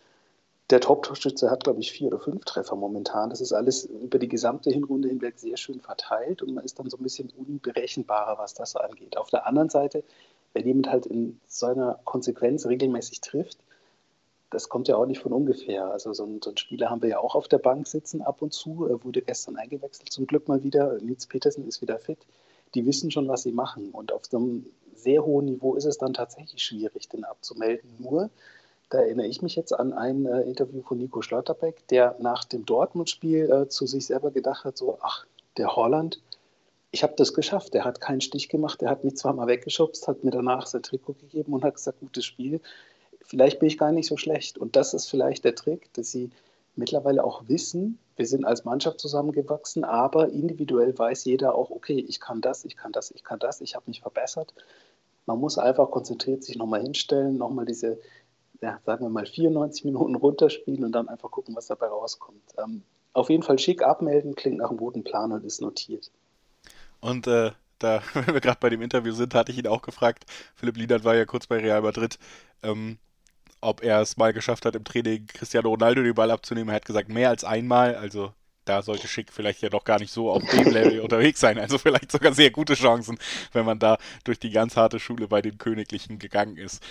der Top-Torschütze hat, glaube ich, vier oder fünf Treffer momentan. Das ist alles über die gesamte Hinrunde hinweg sehr schön verteilt und man ist dann so ein bisschen unberechenbarer, was das angeht. Auf der anderen Seite, wenn jemand halt in so einer Konsequenz regelmäßig trifft, das kommt ja auch nicht von ungefähr. Also so ein, so Spieler haben wir ja auch auf der Bank sitzen ab und zu. Er wurde gestern eingewechselt, zum Glück mal wieder. Nils Petersen ist wieder fit. Die wissen schon, was sie machen. Und auf so einem sehr hohen Niveau ist es dann tatsächlich schwierig, den abzumelden. Nur, da erinnere ich mich jetzt an ein äh, Interview von Nico Schlotterbeck, der nach dem Dortmund-Spiel äh, zu sich selber gedacht hat, so, ach, der Holland, ich habe das geschafft. Der hat keinen Stich gemacht, der hat mich zwar mal weggeschubst, hat mir danach sein Trikot gegeben und hat gesagt, gutes Spiel vielleicht bin ich gar nicht so schlecht. Und das ist vielleicht der Trick, dass sie mittlerweile auch wissen, wir sind als Mannschaft zusammengewachsen, aber individuell weiß jeder auch, okay, ich kann das, ich kann das, ich kann das, ich habe mich verbessert. Man muss einfach konzentriert sich nochmal hinstellen, nochmal diese, ja, sagen wir mal, 94 Minuten runterspielen und dann einfach gucken, was dabei rauskommt. Ähm, auf jeden Fall schick abmelden, klingt nach einem guten Plan und ist notiert. Und äh, da, [LAUGHS] wenn wir gerade bei dem Interview sind, hatte ich ihn auch gefragt. Philipp Lienert war ja kurz bei Real Madrid. Ähm, ob er es mal geschafft hat, im Training Cristiano Ronaldo den Ball abzunehmen. Er hat gesagt, mehr als einmal. Also da sollte Schick vielleicht ja doch gar nicht so auf dem Level [LAUGHS] unterwegs sein. Also vielleicht sogar sehr gute Chancen, wenn man da durch die ganz harte Schule bei den Königlichen gegangen ist.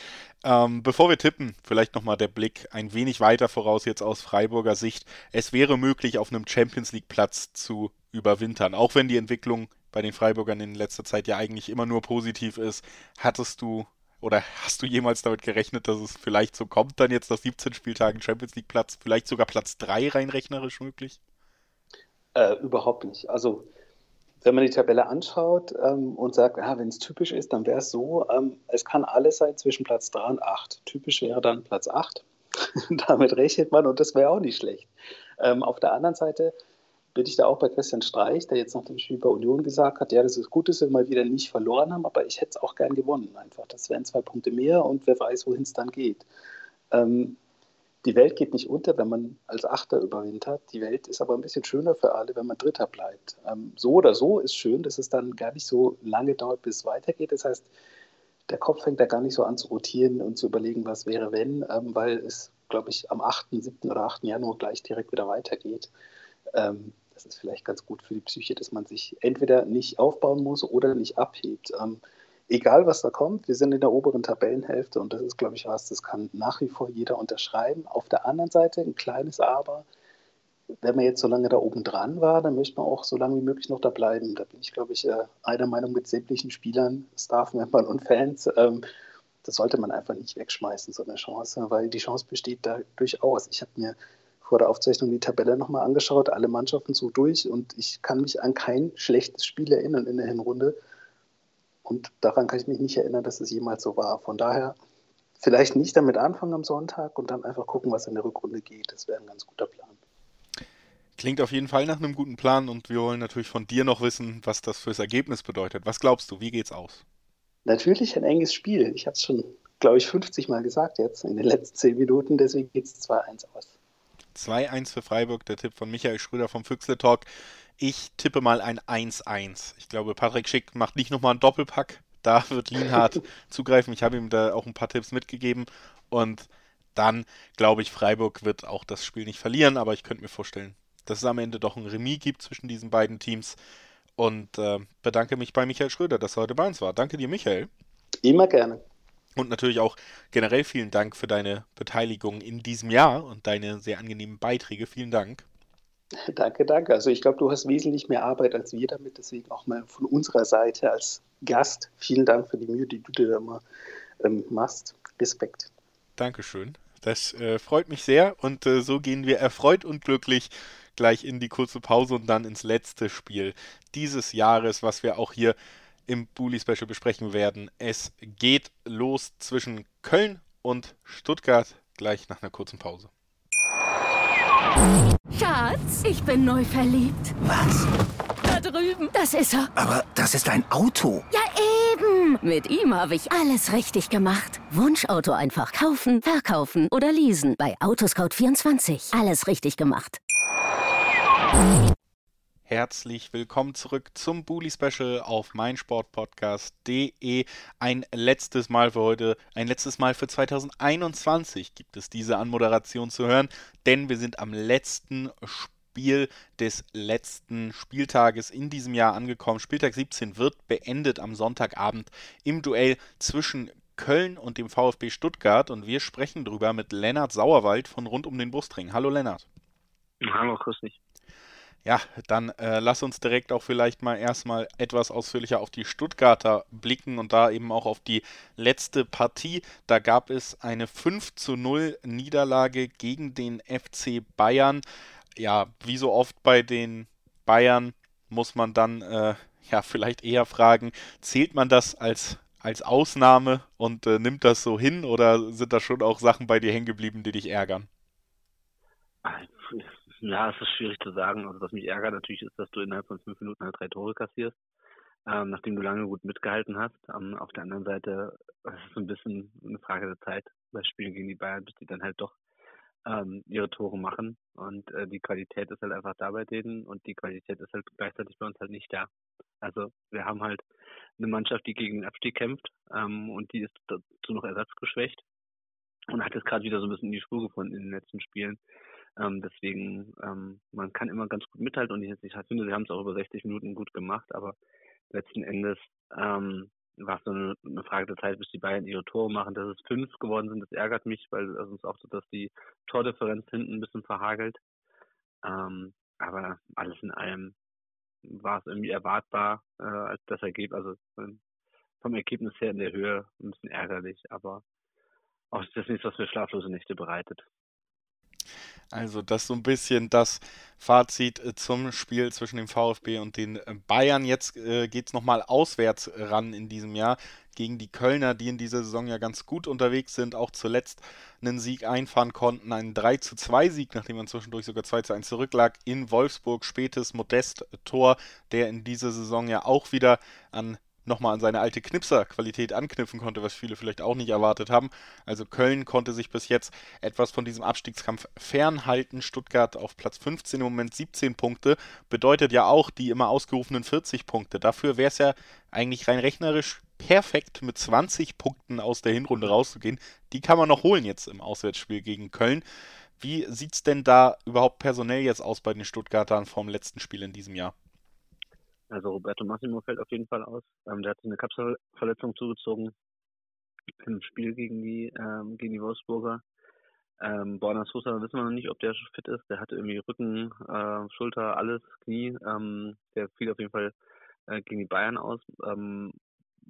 Ähm, bevor wir tippen, vielleicht nochmal der Blick ein wenig weiter voraus jetzt aus Freiburger Sicht. Es wäre möglich, auf einem Champions League Platz zu überwintern. Auch wenn die Entwicklung bei den Freiburgern in letzter Zeit ja eigentlich immer nur positiv ist. Hattest du oder hast du jemals damit gerechnet, dass es vielleicht so kommt, dann jetzt nach 17 Spieltagen Champions League Platz, vielleicht sogar Platz 3 rein rechnerisch möglich? Äh, überhaupt nicht. Also, wenn man die Tabelle anschaut ähm, und sagt, ah, wenn es typisch ist, dann wäre es so, ähm, es kann alles sein zwischen Platz 3 und 8. Typisch wäre dann Platz 8. [LAUGHS] Damit rechnet man und das wäre auch nicht schlecht. Ähm, auf der anderen Seite bin ich da auch bei Christian Streich, der jetzt nach dem Spiel bei Union gesagt hat, ja, das ist gut, dass wir mal wieder nicht verloren haben, aber ich hätte es auch gern gewonnen einfach. Das wären zwei Punkte mehr und wer weiß, wohin es dann geht. Ähm, die Welt geht nicht unter, wenn man als Achter überwintert. Die Welt ist aber ein bisschen schöner für alle, wenn man Dritter bleibt. Ähm, so oder so ist schön, dass es dann gar nicht so lange dauert, bis es weitergeht. Das heißt, der Kopf fängt da gar nicht so an zu rotieren und zu überlegen, was wäre, wenn, ähm, weil es, glaube ich, am 8., 7. oder 8. Januar gleich direkt wieder weitergeht. Ähm, das ist vielleicht ganz gut für die Psyche, dass man sich entweder nicht aufbauen muss oder nicht abhebt. Ähm, egal, was da kommt, wir sind in der oberen Tabellenhälfte und das ist, glaube ich, was, das kann nach wie vor jeder unterschreiben. Auf der anderen Seite ein kleines Aber. Wenn man jetzt so lange da oben dran war, dann möchte man auch so lange wie möglich noch da bleiben. Da bin ich, glaube ich, äh, einer Meinung mit sämtlichen Spielern, Staff-Membern und Fans. Ähm, das sollte man einfach nicht wegschmeißen, so eine Chance, weil die Chance besteht da durchaus. Ich habe mir vor der Aufzeichnung die Tabelle nochmal angeschaut, alle Mannschaften so durch und ich kann mich an kein schlechtes Spiel erinnern in der Hinrunde. Und daran kann ich mich nicht erinnern, dass es jemals so war. Von daher vielleicht nicht damit anfangen am Sonntag und dann einfach gucken, was in der Rückrunde geht. Das wäre ein ganz guter Plan. Klingt auf jeden Fall nach einem guten Plan und wir wollen natürlich von dir noch wissen, was das fürs Ergebnis bedeutet. Was glaubst du, wie geht's aus? Natürlich ein enges Spiel. Ich habe es schon, glaube ich, 50 Mal gesagt jetzt in den letzten 10 Minuten. Deswegen geht es 2-1 aus. 2-1 für Freiburg, der Tipp von Michael Schröder vom Füchsle Talk. Ich tippe mal ein 1-1. Ich glaube, Patrick Schick macht nicht nochmal einen Doppelpack. Da wird Lienhardt [LAUGHS] zugreifen. Ich habe ihm da auch ein paar Tipps mitgegeben. Und dann glaube ich, Freiburg wird auch das Spiel nicht verlieren. Aber ich könnte mir vorstellen, dass es am Ende doch ein Remis gibt zwischen diesen beiden Teams. Und äh, bedanke mich bei Michael Schröder, dass er heute bei uns war. Danke dir, Michael. Immer gerne. Und natürlich auch generell vielen Dank für deine Beteiligung in diesem Jahr und deine sehr angenehmen Beiträge. Vielen Dank. [LAUGHS] Danke, danke. Also ich glaube, du hast wesentlich mehr Arbeit als wir damit, deswegen auch mal von unserer Seite als Gast vielen Dank für die Mühe, die du dir immer ähm, machst. Respekt. Dankeschön. Das äh, freut mich sehr und äh, so gehen wir erfreut und glücklich gleich in die kurze Pause und dann ins letzte Spiel dieses Jahres, was wir auch hier im Bully Special besprechen werden. Es geht los zwischen Köln und Stuttgart gleich nach einer kurzen Pause. Schatz, ich bin neu verliebt. Was? Da drüben. Das ist er. Aber das ist ein Auto. Ja, eben. Mit ihm habe ich alles richtig gemacht. Wunschauto einfach kaufen, verkaufen oder leasen. Bei Autoscout24. Alles richtig gemacht. Herzlich willkommen zurück zum Bully Special auf meinsportpodcast.de. Ein letztes Mal für heute, ein letztes Mal für 2021 gibt es diese Anmoderation zu hören, denn wir sind am letzten Spiel des letzten Spieltages in diesem Jahr angekommen. Spieltag 17 wird beendet am Sonntagabend im Duell zwischen Köln und dem VfB Stuttgart und wir sprechen drüber mit Lennart Sauerwald von rund um den Busring. Hallo Lennart. Hallo, grüß dich. Ja, dann äh, lass uns direkt auch vielleicht mal erstmal etwas ausführlicher auf die Stuttgarter blicken und da eben auch auf die letzte Partie. Da gab es eine 5 zu 0 Niederlage gegen den FC Bayern. Ja, wie so oft bei den Bayern muss man dann äh, ja vielleicht eher fragen, zählt man das als als Ausnahme und äh, nimmt das so hin oder sind da schon auch Sachen bei dir hängen geblieben, die dich ärgern? Ja, es ist schwierig zu sagen. Also was mich ärgert natürlich ist, dass du innerhalb von fünf Minuten halt drei Tore kassierst, ähm, nachdem du lange gut mitgehalten hast. Ähm, auf der anderen Seite ist es ein bisschen eine Frage der Zeit bei Spielen gegen die Bayern, bis die dann halt doch ähm, ihre Tore machen. Und äh, die Qualität ist halt einfach da bei denen und die Qualität ist halt gleichzeitig bei uns halt nicht da. Also wir haben halt eine Mannschaft, die gegen den Abstieg kämpft ähm, und die ist dazu noch ersatzgeschwächt und hat jetzt gerade wieder so ein bisschen in die Spur gefunden in den letzten Spielen. Ähm, deswegen, ähm, man kann immer ganz gut mithalten und ich, ich finde, sie haben es auch über 60 Minuten gut gemacht, aber letzten Endes ähm, war es so eine, eine, Frage der Zeit, bis die Bayern ihre Tore machen. Dass es fünf geworden sind, das ärgert mich, weil es uns auch so, dass die Tordifferenz hinten ein bisschen verhagelt. Ähm, aber alles in allem war es irgendwie erwartbar äh, als das Ergebnis, also ähm, vom Ergebnis her in der Höhe ein bisschen ärgerlich, aber auch das ist nichts, was mir schlaflose Nächte bereitet. Also das so ein bisschen das Fazit äh, zum Spiel zwischen dem VfB und den äh, Bayern. Jetzt äh, geht es nochmal auswärts ran in diesem Jahr gegen die Kölner, die in dieser Saison ja ganz gut unterwegs sind, auch zuletzt einen Sieg einfahren konnten, einen 3 zu 2 Sieg, nachdem man zwischendurch sogar 2 zu 1 zurücklag, in Wolfsburg, spätes Modest-Tor, der in dieser Saison ja auch wieder an nochmal an seine alte Knipser-Qualität anknüpfen konnte, was viele vielleicht auch nicht erwartet haben. Also Köln konnte sich bis jetzt etwas von diesem Abstiegskampf fernhalten. Stuttgart auf Platz 15 im Moment 17 Punkte. Bedeutet ja auch die immer ausgerufenen 40 Punkte. Dafür wäre es ja eigentlich rein rechnerisch perfekt mit 20 Punkten aus der Hinrunde rauszugehen. Die kann man noch holen jetzt im Auswärtsspiel gegen Köln. Wie sieht es denn da überhaupt personell jetzt aus bei den Stuttgartern vom letzten Spiel in diesem Jahr? Also Roberto Massimo fällt auf jeden Fall aus. Ähm, der hat eine Kapselverletzung zugezogen im Spiel gegen die, ähm, gegen die Wolfsburger. Ähm, Borna Sosa wissen wir noch nicht, ob der fit ist. Der hatte irgendwie Rücken, äh, Schulter, alles, Knie. Ähm, der fiel auf jeden Fall äh, gegen die Bayern aus. Ähm,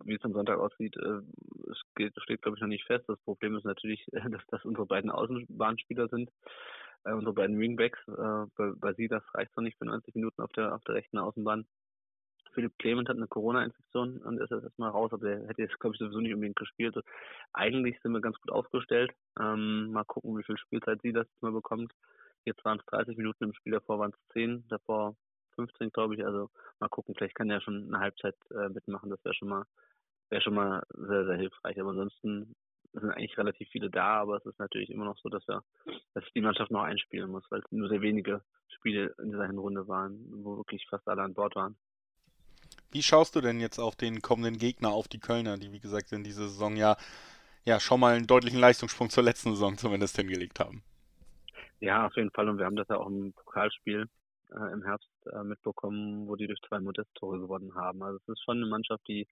wie es am Sonntag aussieht, äh, geht, steht, glaube ich, noch nicht fest. Das Problem ist natürlich, [LAUGHS] dass das unsere beiden Außenbahnspieler sind, äh, unsere beiden Wingbacks. Äh, bei, bei sie, das reicht noch nicht für 90 Minuten auf der, auf der rechten Außenbahn. Philipp Clement hat eine Corona-Infektion und ist jetzt erstmal raus, aber der hätte jetzt, glaube ich, sowieso nicht unbedingt gespielt. Also eigentlich sind wir ganz gut aufgestellt. Ähm, mal gucken, wie viel Spielzeit sie das mal bekommt. Jetzt waren es 30 Minuten im Spiel, davor waren es 10, davor 15, glaube ich. Also mal gucken, vielleicht kann er schon eine Halbzeit äh, mitmachen. Das wäre schon mal wäre schon mal sehr, sehr hilfreich. Aber ansonsten sind eigentlich relativ viele da, aber es ist natürlich immer noch so, dass er, dass die Mannschaft noch einspielen muss, weil es nur sehr wenige Spiele in dieser Hinrunde waren, wo wirklich fast alle an Bord waren. Wie schaust du denn jetzt auf den kommenden Gegner, auf die Kölner, die wie gesagt in dieser Saison ja, ja schon mal einen deutlichen Leistungssprung zur letzten Saison zumindest hingelegt haben? Ja, auf jeden Fall. Und wir haben das ja auch im Pokalspiel äh, im Herbst äh, mitbekommen, wo die durch zwei Modest-Tore gewonnen haben. Also es ist schon eine Mannschaft, die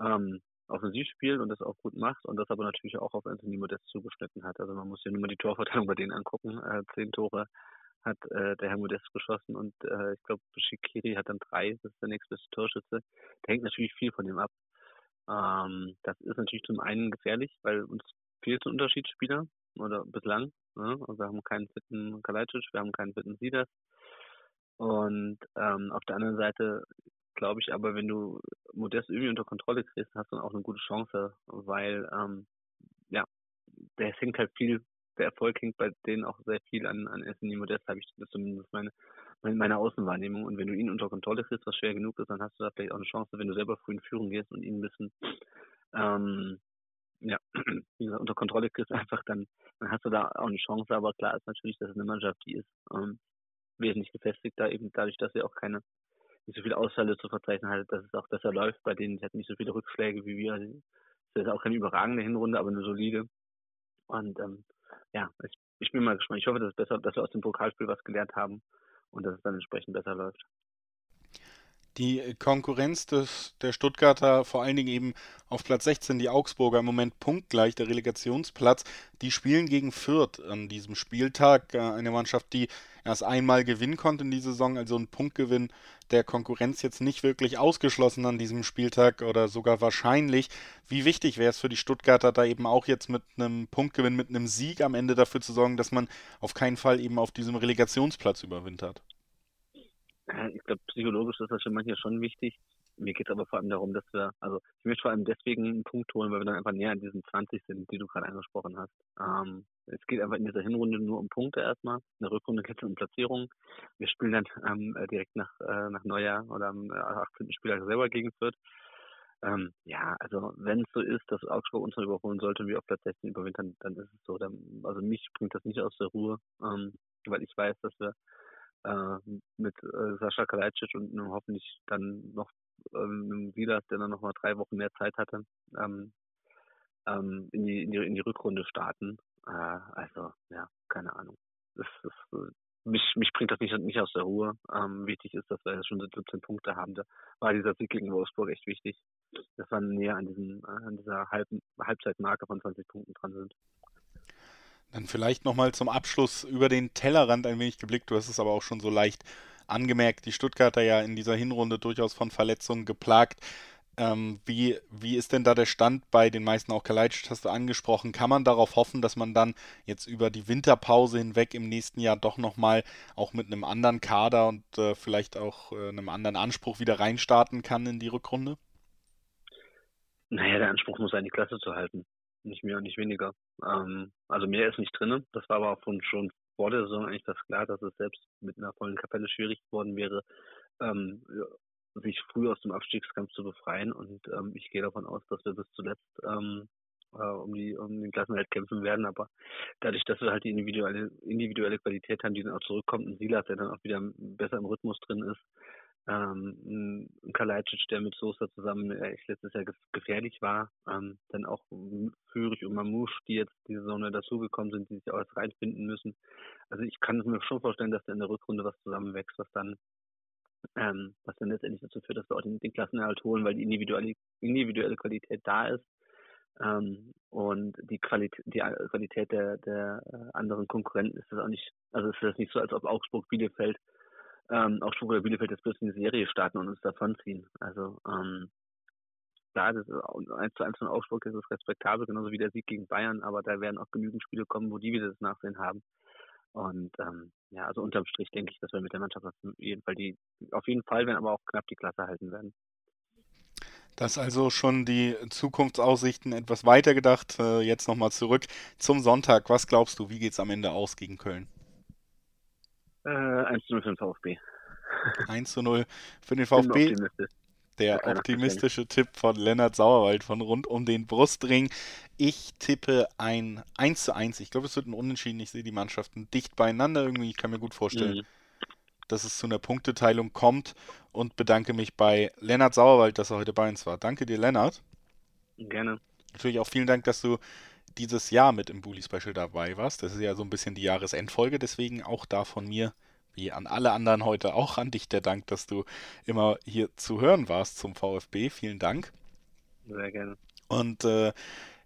ähm, offensiv spielt und das auch gut macht und das aber natürlich auch auf Anthony Modest zugeschnitten hat. Also man muss sich nur mal die Torverteilung bei denen angucken. Äh, zehn Tore hat äh, der Herr Modest geschossen und äh, ich glaube, Shikiri hat dann drei, das ist der nächstbeste Torschütze. Da hängt natürlich viel von dem ab. Ähm, das ist natürlich zum einen gefährlich, weil uns fehlt ein Unterschiedsspieler oder bislang. Ne? Also wir haben keinen fitten Kalajdzic, wir haben keinen fitten Sidas. Und ähm, auf der anderen Seite glaube ich aber, wenn du Modest irgendwie unter Kontrolle kriegst, hast du dann auch eine gute Chance, weil ähm, ja, der hängt halt viel, der Erfolg hängt bei denen auch sehr viel an, an Anthony Modest, habe ich das zumindest meine, meine Außenwahrnehmung. Und wenn du ihn unter Kontrolle kriegst, was schwer genug ist, dann hast du da vielleicht auch eine Chance, wenn du selber früh in Führung gehst und ihn ein bisschen ähm, ja, [CLEARS THROAT] wie gesagt, unter Kontrolle kriegst einfach, dann, dann hast du da auch eine Chance. Aber klar ist natürlich, dass es eine Mannschaft, die ist ähm, wesentlich gefestigter, eben dadurch, dass sie auch keine nicht so viele Ausfälle zu verzeichnen hat, dass es auch besser läuft bei denen. Sie hat nicht so viele Rückschläge wie wir. Es ist auch keine überragende Hinrunde, aber eine solide. Und ähm, ja, ich, ich bin mal gespannt. Ich hoffe, dass, es besser, dass wir aus dem Pokalspiel was gelernt haben und dass es dann entsprechend besser läuft die Konkurrenz des, der Stuttgarter, vor allen Dingen eben auf Platz 16, die Augsburger, im Moment punktgleich, der Relegationsplatz, die spielen gegen Fürth an diesem Spieltag. Äh, eine Mannschaft, die erst einmal gewinnen konnte in dieser Saison, also ein Punktgewinn der Konkurrenz jetzt nicht wirklich ausgeschlossen an diesem Spieltag oder sogar wahrscheinlich. Wie wichtig wäre es für die Stuttgarter, da eben auch jetzt mit einem Punktgewinn, mit einem Sieg am Ende dafür zu sorgen, dass man auf keinen Fall eben auf diesem Relegationsplatz überwintert? Ich glaube, psychologisch ist das für manche schon wichtig. Mir geht es aber vor allem darum, dass wir, also ich möchte vor allem deswegen einen Punkt holen, weil wir dann einfach näher an diesen 20 sind, die du gerade angesprochen hast. Ähm, es geht einfach in dieser Hinrunde nur um Punkte erstmal. In der Rückrunde geht es um Platzierung. Wir spielen dann ähm, direkt nach, äh, nach Neujahr oder am 18. Äh, Spieltag selber gegen Fürth. Ähm, ja, also wenn es so ist, dass Augsburg uns noch überholen sollte und wir auf Platz 16 überwintern, dann ist es so. Dann, also mich bringt das nicht aus der Ruhe, ähm, weil ich weiß, dass wir äh, mit äh, Sascha Kalajdzic und einem hoffentlich dann noch ähm, einem Silas, der dann noch mal drei Wochen mehr Zeit hatte, ähm, ähm, in, die, in, die, in die Rückrunde starten. Äh, also, ja, keine Ahnung. Das, das, äh, mich, mich bringt das nicht, nicht aus der Ruhe. Ähm, wichtig ist, dass wir schon 17 Punkte haben. Da war dieser Sieg gegen Wolfsburg echt wichtig, dass wir näher an, diesem, äh, an dieser Halb Halbzeitmarke von 20 Punkten dran sind. Dann vielleicht nochmal zum Abschluss über den Tellerrand ein wenig geblickt. Du hast es aber auch schon so leicht angemerkt. Die Stuttgarter ja in dieser Hinrunde durchaus von Verletzungen geplagt. Ähm, wie, wie ist denn da der Stand bei den meisten? Auch Kalajdzic hast du angesprochen. Kann man darauf hoffen, dass man dann jetzt über die Winterpause hinweg im nächsten Jahr doch nochmal auch mit einem anderen Kader und äh, vielleicht auch äh, einem anderen Anspruch wieder reinstarten kann in die Rückrunde? Naja, der Anspruch muss sein, die Klasse zu halten nicht mehr und nicht weniger. Ähm, also mehr ist nicht drin. Das war aber von, schon vor der Saison eigentlich das klar, dass es selbst mit einer vollen Kapelle schwierig geworden wäre, ähm, sich früh aus dem Abstiegskampf zu befreien. Und ähm, ich gehe davon aus, dass wir bis zuletzt ähm, äh, um, die, um den Klassenhalt kämpfen werden. Aber dadurch, dass wir halt die individuelle, individuelle Qualität haben, die dann auch zurückkommt, ein Silas, der dann auch wieder besser im Rhythmus drin ist, ähm, ein Kalajdzic, der mit Sosa zusammen äh, letztes Jahr gefährlich war, ähm, dann auch Führig und Mamouche, die jetzt diese Saison dazugekommen sind, die sich auch jetzt reinfinden müssen. Also ich kann mir schon vorstellen, dass da in der Rückrunde was zusammenwächst, was dann ähm, was dann letztendlich dazu führt, dass wir auch den, den Klassenerhalt holen, weil die individuelle, individuelle Qualität da ist ähm, und die Qualität, die Qualität der, der äh, anderen Konkurrenten ist das auch nicht, also ist das nicht so, als ob Augsburg Bielefeld ähm, auch Stuttgart Bielefeld jetzt plötzlich eine Serie starten und uns davonziehen. Also ähm, klar, das ist 1 zu 1 von Augsburg ist es respektabel, genauso wie der Sieg gegen Bayern, aber da werden auch genügend Spiele kommen, wo die wieder das Nachsehen haben. Und ähm, ja, also unterm Strich denke ich, dass wir mit der Mannschaft auf jeden Fall die, auf jeden Fall werden aber auch knapp die Klasse halten werden. Das also schon die Zukunftsaussichten etwas weiter gedacht. Äh, jetzt nochmal zurück zum Sonntag. Was glaubst du, wie geht es am Ende aus gegen Köln? Äh, 1 zu 0 für den VfB. 1 zu 0 für den VfB. Der optimistische Tipp von Lennart Sauerwald von rund um den Brustring. Ich tippe ein 1 zu 1. Ich glaube, es wird ein Unentschieden. Ich sehe die Mannschaften dicht beieinander irgendwie. Ich kann mir gut vorstellen, mhm. dass es zu einer Punkteteilung kommt und bedanke mich bei Lennart Sauerwald, dass er heute bei uns war. Danke dir, Lennart. Gerne. Natürlich auch vielen Dank, dass du dieses Jahr mit im Bully Special dabei warst. Das ist ja so ein bisschen die Jahresendfolge, deswegen auch da von mir wie an alle anderen heute auch an dich der Dank, dass du immer hier zu hören warst zum VfB. Vielen Dank. Sehr gerne. Und äh,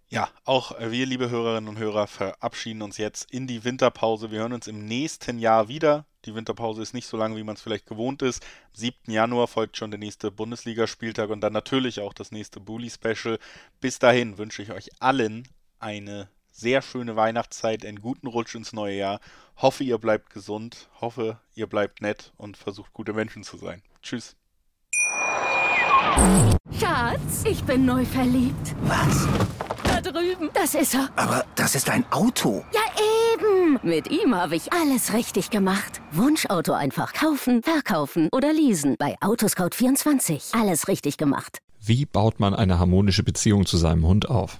ja, auch wir, liebe Hörerinnen und Hörer, verabschieden uns jetzt in die Winterpause. Wir hören uns im nächsten Jahr wieder. Die Winterpause ist nicht so lange, wie man es vielleicht gewohnt ist. Am 7. Januar folgt schon der nächste Bundesligaspieltag und dann natürlich auch das nächste Bully-Special. Bis dahin wünsche ich euch allen eine sehr schöne Weihnachtszeit, einen guten Rutsch ins neue Jahr. Hoffe, ihr bleibt gesund, hoffe, ihr bleibt nett und versucht gute Menschen zu sein. Tschüss. Schatz, ich bin neu verliebt. Was? Da drüben. Das ist er. Aber das ist ein Auto. Ja, eben. Mit ihm habe ich alles richtig gemacht. Wunschauto einfach kaufen, verkaufen oder leasen. Bei Autoscout24. Alles richtig gemacht. Wie baut man eine harmonische Beziehung zu seinem Hund auf?